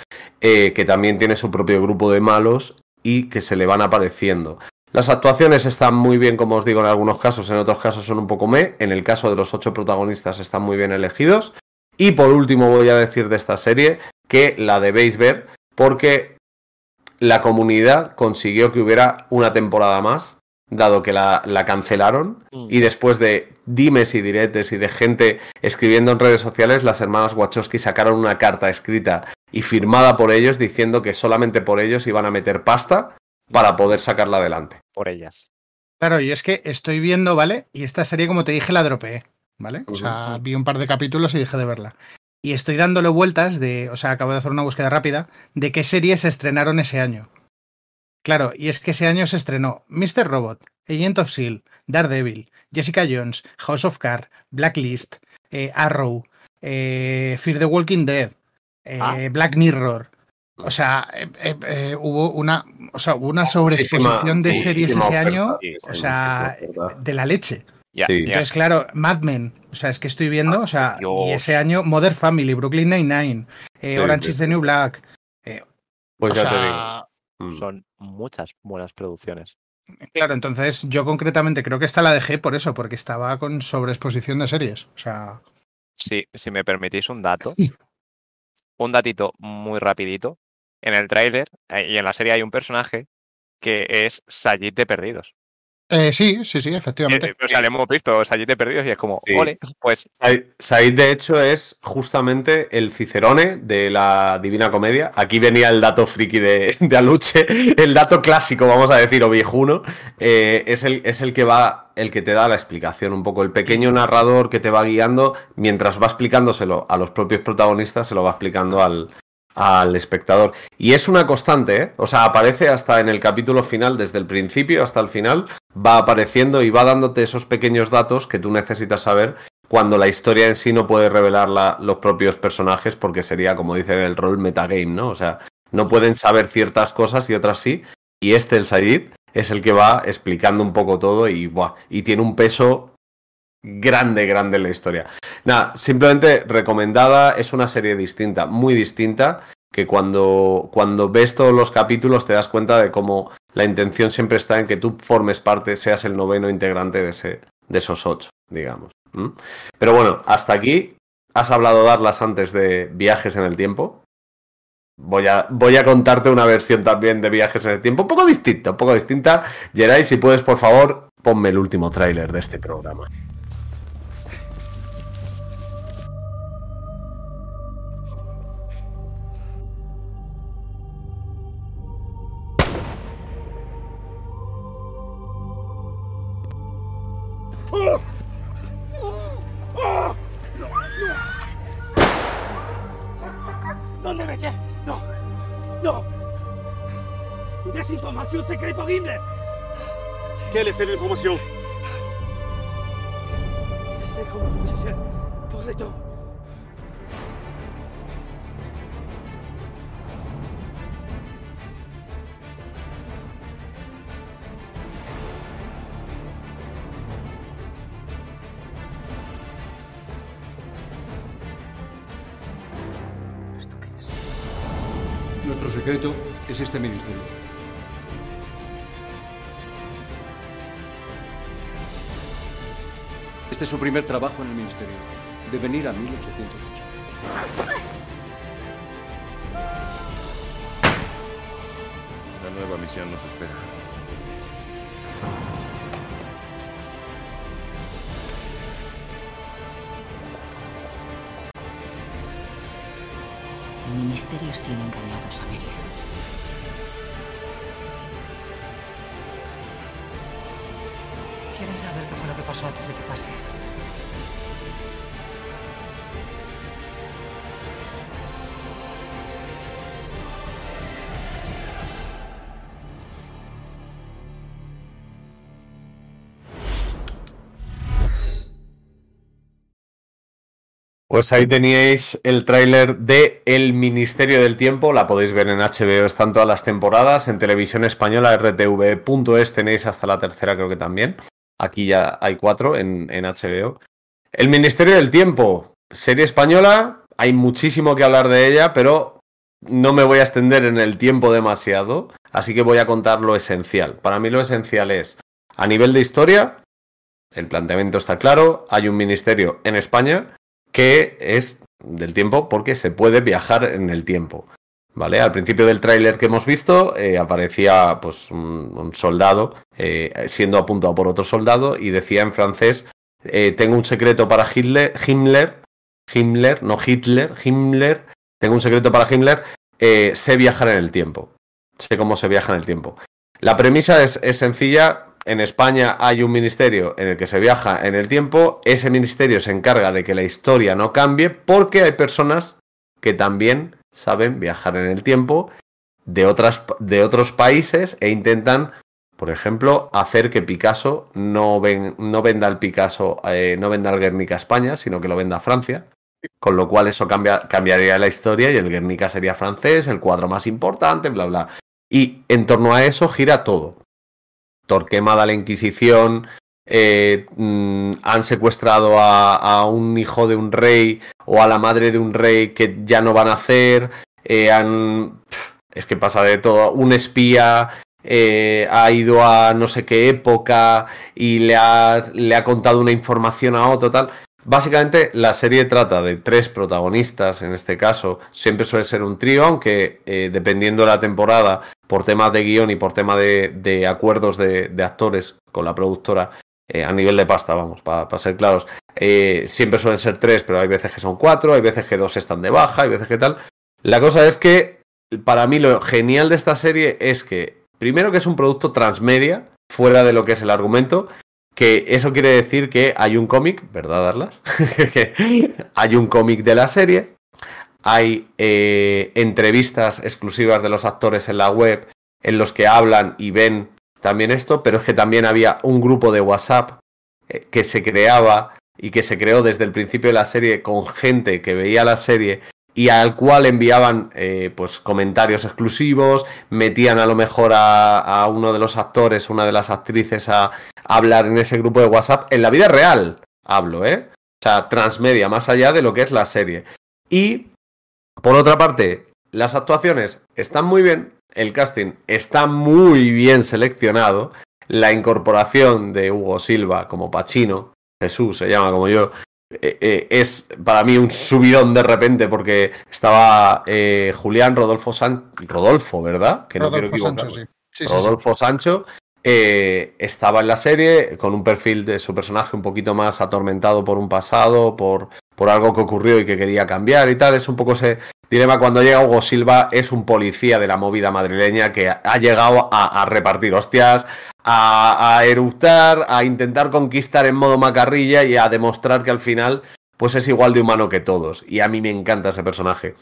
S2: eh, que también tiene su propio grupo de malos y que se le van apareciendo. Las actuaciones están muy bien, como os digo, en algunos casos, en otros casos son un poco me. En el caso de los ocho protagonistas están muy bien elegidos. Y por último voy a decir de esta serie que la debéis ver porque la comunidad consiguió que hubiera una temporada más, dado que la, la cancelaron. Y después de dimes y diretes y de gente escribiendo en redes sociales, las hermanas Wachowski sacaron una carta escrita y firmada por ellos diciendo que solamente por ellos iban a meter pasta para poder sacarla adelante.
S4: Por ellas.
S3: Claro, y es que estoy viendo, ¿vale? Y esta serie, como te dije, la dropeé, ¿vale? O sea, vi un par de capítulos y dejé de verla. Y estoy dándole vueltas de, o sea, acabo de hacer una búsqueda rápida de qué series se estrenaron ese año. Claro, y es que ese año se estrenó Mr. Robot, Agent of Seal, Daredevil, Jessica Jones, House of Cards, Blacklist, eh, Arrow, eh, Fear the Walking Dead, eh, Black Mirror. O sea, eh, eh, eh, hubo una, o sea, hubo una sobreexposición de series ese
S2: oferta,
S3: año, o sea, de la leche.
S4: Ya,
S2: Sí.
S3: Entonces, claro, Mad Men, o sea, es que estoy viendo, o sea, y ese año Mother Family, Brooklyn Nine-Nine, eh,
S2: Sí,
S3: Orange
S2: sí,
S3: is the New Black.
S2: Pues
S3: o
S2: ya te
S3: sea,
S2: digo. Mm.
S4: Son muchas buenas producciones.
S3: Claro, entonces yo concretamente creo que esta la dejé por eso, porque estaba con sobreexposición de series. O sea,
S4: Sí, si me permitís un dato, un datito muy rapidito. En el tráiler eh, y en la serie hay un personaje que es Sayid de Perdidos.
S3: eh, sí, sí, sí,
S4: Eh,
S3: efectivamente.
S4: O sea, le hemos visto Sayid de Perdidos y es como,
S2: Sí.
S4: ole, pues
S2: Said, de hecho, es justamente el Cicerone de la Divina Comedia. Aquí venía el dato friki de, de Aluche, el dato clásico, vamos a decir, o viejuno. Eh, es, el, es el que va, el que te da la explicación, un poco el pequeño narrador que te va guiando mientras va explicándoselo a los propios protagonistas, se lo va explicando al, al espectador. Y es una constante, ¿eh? O sea, aparece hasta en el capítulo final, desde el principio hasta el final, va apareciendo y va dándote esos pequeños datos que tú necesitas saber cuando la historia en sí no puede revelar la- los propios personajes porque sería, como dice el rol, metagame, ¿no? O sea, no pueden saber ciertas cosas y otras sí. Y este, el Said, es el que va explicando un poco todo y, buah, y tiene un peso grande, grande la historia. Nada, simplemente recomendada, es una serie distinta, muy distinta, que cuando, cuando ves todos los capítulos te das cuenta de cómo la intención siempre está en que tú formes parte, seas el noveno integrante de, ese, de esos ocho, digamos. Pero bueno, hasta aquí. Has hablado, Darlas, antes de viajes en el tiempo. Voy a, voy a contarte una versión también de viajes en el tiempo, un poco distinta, un poco distinta. Geray, si puedes, por favor, ponme el último tráiler de este programa.
S15: Quelle est cette information
S16: primer trabajo en el ministerio. De venir a 1808.
S17: La nueva misión nos espera.
S18: Ministerios tienen engañados a. Quieren saber qué fue lo que pasó antes de que pase.
S2: Pues ahí teníais el tráiler de El Ministerio del Tiempo, la podéis ver en HBO, están todas las temporadas, en televisión española, rtv.es tenéis hasta la tercera creo que también, aquí ya hay cuatro en, en HBO. El Ministerio del Tiempo, serie española, hay muchísimo que hablar de ella, pero no me voy a extender en el tiempo demasiado, así que voy a contar lo esencial. Para mí lo esencial es, a nivel de historia, el planteamiento está claro, hay un ministerio en España, que es del tiempo porque se puede viajar en el tiempo. ¿Vale? Al principio del tráiler que hemos visto eh, aparecía pues un, soldado eh, siendo apuntado por otro soldado y decía en francés eh, tengo un secreto para Hitler, Himmler, Himmler, no Hitler, Himmler, tengo un secreto para Himmler, sé viajar en el tiempo. Sé cómo se viaja en el tiempo. La premisa es sencilla, en España hay un ministerio en el que se viaja en el tiempo, ese ministerio se encarga de que la historia no cambie porque hay personas que también saben viajar en el tiempo de, otras, de otros países e intentan, por ejemplo, hacer que Picasso no, ven, no venda el Picasso, eh, no venda el Guernica a España, sino que lo venda a Francia. Con lo cual eso cambia, cambiaría la historia y el Guernica sería francés, el cuadro más importante, bla, bla. Y en torno a eso gira todo. Torquemada la Inquisición, eh, mm, han secuestrado a, un hijo de un rey o a la madre de un rey que ya no van a hacer, eh, han... Es que pasa de todo, un espía, eh, ha ido a no sé qué época y le ha, le ha contado una información a otro, tal. Básicamente la serie trata de tres protagonistas, en este caso siempre suele ser un trío, aunque dependiendo de la temporada, por temas de guion y por tema de, acuerdos de, actores con la productora, eh, a nivel de pasta, vamos, para ser claros, eh, siempre suelen ser tres, pero hay veces que son cuatro, hay veces que dos están de baja, hay veces que tal. La cosa es que para mí lo genial de esta serie es que, primero que es un producto transmedia, fuera de lo que es el argumento, que eso quiere decir que hay un cómic, ¿verdad, Darlas? <laughs> Hay un cómic de la serie, hay eh, entrevistas exclusivas de los actores en la web en los que hablan y ven también esto, pero es que también había un grupo de WhatsApp eh, que se creaba y que se creó desde el principio de la serie con gente que veía la serie y al cual enviaban eh, pues comentarios exclusivos, metían a lo mejor a, a uno de los actores, una de las actrices a, hablar en ese grupo de WhatsApp, en la vida real hablo, ¿eh? O sea, transmedia, más allá de lo que es la serie. Y, por otra parte, las actuaciones están muy bien, el casting está muy bien seleccionado, la incorporación de Hugo Silva como Pachino, Jesús se llama como yo, eh, eh, es para mí un subidón de repente porque estaba eh, Julián Rodolfo San... Rodolfo, ¿verdad? Que no quiero
S3: Rodolfo Sancho, sí,
S2: Rodolfo Sancho eh, estaba en la serie con un perfil de su personaje un poquito más atormentado por un pasado, por, por algo que ocurrió y que quería cambiar y tal. Es un poco ese dilema cuando llega Hugo Silva, es un policía de la movida madrileña que ha llegado a, repartir hostias, a, a eructar, a intentar conquistar en modo macarrilla y a demostrar que al final pues es igual de humano que todos. Y a mí me encanta ese personaje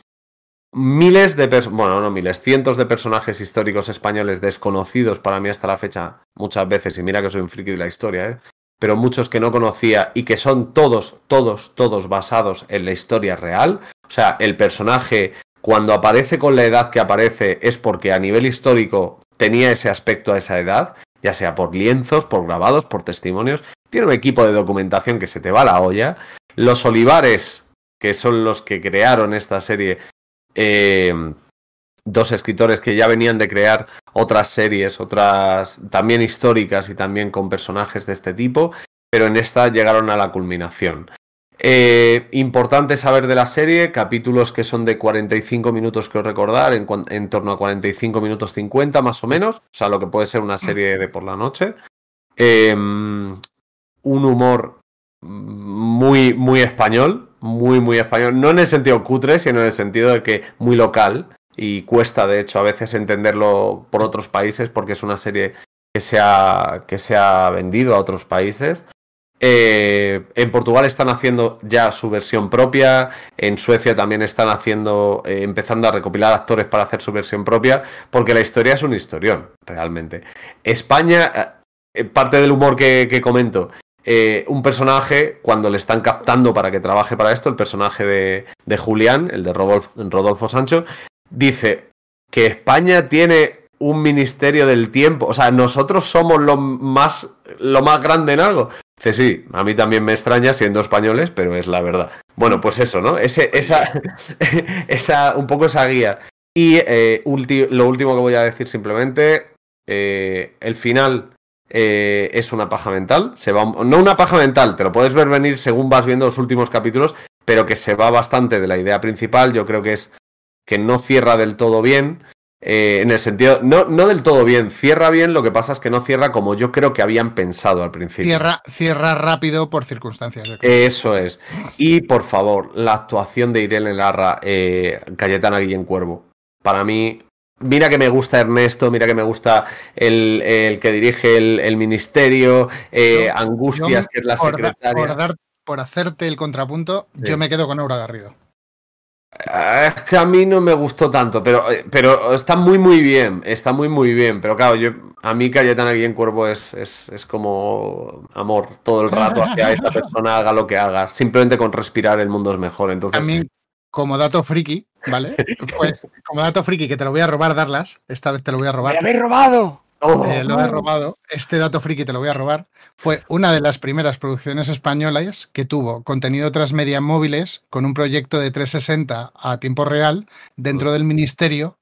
S2: miles de personas, bueno, no miles, cientos de personajes históricos españoles desconocidos para mí hasta la fecha muchas veces, y mira que soy un friki de la historia, ¿eh? pero muchos que no conocía y que son todos, todos, todos basados en la historia real. O sea, el personaje cuando aparece con la edad que aparece es porque a nivel histórico tenía ese aspecto a esa edad, ya sea por lienzos, por grabados, por testimonios. Tiene un equipo de documentación que se te va a la olla. Los Olivares, que son los que crearon esta serie, eh, dos escritores que ya venían de crear otras series, otras también históricas y también con personajes de este tipo, pero en esta llegaron a la culminación. Eh, importante saber de la serie, capítulos que son de 45 minutos, creo recordar, en, torno a 45 minutos 50 más o menos, o sea, lo que puede ser una serie de por la noche. Eh, un humor muy, muy español, muy, muy español, no en el sentido cutre, sino en el sentido de que muy local y cuesta, de hecho, a veces entenderlo por otros países porque es una serie que se ha, que se ha vendido a otros países. Eh, en Portugal están haciendo ya su versión propia, en Suecia también están haciendo, eh, empezando a recopilar actores para hacer su versión propia, porque la historia es un historión, realmente. España, eh, parte del humor que, que comento, eh, un personaje, cuando le están captando para que trabaje para esto, el personaje de, Julián, el de Rodolfo, Sancho, dice que España tiene un ministerio del tiempo, o sea, nosotros somos lo más, lo más grande en algo. Dice, sí, a mí también me extraña siendo españoles, pero es la verdad. Bueno, pues eso, ¿no? Ese, esa, <laughs> esa, un poco esa guía. Y eh, lo último que voy a decir simplemente, eh, el final eh, es una paja mental. Se va, no una paja mental, te lo puedes ver venir según vas viendo los últimos capítulos, pero que se va bastante de la idea principal. Yo creo que es que no cierra del todo bien. eh, en el sentido, no, no del todo bien, cierra bien, lo que pasa es que no cierra como yo creo que habían pensado al principio.
S3: Cierra, cierra rápido por circunstancias.
S2: Eso es. Y por favor, la actuación de Irene Larra, eh, Cayetana Guillén Cuervo. Para mí, mira que me gusta Ernesto, mira que me gusta el, el que dirige el, el ministerio, eh,
S3: Yo-
S2: Angustias,
S3: yo,
S2: que es la
S3: por da-
S2: secretaria.
S3: Por, dar- por hacerte el contrapunto,
S2: Sí.
S3: yo me quedo con Aura Garrido.
S2: Ah, Es que a mí no me gustó tanto, pero, eh, pero está muy muy bien, está muy muy bien, pero claro, yo a mí Cayetana Guillén Cuervo es, es, es como amor todo el rato hacia esta persona, haga lo que haga, simplemente con respirar el mundo es mejor, entonces
S3: A mí, como dato friki, ¿vale? <laughs> Como dato friki que te lo voy a robar, Darlas. Esta vez te lo voy a robar.
S4: ¡Me habéis robado!
S3: Te lo he robado. Este dato friki te lo voy a robar. Fue una de las primeras producciones españolas que tuvo contenido transmedia móviles con un proyecto de 360 a tiempo real dentro del ministerio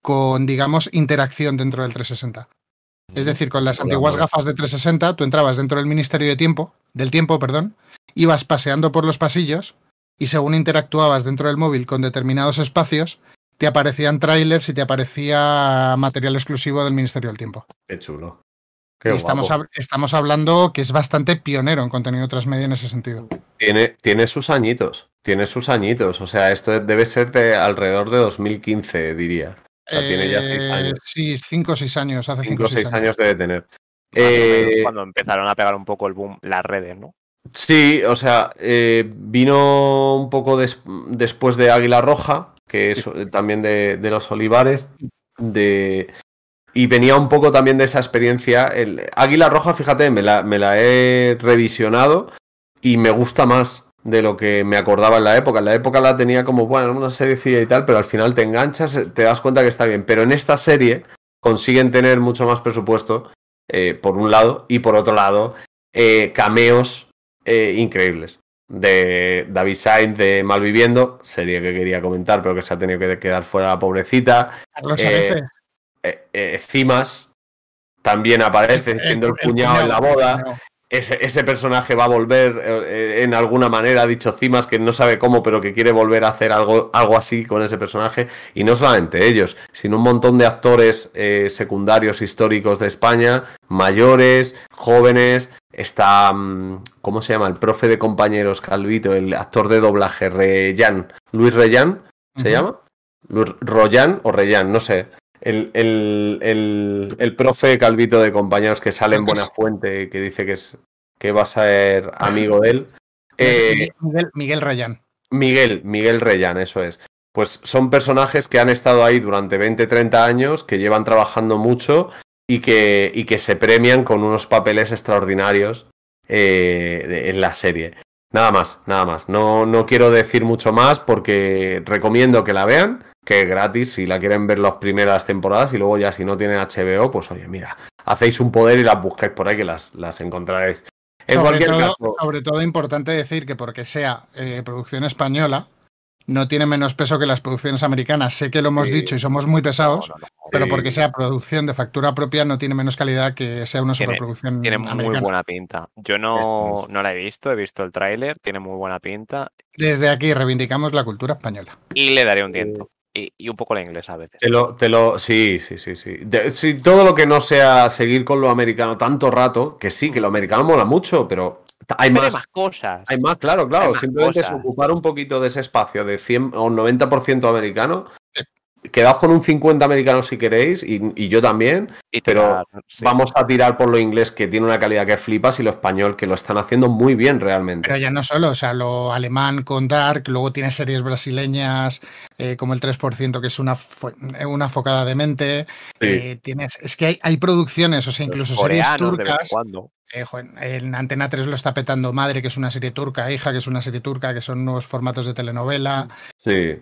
S3: con, digamos, interacción dentro del 360. Es decir, con las antiguas gafas de 360, tú entrabas dentro del Ministerio de Tiempo, del Tiempo, perdón, ibas paseando por los pasillos y según interactuabas dentro del móvil con determinados espacios, te aparecían trailers y te aparecía material exclusivo del Ministerio del Tiempo.
S2: Qué chulo.
S3: Y estamos, hab- estamos hablando que es bastante pionero en contenido transmedia en ese sentido.
S2: Tiene, tiene sus añitos. Tiene sus añitos. O sea, esto debe ser de alrededor de 2015, diría. O sea, tiene ya seis
S3: Eh,
S2: años.
S3: Sí, cinco o seis años, hace
S2: Cinco o seis años debe tener. Eh,
S4: cuando empezaron a pegar un poco el boom las redes, ¿no?
S2: Sí, o sea, eh, vino un poco des- después de Águila Roja, que es también de, de los Olivares, de, y venía un poco también de esa experiencia. El, Águila Roja, fíjate, me la, me la he revisionado y me gusta más de lo que me acordaba en la época. En la época la tenía como, bueno, una serie y tal, pero al final te enganchas, te das cuenta que está bien. Pero en esta serie consiguen tener mucho más presupuesto, eh, por un lado, y por otro lado, eh, cameos eh, increíbles. De David Sainz de Malviviendo, serie que quería comentar, pero que se ha tenido que quedar fuera la pobrecita.
S3: Carlos
S2: Eh, eh, eh, Cimas también aparece
S3: El-
S2: siendo el,
S3: el
S2: cuñado en la boda. Ese, ese personaje va a volver eh, eh, en alguna manera, ha dicho Cimas que no sabe cómo, pero que quiere volver a hacer algo, algo así con ese personaje. Y no solamente ellos, sino un montón de actores eh, secundarios históricos de España, mayores, jóvenes. Está, mm, ¿cómo se llama? El profe de compañeros Calvito, el actor de doblaje, Reyán. Luis Reyán, ¿se llama? Luis- Royan o Reyán, no sé. El, el, el, el profe Calvito de compañeros que sale en
S3: Creo que
S2: Buena
S3: es-
S2: Fuente, que dice que es que va a ser amigo de él. Eh,
S3: Miguel, Miguel, Miguel Rayán.
S2: Miguel, Miguel Reyán, eso es. Pues son personajes que han estado ahí durante 20, 30 años, que llevan trabajando mucho y que, y que se premian con unos papeles extraordinarios eh, de- en la serie. Nada más, nada más. No, no quiero decir mucho más porque recomiendo que la vean, que es gratis si la quieren ver las primeras temporadas y luego ya si no tienen HBO, pues oye, mira, hacéis un poder y las buscáis por ahí que las, las encontraréis. En
S3: sobre,
S2: cualquier
S3: todo,
S2: caso,
S3: sobre todo importante decir que porque sea eh, producción española, no tiene menos peso que las producciones americanas. Sé que lo hemos
S2: Sí.
S3: dicho y somos muy pesados, pero
S2: Sí.
S3: porque sea producción de factura propia no tiene menos calidad que sea una
S4: Tiene-
S3: superproducción
S4: Tiene muy
S3: americana.
S4: buena pinta. Yo no, no la he visto, he visto el tráiler, tiene muy buena pinta
S3: Desde aquí reivindicamos la cultura española.
S4: y le daré un tiento. Y, y un poco la inglesa a veces.
S2: Te lo, te lo, sí, sí, sí, sí. De- sí, Todo lo que no sea seguir con lo americano tanto rato, que sí, que lo americano mola mucho, pero hay
S4: Pero hay
S2: más.
S4: más cosas.
S2: Hay más, claro, claro.
S4: Más
S2: Simplemente es ocupar un poquito de ese espacio de 100 o 90% americano. Quedaos con un 50 americano si queréis, y, y yo también,
S4: Y
S2: pero
S4: tirar, sí.
S2: vamos a tirar por lo inglés que tiene una calidad que flipas y lo español que lo están haciendo muy bien realmente.
S3: Pero ya no solo, o sea, lo alemán con Dark, luego tiene series brasileñas eh, como el 3%, que es una, fo- una focada de mente.
S2: Sí.
S3: eh, tienes, es que hay, hay producciones, o sea, incluso series turcas. Eh, joder, en Antena 3 lo está petando Madre, que es una serie turca, Hija, que es una serie turca, que son nuevos formatos de telenovela.
S2: Sí.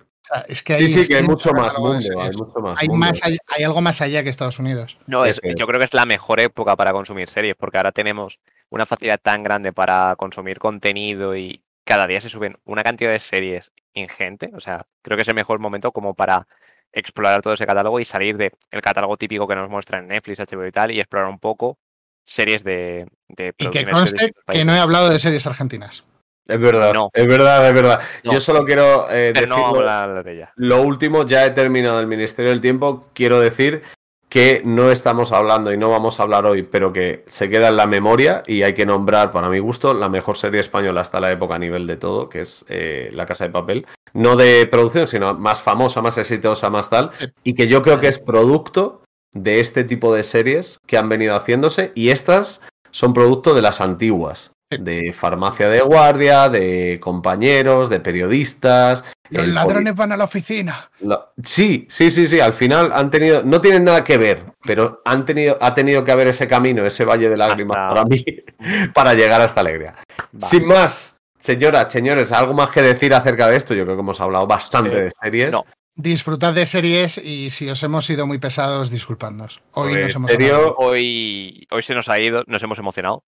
S3: Es que
S2: Sí,
S3: hay
S2: sí, que hay mucho más
S3: de
S2: mundo, hay mucho más
S3: Hay,
S2: mundo.
S3: más allá- hay algo más allá que Estados Unidos.
S4: No, es, yo creo que es la mejor época para consumir series, porque ahora tenemos una facilidad tan grande para consumir contenido y cada día se suben una cantidad de series ingente. O sea, creo que es el mejor momento como para explorar todo ese catálogo y salir del catálogo típico que nos muestra en Netflix, HBO y tal, y explorar un poco series de, de
S3: Y que
S4: de
S3: conste que no he hablado de series argentinas.
S2: Es verdad,
S4: No.
S2: es verdad, es verdad.
S4: No.
S2: Yo solo quiero eh,
S4: Pero no
S2: decirlo-
S4: vamos a hablar de ella.
S2: Lo último, ya he terminado el Ministerio del Tiempo. Quiero decir que no estamos hablando y no vamos a hablar hoy, pero que se queda en la memoria y hay que nombrar, para mi gusto, la mejor serie española hasta la época a nivel de todo, que es eh, La Casa de Papel. No de producción, sino más famosa, más exitosa, más tal. Y que yo creo que es producto de este tipo de series que han venido haciéndose y estas son producto de las antiguas. De farmacia de guardia, de compañeros, de periodistas.
S3: Los ladrones van a la oficina.
S2: lo- Sí, sí, sí, sí. Al final han tenido, no tienen nada que ver, pero han tenido, ha tenido que haber ese camino, ese valle de lágrimas
S4: Hasta-
S2: para mí, <laughs> para llegar a esta alegría. Sin más, señora, señores, algo más que decir acerca de esto. Yo creo que hemos hablado bastante
S4: Sí.
S2: de series.
S4: No.
S3: Disfrutad de series y si os hemos sido muy pesados, disculpadnos. Hoy
S2: Joder,
S3: nos hemos
S2: ¿en serio?
S4: Hoy, hoy se nos ha ido, nos hemos emocionado.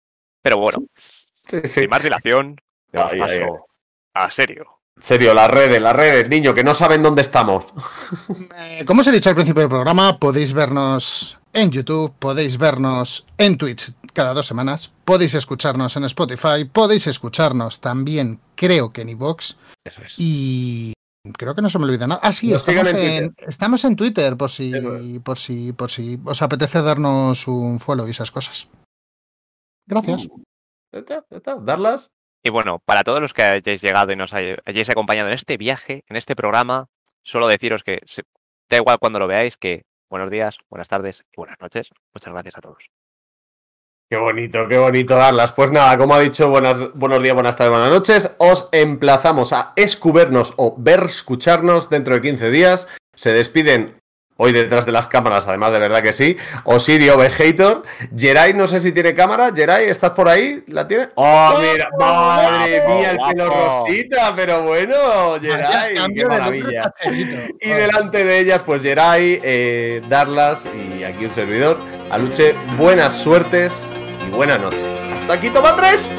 S4: Pero bueno,
S2: Sí, sí.
S4: sin más dilación, <laughs> os
S2: Ay,
S4: paso
S2: ay, ay.
S4: a serio.
S2: En serio, las redes, las redes, niño, que no saben dónde estamos. <laughs>
S3: Eh, como os he dicho al principio del programa, podéis vernos en YouTube, podéis vernos en Twitch cada dos semanas, podéis escucharnos en Spotify, podéis escucharnos también, creo que en iVoox.
S2: Eso es.
S3: Y creo que no se me olvida nada. Ah, sí,
S2: Nos
S3: estamos
S2: en
S3: en, estamos en Twitter por si, por si, por si os apetece darnos un follow y esas cosas. Gracias.
S2: Ya está, ya está. Darlas.
S4: Y bueno, para todos los que hayáis llegado y nos hay- hayáis acompañado en este viaje, en este programa, solo deciros que se- da igual cuando lo veáis, que buenos días, buenas tardes y buenas noches. Muchas gracias a todos.
S2: Qué bonito, qué bonito darlas. Pues nada, como ha dicho, buenas, buenos días, buenas tardes, buenas noches. Os emplazamos a escubernos o ver escucharnos dentro de 15 días. Se despiden hoy detrás de las cámaras, además de verdad que sí. Osirio Vegator. Geray, no sé si tiene cámara. Geray, ¿estás por ahí? ¿La tiene? ¡Oh, mira! ¡Madre
S4: guapo,
S2: mía, el pelo rosita! Pero bueno, Geray, qué maravilla. Y delante de ellas, pues Geray, eh, Darlas y aquí un servidor. Aluche, buenas suertes y buena noche. Hasta aquí, toma tres.